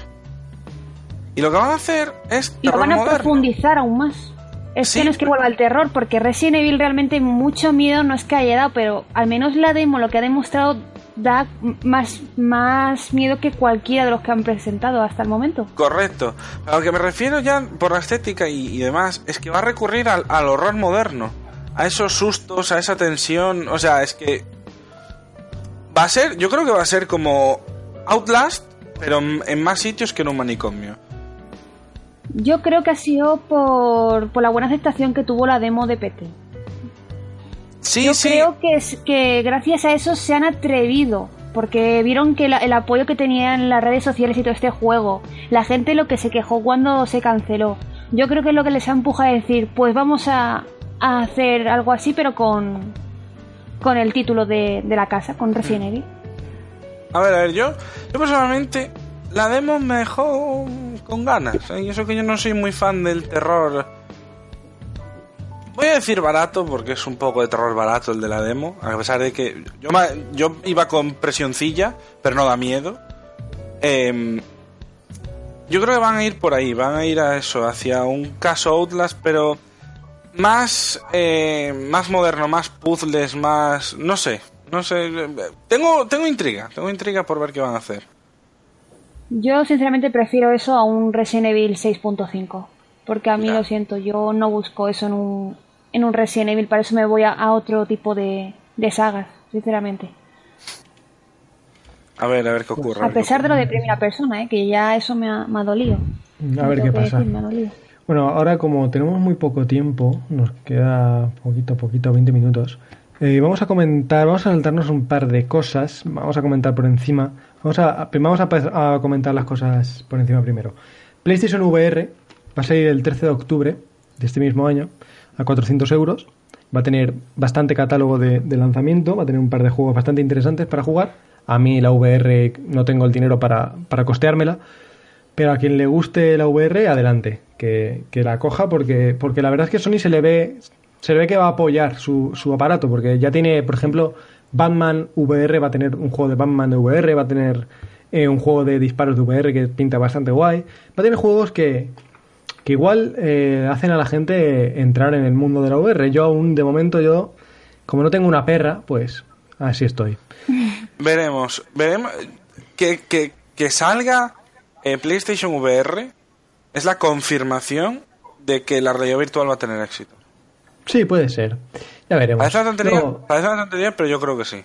Y lo que van a hacer es Y lo van a moderno. profundizar aún más. Es Sí. que no es que vuelva el terror, porque Resident Evil realmente mucho miedo no es que haya dado, pero al menos la demo lo que ha demostrado da más, más miedo que cualquiera de los que han presentado hasta el momento. Correcto. A lo que me refiero ya por la estética y, y demás es que va a recurrir al, al horror moderno. A esos sustos, a esa tensión. O sea, es que. Va a ser. Yo creo que va a ser como Outlast, pero en, en más sitios que en un manicomio. Yo creo que ha sido por, por la buena aceptación que tuvo la demo de PT. Sí, Yo sí. creo que, que gracias a eso se han atrevido, porque vieron que la- el apoyo que tenían las redes sociales y todo este juego, la gente lo que se quejó cuando se canceló, yo creo que es lo que les ha empujado a decir, pues vamos a, a hacer algo así, pero con, con el título de, de la casa, con Resident Evil. A ver, a ver, yo. Yo personalmente. La demo me dejó con ganas. ¿eh? Y eso que yo no soy muy fan del terror. Voy a decir barato porque es un poco de terror barato el de la demo. A pesar de que yo, yo iba con presioncilla, pero no da miedo. Em, yo creo que van a ir por ahí, van a ir a eso, hacia un caso Outlast, pero más, eh, más moderno, más puzzles, más... No sé, no sé. Tengo, tengo intriga, tengo intriga por ver qué van a hacer. Yo sinceramente prefiero eso a un Resident Evil 6.5, porque a mí Ya. lo siento, yo no busco eso en un, en un Resident Evil, para eso me voy a, a otro tipo de, de sagas, sinceramente. A ver, a ver qué ocurre. A pesar de lo de primera persona, ¿eh? que ya eso me ha, me ha dolido. A ver qué pasa. decir, me ha dolido. Bueno, ahora como tenemos muy poco tiempo, nos queda poquito, poquito, 20 minutos. eh, vamos a comentar, vamos a saltarnos un par de cosas, vamos a comentar por encima. Vamos a, vamos a, comentar las cosas por encima primero. PlayStation VR va a salir el 13 de octubre de este mismo año a 400 euros. Va a tener bastante catálogo de, de lanzamiento, va a tener un par de juegos bastante interesantes para jugar. A mí la VR no tengo el dinero para, para costeármela, pero a quien le guste la VR, adelante, que, que la coja, porque, porque la verdad es que Sony se le ve, se le ve que va a apoyar su, su aparato, porque ya tiene, por ejemplo, Batman VR, va a tener un juego de Batman de VR, va a tener eh, un juego de disparos de VR que pinta bastante guay, va a tener juegos que, que igual eh, hacen a la gente entrar en el mundo de la VR. Yo aún, de momento, yo, como no tengo una perra, pues así estoy. Veremos, veremos. Que, que, que salga eh, PlayStation VR es la confirmación de que la realidad virtual va a tener éxito. Sí, puede ser. Ya veremos. Parece una tontería, Luego- parece una tontería, pero yo creo que sí.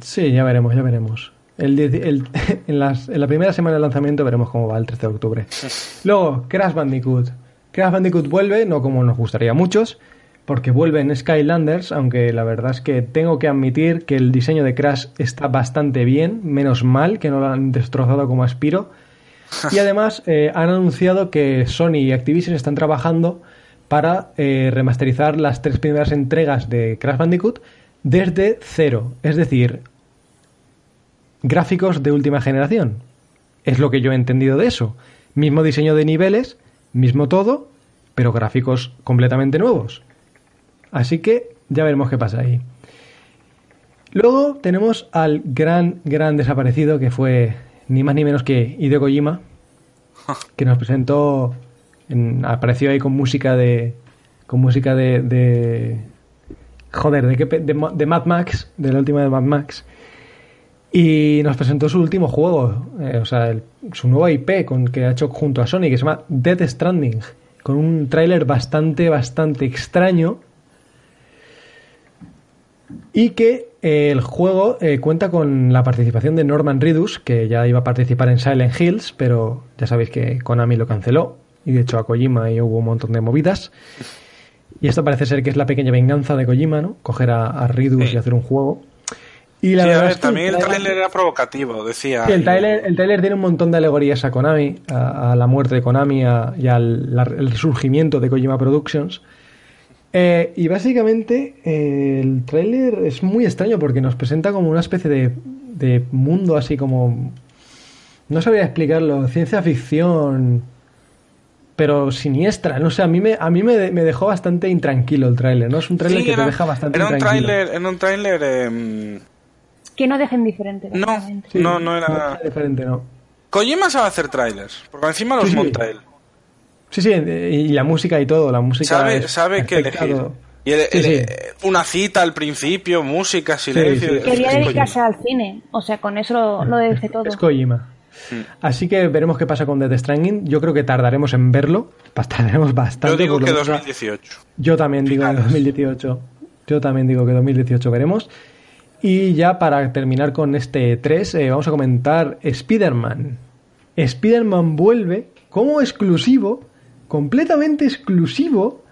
Sí, ya veremos, ya veremos. El, el- en, las- en la primera semana de lanzamiento veremos cómo va el 13 de octubre. Luego, Crash Bandicoot. Crash Bandicoot vuelve, no como nos gustaría a muchos, porque vuelven Skylanders, aunque la verdad es que tengo que admitir que el diseño de Crash está bastante bien, menos mal que no lo han destrozado como aspiro. Y además eh, han anunciado que Sony y Activision están trabajando para eh, remasterizar las tres primeras entregas de Crash Bandicoot desde cero, es decir, gráficos de última generación. Es lo que yo he entendido de eso. Mismo diseño de niveles, mismo todo, pero gráficos completamente nuevos. Así que ya veremos qué pasa ahí. Luego tenemos al gran, gran desaparecido que fue ni más ni menos que Hideo Kojima, que nos presentó, apareció ahí con música de, con música de, de joder, de, de, de Mad Max, de la última de Mad Max, y nos presentó su último juego, eh, o sea, su nuevo IP con, que ha hecho junto a Sony, que se llama Death Stranding, con un tráiler bastante, bastante extraño. Y que eh, el juego eh, cuenta con la participación de Norman Reedus, que ya iba a participar en Silent Hills, pero ya sabéis que Konami lo canceló. Y de hecho a Kojima y hubo un montón de movidas. Y esto parece ser que es la pequeña venganza de Kojima, ¿no? Coger a, a Reedus y hacer un juego. Y la verdad también el trailer era provocativo, decía. el trailer, el trailer tiene un montón de alegorías a Konami, a, la muerte de Konami y al resurgimiento de Kojima Productions. Eh, y básicamente eh, el trailer es muy extraño porque nos presenta como una especie de, de mundo así como... No sabría explicarlo, ciencia ficción, pero siniestra. No sé, a mí me, a mí me, dejó bastante intranquilo el tráiler, ¿no? Es un tráiler que te deja bastante era un Tráiler, era un tráiler... Em, que no dejen diferente. No, no, no era... diferente, no. Kojima sabe hacer trailers, porque encima los monta él. Sí, sí, y la música y todo, la música Sabe, sabe qué elegir. Y una cita al principio, música, silencio... Quería dedicarse al cine, o sea, con eso lo, lo dice todo. Es Kojima. Mm. Así que veremos qué pasa con Death Stranding. Yo creo que tardaremos en verlo. Tardaremos bastante. Yo digo que 2018. Yo también digo que 2018. Yo también digo que 2018 veremos. Y ya para terminar con este 3, eh, vamos a comentar Spider-Man. Spider-Man vuelve como exclusivo, completamente exclusivo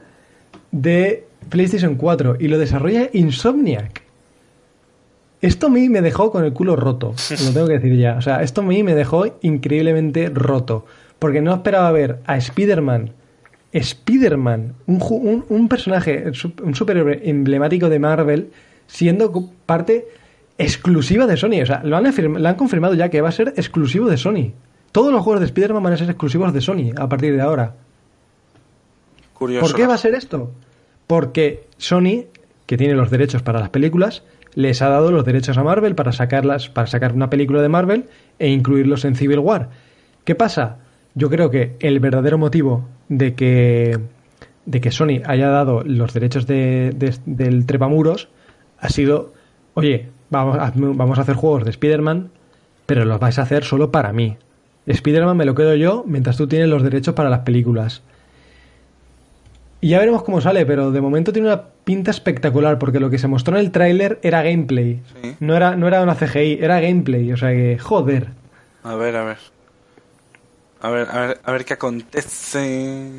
de PlayStation 4 y lo desarrolla Insomniac. Esto a mí me dejó con el culo roto, lo tengo que decir ya. O sea, esto a mí me dejó increíblemente roto. Porque no esperaba ver a Spider-Man, Spider-Man, un, un, personaje, un superhéroe emblemático de Marvel, siendo parte exclusiva de Sony. O sea, lo han, lo han confirmado ya que va a ser exclusivo de Sony. Todos los juegos de Spider-Man van a ser exclusivos de Sony a partir de ahora. Curioso. ¿Por qué va a ser esto? Porque Sony, que tiene los derechos para las películas, les ha dado los derechos a Marvel para sacarlas, para sacar una película de Marvel e incluirlos en Civil War. ¿Qué pasa? Yo creo que el verdadero motivo de que, de que Sony haya dado los derechos de, del trepamuros ha sido, oye, vamos a, vamos a hacer juegos de Spider-Man, pero los vais a hacer solo para mí. Spider-Man me lo quedo yo mientras tú tienes los derechos para las películas. Y ya veremos cómo sale, pero de momento tiene una pinta espectacular, porque lo que se mostró en el tráiler era gameplay. No, era, no era una CGI, era gameplay, o sea que, joder. A ver, a ver. A ver, a ver, a ver qué acontece.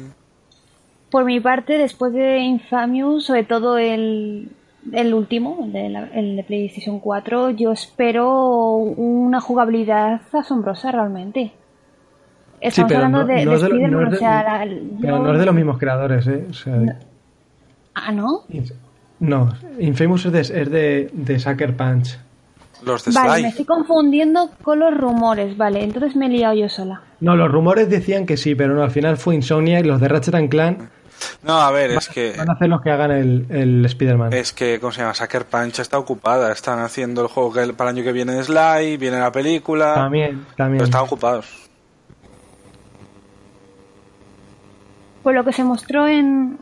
Por mi parte, después de Infamous, sobre todo el, el último, el de, el de PlayStation 4, yo espero una jugabilidad asombrosa realmente. Estamos hablando de, no, o sea, pero no es de los mismos creadores, ¿eh? Ah, ¿no? No, Infamous es de, es de, de Sucker Punch. Los de vale, me estoy confundiendo con los rumores, vale, entonces me he liado yo sola. No, los rumores decían que sí, pero no, al final fue Insomnia y los de Ratchet Clank no, a ver, es que. Van a hacer los que hagan el, el Spider-Man. Es que, ¿cómo se llama? Sucker Punch está ocupada. Están haciendo el juego que para el año que viene de Sly, viene la película. También, también. están ocupados. Pues lo que se mostró en,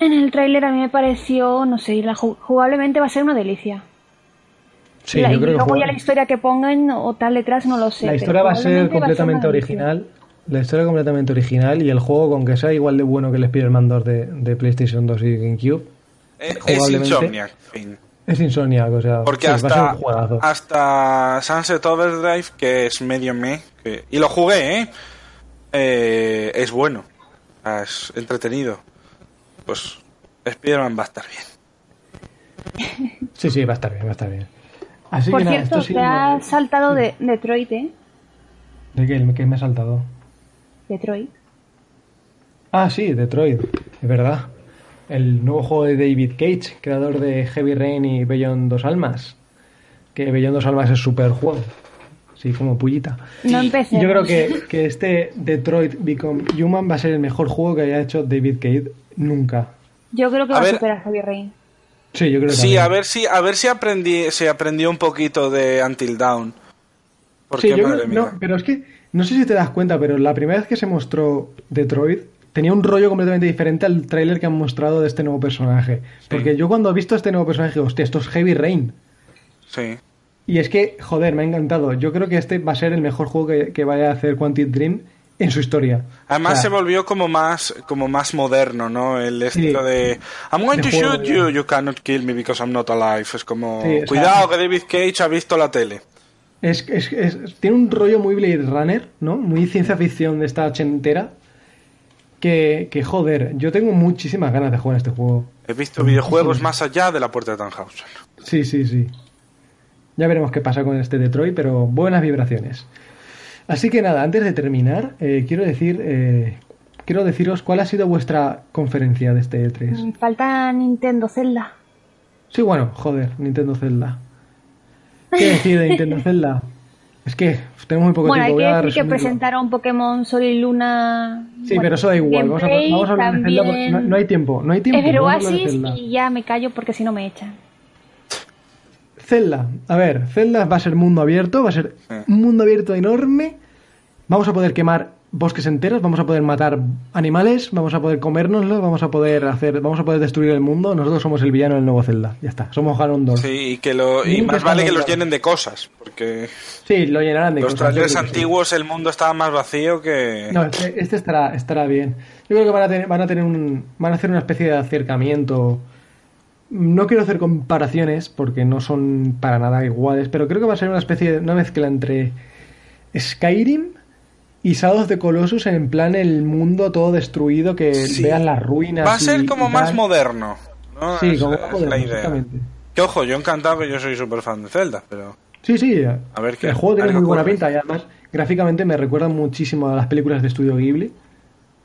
en el tráiler a mí me pareció, no sé, la, jugablemente va a ser una delicia. Sí, yo creo y luego ya la historia que pongan o tal detrás no lo sé. La historia va a ser completamente original. La historia completamente original y el juego, con que sea igual de bueno que el Spider-Man 2 de, de, PlayStation 2 y GameCube. Eh, es Insomniac, fin. Es Insomniac, o sea, Porque hasta, hasta Sunset Overdrive, que es medio me, que, y lo jugué, ¿eh? ¿eh? es bueno, es entretenido. Pues Spider-Man va a estar bien. Sí, sí, va a estar bien, va a estar bien. Así Por que nada, cierto, te has saltado de Detroit, ¿eh? ¿De qué? ¿Qué me he saltado? Detroit. Ah, sí, Detroit, es verdad. El nuevo juego de David Cage, creador de Heavy Rain y Beyond Dos Almas. Que Beyond Dos Almas es super juego. Sí, como pullita. No empecé. Yo creo que, que este Detroit Become Human va a ser el mejor juego que haya hecho David Cage nunca. Yo creo que A va a ver. superar a Heavy Rain. Sí, yo creo que Sí, a ver si, a ver si aprendí, se aprendió un poquito de Until Dawn. Porque Sí, yo madre creo- mía. no, pero es que no sé si te das cuenta, pero la primera vez que se mostró Detroit tenía un rollo completamente diferente al tráiler que han mostrado de este nuevo personaje. Porque yo cuando he visto a este nuevo personaje, digo, hostia, esto es Heavy Rain. Sí. Y es que, joder, me ha encantado. Yo creo que este va a ser el mejor juego que, que vaya a hacer Quantic Dream en su historia. Además O sea, se volvió como más, como más moderno, ¿no? El estilo de I'm going De to shoot you, you cannot kill me because I'm not alive. Es como Sí, o sea- cuidado que David Cage ha visto la tele. Es, es- es- tiene un rollo muy Blade Runner, ¿no? Muy ciencia ficción de esta ochentera. Que, que, joder, yo tengo muchísimas ganas de jugar a este juego. He visto videojuegos más allá de la puerta de Tannhausen. Sí, sí, sí. Ya veremos qué pasa con este Detroit, pero buenas vibraciones. Así que nada, antes de terminar, eh, quiero decir, eh, quiero deciros cuál ha sido vuestra conferencia de este E3. Mm, Falta Nintendo Zelda. Sí, bueno, joder, Nintendo Zelda. ¿Qué decir de Nintendo Zelda? Es que tenemos muy poco Bueno, hay tiempo. que decir que presentaron Pokémon Sol y Luna. Sí, bueno, pero eso da igual. Vamos a, vamos a hablar de Zelda también. no, no hay tiempo. No hay tiempo. Es y ya me callo porque si no me echan. Zelda. A ver, Zelda va a ser mundo abierto, va a ser Sí. un mundo abierto enorme. Vamos a poder quemar bosques enteros, vamos a poder matar animales, vamos a poder comérnoslos, vamos a poder hacer, vamos a poder destruir el mundo. Nosotros somos el villano del nuevo Zelda. Ya está, somos Ganondorf. Sí, Sí, y que lo, y más vale que los llenen de cosas, porque lo llenarán de los cosas. yo trailers sí. antiguos el mundo estaba más vacío que No, este, este estará, estará bien. Yo creo que van a tener, van a tener un, van a hacer una especie de acercamiento. No quiero hacer comparaciones porque no son para nada iguales, pero creo que va a ser una especie de una mezcla entre Skyrim y Shadow the Colossus en plan el mundo todo destruido que Sí. veas las ruinas. va a ser y- como y más tal. moderno. ¿no? Sí, Es- como más moderno, la idea. exactamente. Que ojo, yo encantado que yo soy súper fan de Zelda, pero Sí, sí. A ver qué- el juego tiene muy buena pinta y además gráficamente me recuerda muchísimo a las películas de estudio Ghibli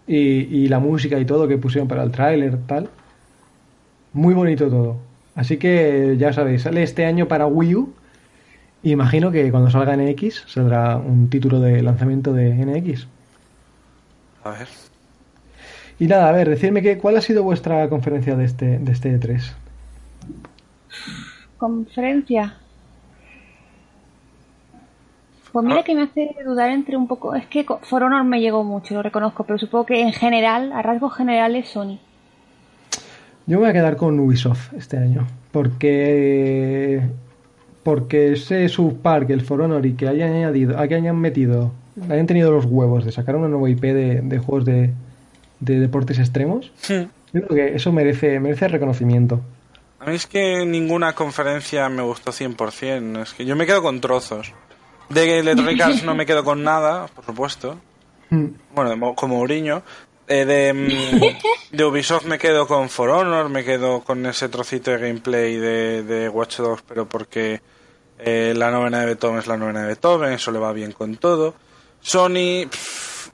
y, y la música y todo que pusieron para el tráiler tal. Muy bonito todo. Así que ya sabéis, sale este año para Wii U. Imagino que cuando salga NX saldrá un título de lanzamiento de NX. a ver. Y nada, a ver, decidme que, cuál ha sido vuestra conferencia de este, de este E3. Conferencia. Pues Ah. mira que me hace dudar entre un poco. Es que For Honor me llegó mucho, lo reconozco, pero supongo que en general, a rasgos generales, Sony. Yo me voy a quedar con Ubisoft este año. Porque. Porque ese subpark, el For Honor, y que hayan añadido, que hayan metido, hayan tenido los huevos de sacar una nueva IP de, de juegos de, de deportes extremos, yo creo que eso merece, merece reconocimiento. A mí es que ninguna conferencia me gustó 100%. Es que yo me quedo con trozos. De Electronic Arts no me quedo con nada, por supuesto. Mm. Bueno, como Mourinho. Eh, de, mm, de Ubisoft me quedo con For Honor, me quedo con ese trocito de gameplay de, de Watch Dogs, pero porque eh, la novena de Beethoven es la novena de Beethoven, eso le va bien con todo. Sony pff,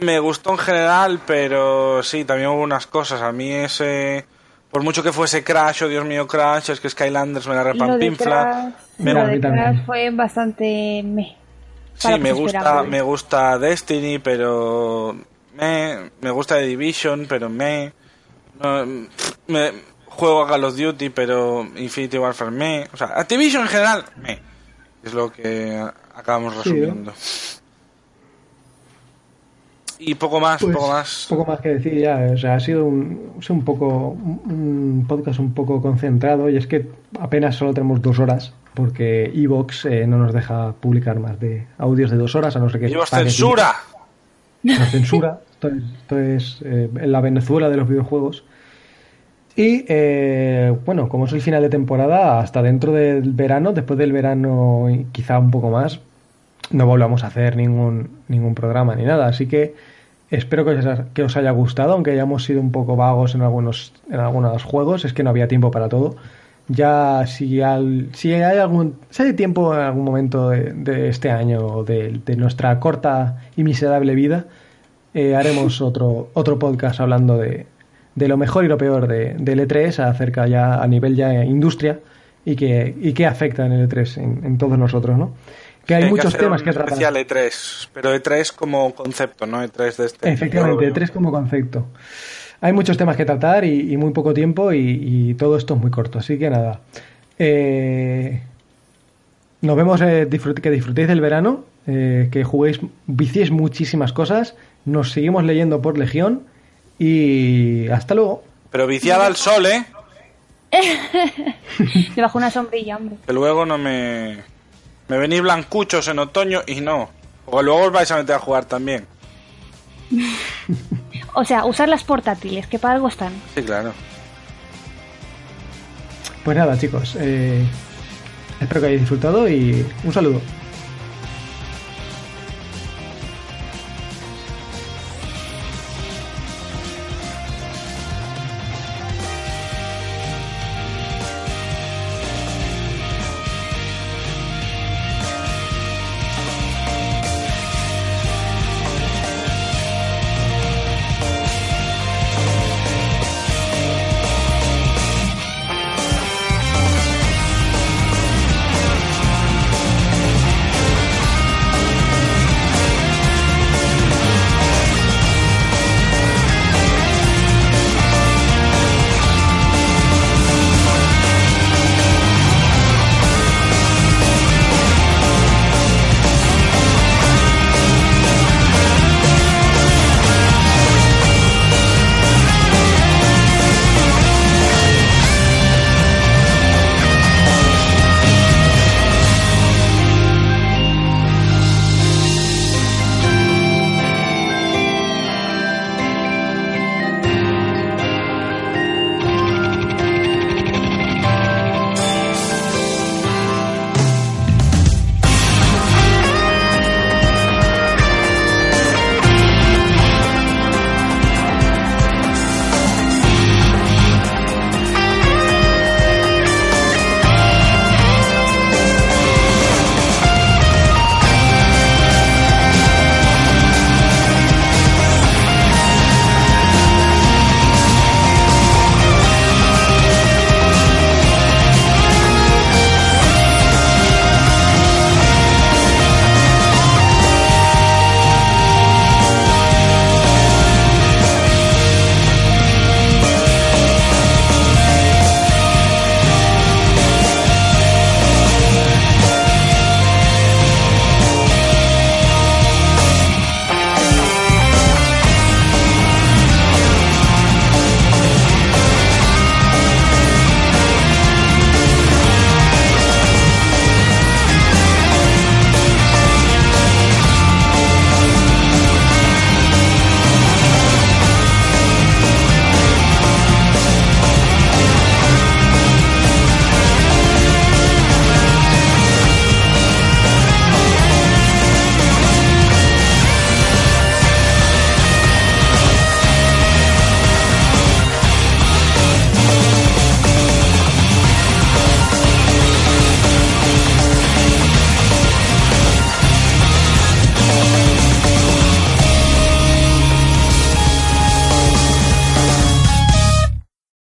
me gustó en general, pero sí, también hubo unas cosas. A mí ese, por mucho que fuese Crash, oh Dios mío Crash, es que Skylanders me la Lo de repampinfla. Crash, Me- lo de. Crash fue bastante para Sí, me gusta, me gusta Destiny, pero me, me gusta The Division, pero me, no, me juego a Call of Duty, pero Infinity Warfare me, o sea, Activision en general me, es lo que acabamos resumiendo. Y poco más, Pues, poco más. Poco más que decir ya. O sea, ha sido un, un poco un podcast un poco concentrado y es que apenas solo tenemos dos horas porque Evox eh, no nos deja publicar más de audios de dos horas a no ser que ¡Dios, pagues censura! censura. Esto es, eh, la Venezuela de los videojuegos. Y eh, bueno, como el final de temporada, hasta dentro del verano, después del verano quizá un poco más, no volvamos a hacer ningún, ningún programa ni nada. Así que espero que os, que os haya gustado, aunque hayamos sido un poco vagos en algunos, en algunos juegos, es que no había tiempo para todo. Ya si, al, si hay algún si hay tiempo en algún momento de, este año o de, nuestra corta y miserable vida, eh, haremos otro, otro podcast hablando de, de lo mejor y lo peor de, del E3 acerca ya a nivel ya industria y que, y qué afecta en el E3 en, todos nosotros, ¿no? Que hay muchos temas que tratar. Especial E3, pero E3 como concepto, ¿no? E3 de este. Efectivamente, E3 como concepto. Hay muchos temas que tratar y, muy poco tiempo y, todo esto es muy corto, así que nada. Eh, nos vemos, eh, que disfrutéis del verano, eh, que juguéis, viciéis muchísimas cosas, nos seguimos leyendo por Legión y hasta luego. Pero viciada al sol, ¿eh? Debajo una sombrilla, hombre. Que luego no me... Me venís blancuchos en otoño y no. O luego os vais a meter a jugar también. o sea, usar las portátiles, que para algo están. Sí, claro. Pues nada, chicos. Eh, espero que hayáis disfrutado y un saludo.